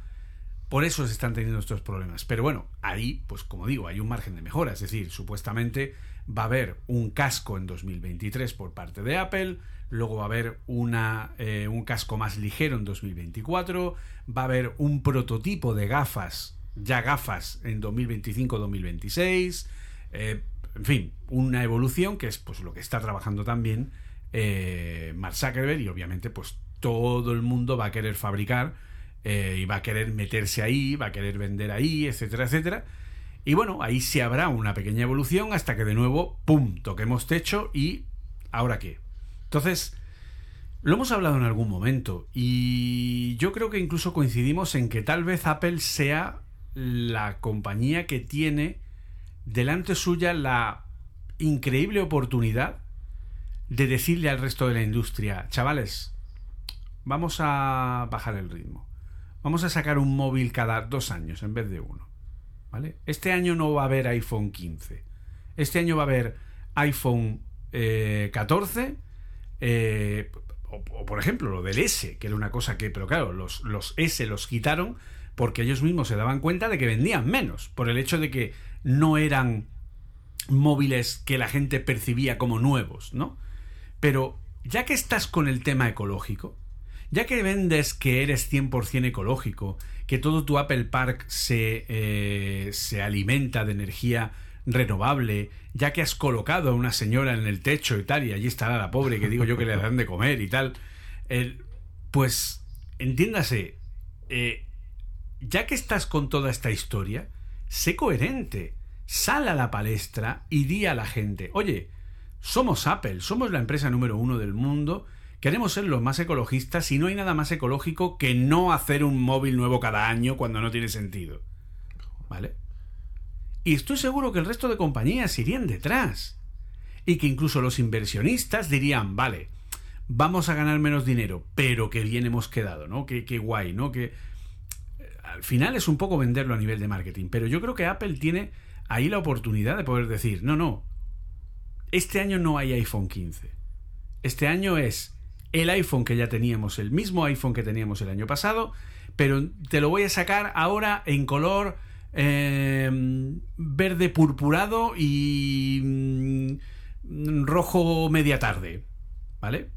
Por eso se están teniendo estos problemas. Pero bueno, ahí, pues como digo, hay un margen de mejora. Es decir, supuestamente va a haber un casco en 2023 por parte de Apple, luego va a haber una, eh, un casco más ligero en 2024, va a haber un prototipo de gafas, ya gafas en 2025-2026, eh, en fin, una evolución que es pues lo que está trabajando también eh, Mark Zuckerberg y obviamente pues todo el mundo va a querer fabricar eh, y va a querer meterse ahí, va a querer vender ahí, etcétera, etcétera. Y bueno, ahí se habrá una pequeña evolución hasta que de nuevo, ¡pum!, toquemos techo y ¿ahora qué? Entonces, lo hemos hablado en algún momento y yo creo que incluso coincidimos en que tal vez Apple sea la compañía que tiene delante suya la increíble oportunidad de decirle al resto de la industria, chavales, vamos a bajar el ritmo. Vamos a sacar un móvil cada dos años en vez de uno. ¿Vale? Este año no va a haber iPhone 15. Este año va a haber iPhone 14. Eh, o, por ejemplo, lo del S, que era una cosa que, pero claro, los, los S los quitaron porque ellos mismos se daban cuenta de que vendían menos, por el hecho de que no eran móviles que la gente percibía como nuevos, ¿no? Pero ya que estás con el tema ecológico, ya que vendes que eres 100% ecológico, que todo tu Apple Park se, eh, se alimenta de energía renovable, ya que has colocado a una señora en el techo y tal, y allí estará la pobre que digo yo que le dan de comer y tal, pues entiéndase, eh, ya que estás con toda esta historia, sé coherente, sal a la palestra y di a la gente, oye, somos Apple, somos la empresa número uno del mundo, queremos ser los más ecologistas y no hay nada más ecológico que no hacer un móvil nuevo cada año cuando no tiene sentido. ¿Vale? Y estoy seguro que el resto de compañías irían detrás. Y que incluso los inversionistas dirían, vale, vamos a ganar menos dinero, pero que bien hemos quedado, ¿no? Qué, qué guay, ¿no? Que eh, al final es un poco venderlo a nivel de marketing, pero yo creo que Apple tiene ahí la oportunidad de poder decir, no, no, este año no hay iPhone 15. Este año es el iPhone que ya teníamos, el mismo iPhone que teníamos el año pasado, pero te lo voy a sacar ahora en color em, verde purpurado y mm, rojo media tarde. ¿Vale?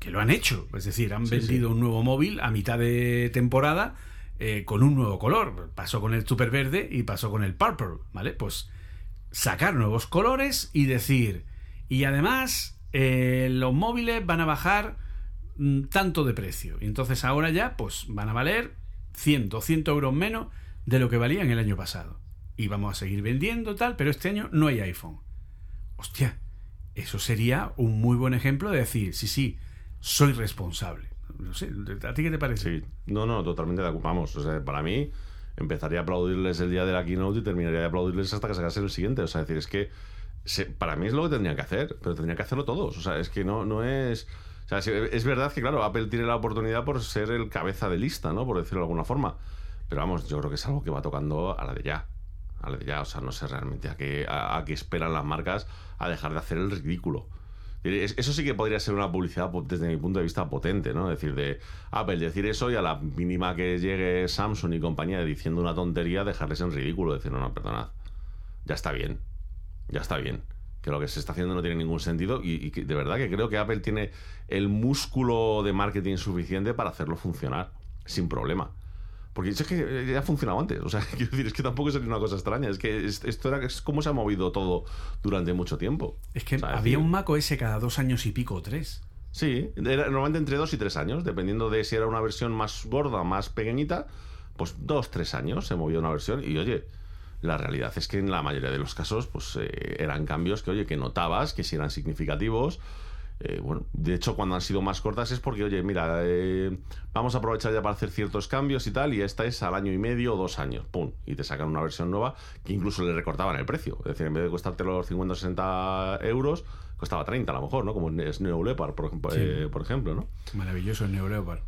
Que, lo han hecho. Es decir, han vendido un nuevo móvil a mitad de temporada eh, con un nuevo color. Pasó con el super verde y pasó con el purple. ¿Vale? Pues sacar nuevos colores y decir, y además eh, los móviles van a bajar mm, tanto de precio. Y entonces ahora ya pues van a valer 100, 200 euros menos de lo que valían el año pasado. Y vamos a seguir vendiendo tal, pero este año no hay iPhone. Hostia, eso sería un muy buen ejemplo de decir, sí, sí, soy responsable. No sé, ¿a ti qué te parece? Sí, no, no, totalmente de acuerdo. Vamos, o sea, para mí empezaría a aplaudirles el día de la keynote y terminaría de aplaudirles hasta que sacase el siguiente. O sea, decir, es que para mí es lo que tendrían que hacer, pero tendrían que hacerlo todos. O sea, es que no, no es. Es verdad que, claro, Apple tiene la oportunidad por ser el cabeza de lista, ¿no? Por decirlo de alguna forma. Pero vamos, yo creo que es algo que va tocando a la de ya. A la de ya. O sea, no sé realmente a qué, a qué esperan las marcas a dejar de hacer el ridículo. Eso sí que podría ser una publicidad desde mi punto de vista potente, ¿no? Es decir, de Apple decir eso y a la mínima que llegue Samsung y compañía diciendo una tontería, dejarles en ridículo, decir, no, no, perdonad, ya está bien. Ya está bien. Que lo que se está haciendo no tiene ningún sentido y, y que de verdad que creo que Apple tiene el músculo de marketing suficiente para hacerlo funcionar sin problema. Porque es que ya ha funcionado antes. O sea, quiero decir, es que tampoco sería una cosa extraña. Es que es- esto era es como se ha movido todo durante mucho tiempo. Es que O sea, había decir, un Mac OS cada dos años y pico o tres. Sí, era normalmente entre dos y tres años, dependiendo de si era una versión más gorda, más pequeñita, pues dos, tres años se movía una versión y oye, la realidad es que en la mayoría de los casos pues eh, eran cambios que oye, que notabas, que si eran significativos. Eh, bueno, de hecho cuando han sido más cortas es porque oye, mira, eh, vamos a aprovechar ya para hacer ciertos cambios y tal y esta es al año y medio o dos años, pum, y te sacan una versión nueva que incluso le recortaban el precio, es decir, en vez de costarte los 50 o 60 euros, costaba 30 a lo mejor, ¿no? Como es Neo Leopard, por, ejemplo, Sí. eh, por ejemplo, ¿no? Maravilloso el Neo Leopard.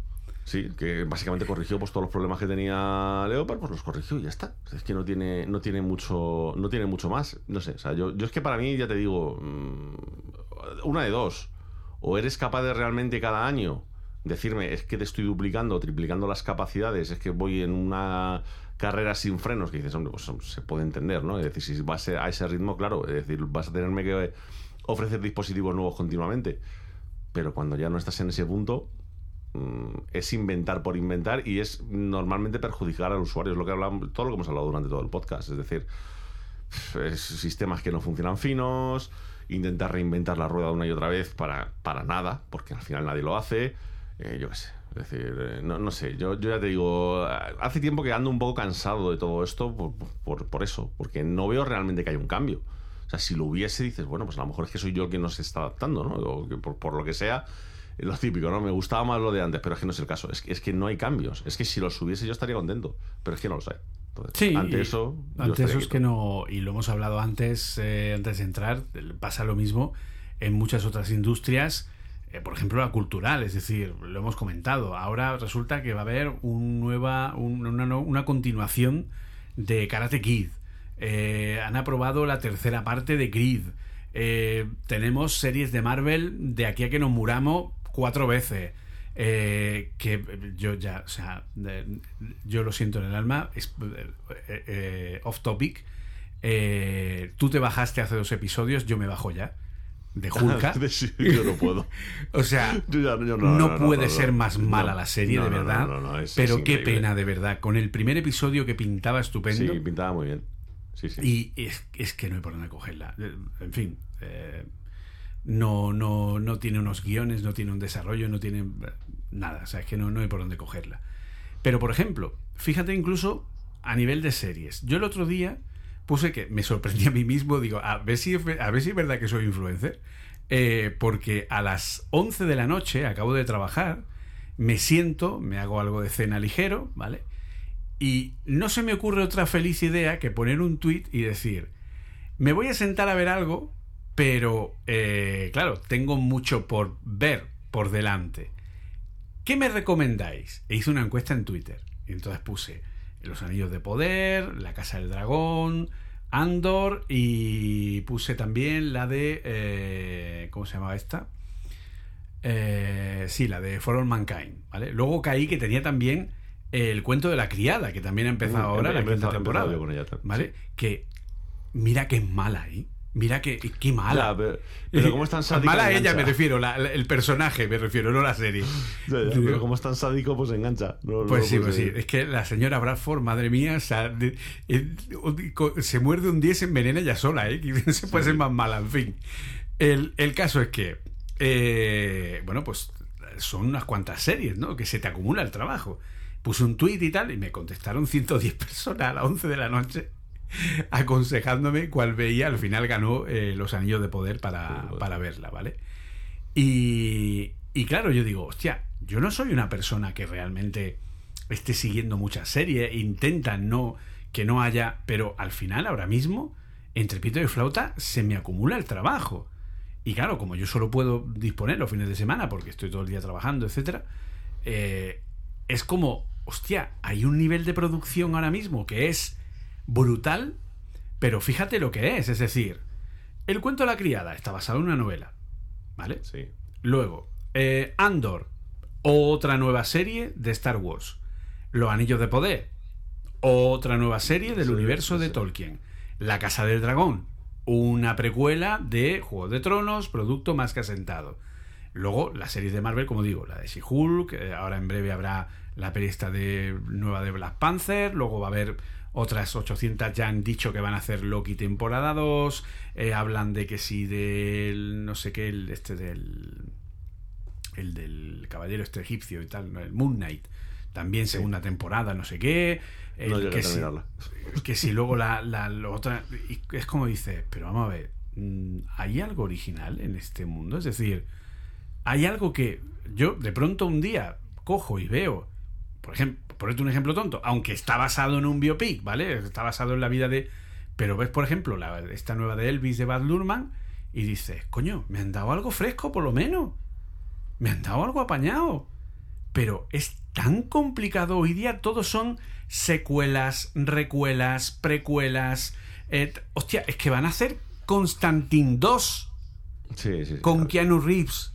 Sí, que básicamente corrigió pues todos los problemas que tenía Leopard, pues los corrigió y ya está. Es que no tiene, no tiene mucho, no tiene mucho más. No sé, o sea, yo, es que para mí, ya te digo, mm, una de dos. O eres capaz de realmente cada año decirme, es que te estoy duplicando, triplicando las capacidades, es que voy en una carrera sin frenos, que dices, hombre, pues se puede entender, ¿no? Es decir, si vas a ese ritmo, claro, es decir, vas a tenerme que ofrecer dispositivos nuevos continuamente. Pero cuando ya no estás en ese punto, es inventar por inventar y es normalmente perjudicar al usuario. Es lo que hablamos, todo lo que hemos hablado durante todo el podcast. Es decir, sistemas que no funcionan finos, intentar reinventar la rueda una y otra vez para, para nada, porque al final nadie lo hace. Eh, yo qué sé. Es decir, eh, no, no sé, yo, yo ya te digo, hace tiempo que ando un poco cansado de todo esto por, por, eso, porque no veo realmente que haya un cambio. O sea, si lo hubiese, dices, bueno, pues a lo mejor es que soy yo el que no se está adaptando, ¿no? Por, por lo que sea, lo típico, ¿no? Me gustaba más lo de antes, pero es que no es el caso. Es que, es que no hay cambios. Es que si los hubiese yo estaría contento, pero es que no los hay. Entonces, Sí, ante eso. Ante eso es quieto. que no, y lo hemos hablado antes, eh, antes de entrar, pasa lo mismo en muchas otras industrias, eh, por ejemplo la cultural, es decir, lo hemos comentado, ahora resulta que va a haber un nueva, un- una, una continuación de Karate Kid, Eh, han aprobado la tercera parte de Grid, Eh, tenemos series de Marvel de aquí a que nos muramos cuatro veces. Eh, que yo ya, o sea, de- yo lo siento en el alma, es eh, eh, off topic. Eh, tú te bajaste hace dos episodios, yo me bajo ya. De Hulka. Sí, yo no puedo. O sea, Yo ya- yo no, no, no, puede no, ser más mala la serie, de no, no, verdad. no, no, es- pero es qué pena, de verdad. Con el primer episodio que pintaba estupendo. Sí, pintaba muy bien. Sí, sí. Y es, es que no hay por dónde cogerla. Eh, En fin, eh, no, no, no tiene unos guiones, no tiene un desarrollo, no tiene nada. O sea, es que no, no hay por dónde cogerla. Pero, por ejemplo, fíjate incluso a nivel de series. Yo el otro día puse que me sorprendí a mí mismo, digo, a ver si, a ver si es verdad que soy influencer. Eh, porque a las 11 de la noche, acabo de trabajar, me siento, me hago algo de cena ligero, ¿vale? Y no se me ocurre otra feliz idea que poner un tweet y decir, me voy a sentar a ver algo, pero eh, claro, tengo mucho por ver por delante. ¿Qué me recomendáis? E hice una encuesta en Twitter. Y entonces puse Los Anillos de Poder, La Casa del Dragón, Andor y puse también la de... eh, ¿Cómo se llamaba esta? Eh, sí, la de For All Mankind, ¿vale? Luego caí que tenía también el cuento de la criada, que también ha empezado Uh, ahora he la quinta he empezado temporada. con ella ¿Vale? Que mira que es mala, ¿eh? Mira que, qué mala. Ya, pero, pero ¿cómo es tan sádico? Mala ella, me refiero, la- la- el personaje, me refiero, no la serie. Ya, ya, pero como es tan sádico, pues engancha. No- Pues lo sí, pues sí. Es que la señora Bradford, madre mía, o sea, de- eh, se muerde un día y se envenena ella sola, ¿eh? Que se puede ser más mala, en fin. El, el caso es que, eh, bueno, pues son unas cuantas series, ¿no? Que se te acumula el trabajo. Puse un tuit y tal, y me contestaron 110 personas a las 11 de la noche aconsejándome cuál veía. Al final ganó eh, Los Anillos de Poder para, para verla, ¿vale? Y, y claro, yo digo, hostia, yo no soy una persona que realmente esté siguiendo muchas series, intenta no que no haya, pero al final, ahora mismo, entre pito y flauta, se me acumula el trabajo. Y claro, como yo solo puedo disponer los fines de semana porque estoy todo el día trabajando, etcétera, eh, es como, hostia, hay un nivel de producción ahora mismo que es brutal, pero fíjate lo que es, es decir, el cuento de la criada está basado en una novela, ¿vale? Sí. Luego, eh, Andor, otra nueva serie de Star Wars. Los Anillos de Poder, otra nueva serie del Sí, universo sí, de sí. Tolkien. La Casa del Dragón, una precuela de Juego de Tronos, producto más que asentado. Luego, las series de Marvel, como digo, la de She-Hulk, eh, ahora en breve habrá la perista de nueva de Black Panther, luego va a haber otras 800 ya han dicho que van a hacer Loki temporada 2, eh, hablan de que sí del no sé qué, el este del el del caballero este egipcio y tal, el Moon Knight, también segunda temporada, no sé qué, el No que, si, que si luego la, la- la otra es como dice, pero vamos a ver, mm, ¿hay algo original en este mundo? Es decir, hay algo que yo de pronto un día cojo y veo, por ejemplo, ponerte un ejemplo tonto, aunque está basado en un biopic, ¿vale? Está basado en la vida de... Pero ves, por ejemplo, la, esta nueva de Elvis de Bad Luhrmann y dices, coño, me han dado algo fresco por lo menos. Me han dado algo apañado. Pero es tan complicado hoy día, todos son secuelas, recuelas, precuelas. eh, hostia, es que van a hacer Constantine 2 Sí, sí. sí, con claro. Keanu Reeves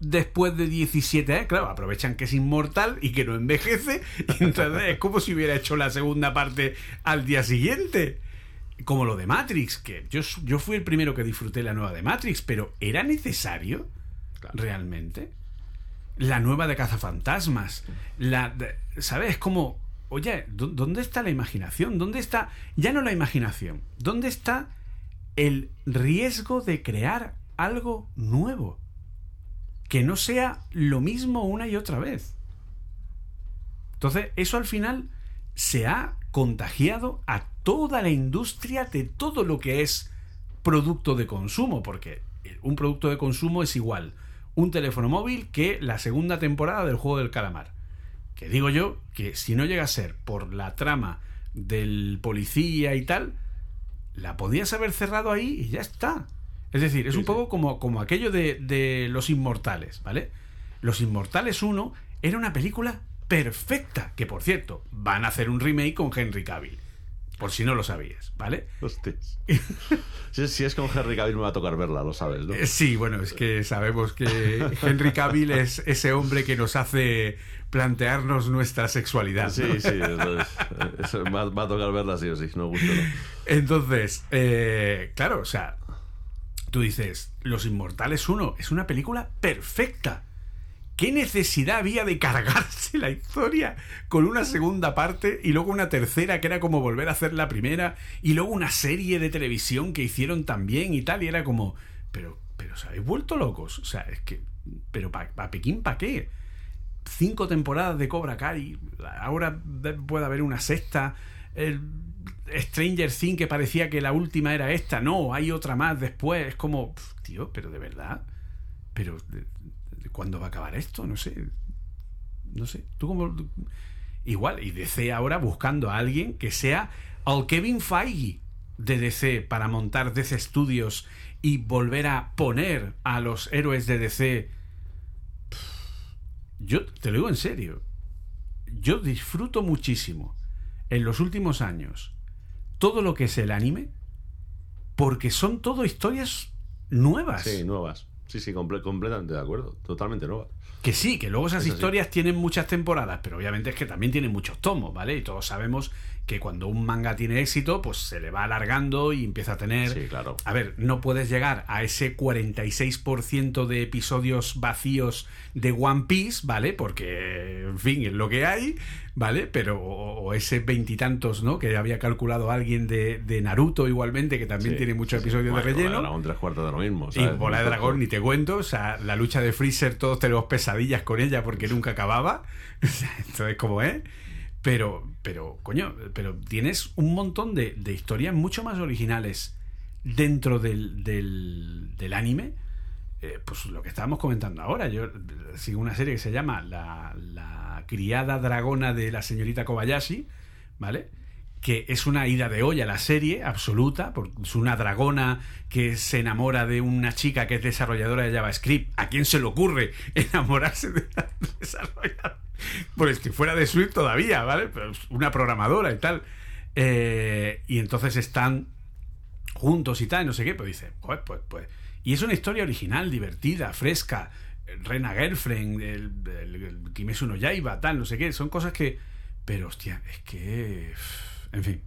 después de 17 años. Claro, aprovechan que es inmortal y que no envejece. Y entonces es como si hubiera hecho la segunda parte al día siguiente. Como lo de Matrix, que yo, yo fui el primero que disfruté la nueva de Matrix, pero ¿era necesario realmente? La nueva de Cazafantasmas. La de- ¿Sabes? Es como, oye, ¿dó- ¿dónde está la imaginación? ¿Dónde está, ya no la imaginación, ¿dónde está el riesgo de crear algo nuevo? Que no sea lo mismo una y otra vez. Entonces, eso al final se ha contagiado a toda la industria de todo lo que es producto de consumo, porque un producto de consumo es igual un teléfono móvil que la segunda temporada del juego del calamar. Que digo yo que si no llega a ser por la trama del policía y tal, la podías haber cerrado ahí y ya está. Es decir, es un poco como, como aquello de, de Los Inmortales, ¿vale? Los Inmortales 1 era una película perfecta, que por cierto, van a hacer un remake con Henry Cavill, por si no lo sabías, ¿vale? Hostias. si, si es con Henry Cavill me va a tocar verla, lo sabes, ¿no? Eh, Sí, bueno, es que sabemos que Henry Cavill es ese hombre que nos hace plantearnos nuestra sexualidad. ¿no? Sí, sí, eso es- eso va, va a tocar verla sí o sí, no gusto, no. Entonces, eh, claro, o sea, tú dices, Los Inmortales 1 es una película perfecta. ¿Qué necesidad había de cargarse la historia con una segunda parte y luego una tercera que era como volver a hacer la primera y luego una serie de televisión que hicieron también y tal y era como, pero, pero os habéis vuelto locos, o sea, es que, pero ¿para Pekín para qué? Cinco temporadas de Cobra Kai, ahora de- puede haber una sexta, el Stranger Things que parecía que la última era esta, no, hay otra más después, es como, tío, pero de verdad, pero ¿de- de ¿cuándo va a acabar esto? No sé, no sé, tú como... Igual, y DC ahora buscando a alguien que sea al Kevin Feige de DC para montar DC Studios y volver a poner a los héroes de DC. Yo te lo digo en serio. Yo disfruto muchísimo en los últimos años todo lo que es el anime porque son todo historias nuevas. Sí, nuevas. Sí, sí, comple- completamente de acuerdo. Totalmente nuevas. Que sí, que luego esas Eso sí. historias tienen muchas temporadas, pero obviamente es que también tienen muchos tomos, ¿vale? Y todos sabemos que cuando un manga tiene éxito, pues se le va alargando y empieza a tener... Sí, claro. A ver, no puedes llegar a ese 46% de episodios vacíos de One Piece, ¿vale? Porque, en fin, es lo que hay, ¿vale? Pero, o, ese veintitantos, ¿no? Que había calculado alguien de, de Naruto igualmente, que también Sí, tiene muchos sí, episodios Bueno, de Bola relleno. Dragón, tres cuartos de lo mismo. Y. Bola de Dragón ni te cuento, o sea, la lucha de Freezer todos tenemos pesadillas con ella porque nunca acababa. Entonces, como es. Pero, pero, coño, pero tienes un montón de, de historias mucho más originales dentro del, del, anime. Eh, pues lo que estábamos comentando ahora. Yo sigo una serie que se llama La, la criada dragona de la señorita Kobayashi, ¿vale? Que es una ida de olla la serie absoluta, porque es una dragona que se enamora de una chica que es desarrolladora de JavaScript. ¿A quién se le ocurre enamorarse de la desarrolladora? Pues que fuera de Swift todavía, ¿vale? Pero una programadora y tal. Eh, y entonces están juntos y tal, no sé qué, pero dice, pues, pues, pues. Y es una historia original, divertida, fresca. Rena Girlfriend, el, el, el Kimetsu no Yaiba, tal, no sé qué. Son cosas que. Pero, hostia, es que. En fin.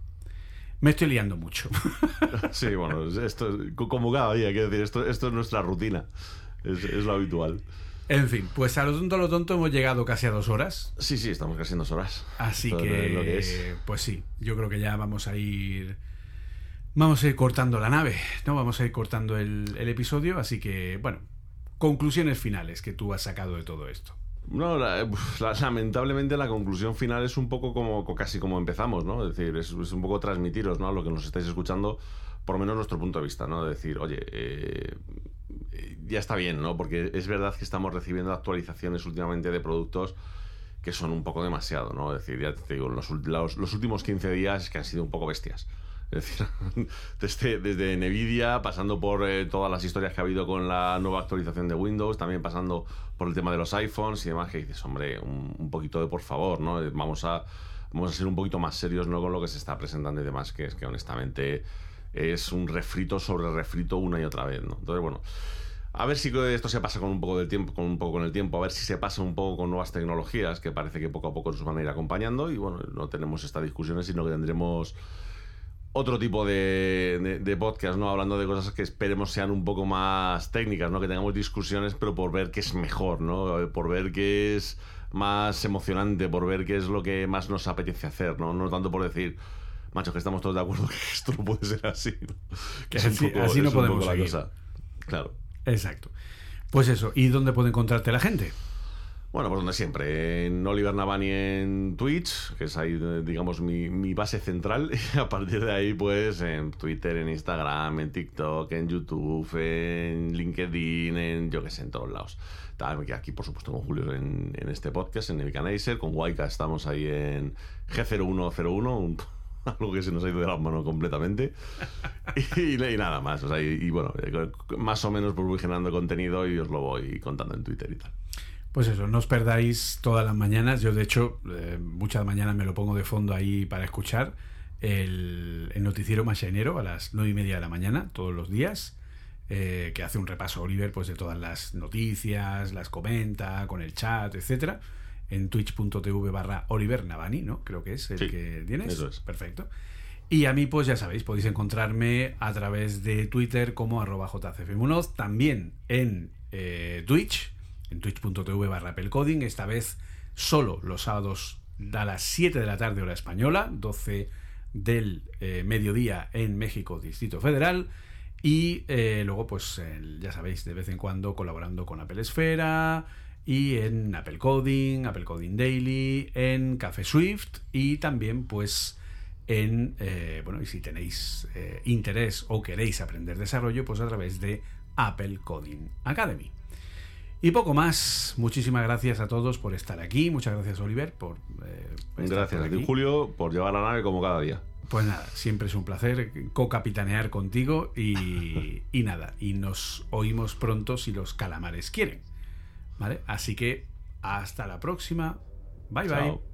Me estoy liando mucho. Sí, bueno, esto como cada día, quiero decir, esto, esto es nuestra rutina. Es, es, lo habitual. En fin, pues a lo tonto, a lo tonto hemos llegado casi a dos horas. Sí, sí, estamos casi en dos horas. Así que, pues sí, yo creo que ya vamos a ir Vamos a ir cortando la nave, ¿no? Vamos a ir cortando el, episodio, así que, bueno, conclusiones finales que tú has sacado de todo esto. No, lamentablemente la conclusión final es un poco como casi como empezamos, ¿no? Es decir, es, un poco transmitiros, ¿no? A lo que nos estáis escuchando, por lo menos nuestro punto de vista, ¿no? decir, oye, eh, ya está bien, ¿no? Porque es verdad que estamos recibiendo actualizaciones últimamente de productos que son un poco demasiado, ¿no? Es decir, ya te digo, los, los, los últimos 15 días que han sido un poco bestias. Es decir, desde, desde Nvidia, pasando por eh, todas las historias que ha habido con la nueva actualización de Windows, también pasando por el tema de los iPhones y demás, que dices, hombre, un, poquito de por favor, ¿no? Eh, vamos a, vamos a ser un poquito más serios ¿no? con lo que se está presentando y demás, que es que honestamente es un refrito sobre refrito una y otra vez, ¿no? Entonces, bueno. A ver si esto se pasa con un poco del tiempo, con un poco con el tiempo, a ver si se pasa un poco con nuevas tecnologías que parece que poco a poco nos van a ir acompañando y bueno, no tenemos estas discusiones, sino que tendremos otro tipo de, de, podcast, ¿no? Hablando de cosas que esperemos sean un poco más técnicas, ¿no? Que tengamos discusiones, pero por ver qué es mejor, ¿no? Por ver qué es más emocionante, por ver qué es lo que más nos apetece hacer, ¿no? No tanto por decir, macho, que estamos todos de acuerdo que esto no puede ser así, Que así, así no podemos seguir. Claro. Exacto. Pues eso, ¿y dónde puede encontrarte la gente? Bueno, pues donde siempre, en Oliver Navani en Twitch, que es ahí, digamos, mi, base central. Y a partir de ahí, pues en Twitter, en Instagram, en TikTok, en YouTube, en LinkedIn, en yo qué sé, en todos lados. También aquí, por supuesto, con Julio en, este podcast, en Nevicanizer. Con Waika estamos ahí en G0101, algo que se nos ha ido de las manos completamente. Y, nada más. O sea, y, bueno, más o menos pues voy generando contenido y os lo voy contando en Twitter y tal. Pues eso, no os perdáis todas las mañanas. Yo, de hecho, eh, muchas mañanas me lo pongo de fondo ahí para escuchar. El, noticiero machinero a las nueve y media de la mañana, todos los días. Eh, que hace un repaso Oliver pues de todas las noticias, las comenta con el chat, etcétera, en twitch.tv barra Oliver Navani, ¿no? Creo que es el que tienes. Eso es. Perfecto. Y a mí, pues ya sabéis, podéis encontrarme a través de Twitter como arroba jcfmunoz, también en eh, Twitch, en twitch.tv barra pelcoding, esta vez solo los sábados a las 7 de la tarde hora española, 12 del eh, mediodía en México, Distrito Federal. Y eh, luego, pues ya sabéis, de vez en cuando colaborando con Apple Esfera y en Apple Coding, Apple Coding Daily, en Café Swift y también pues en, eh, bueno, y si tenéis interés o queréis aprender desarrollo, pues a través de Apple Coding Academy. Y poco más. Muchísimas gracias a todos por estar aquí. Muchas gracias, Oliver, por. Eh, gracias a ti, Julio, por llevar la nave como cada día. Pues nada, siempre es un placer co-capitanear contigo y, y, nada, y nos oímos pronto si los calamares quieren. ¿Vale? Así que hasta la próxima. Bye bye.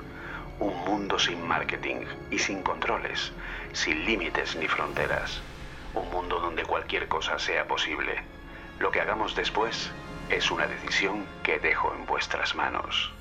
Un mundo sin marketing y sin controles, sin límites ni fronteras. Un mundo donde cualquier cosa sea posible. Lo que hagamos después es una decisión que dejo en vuestras manos.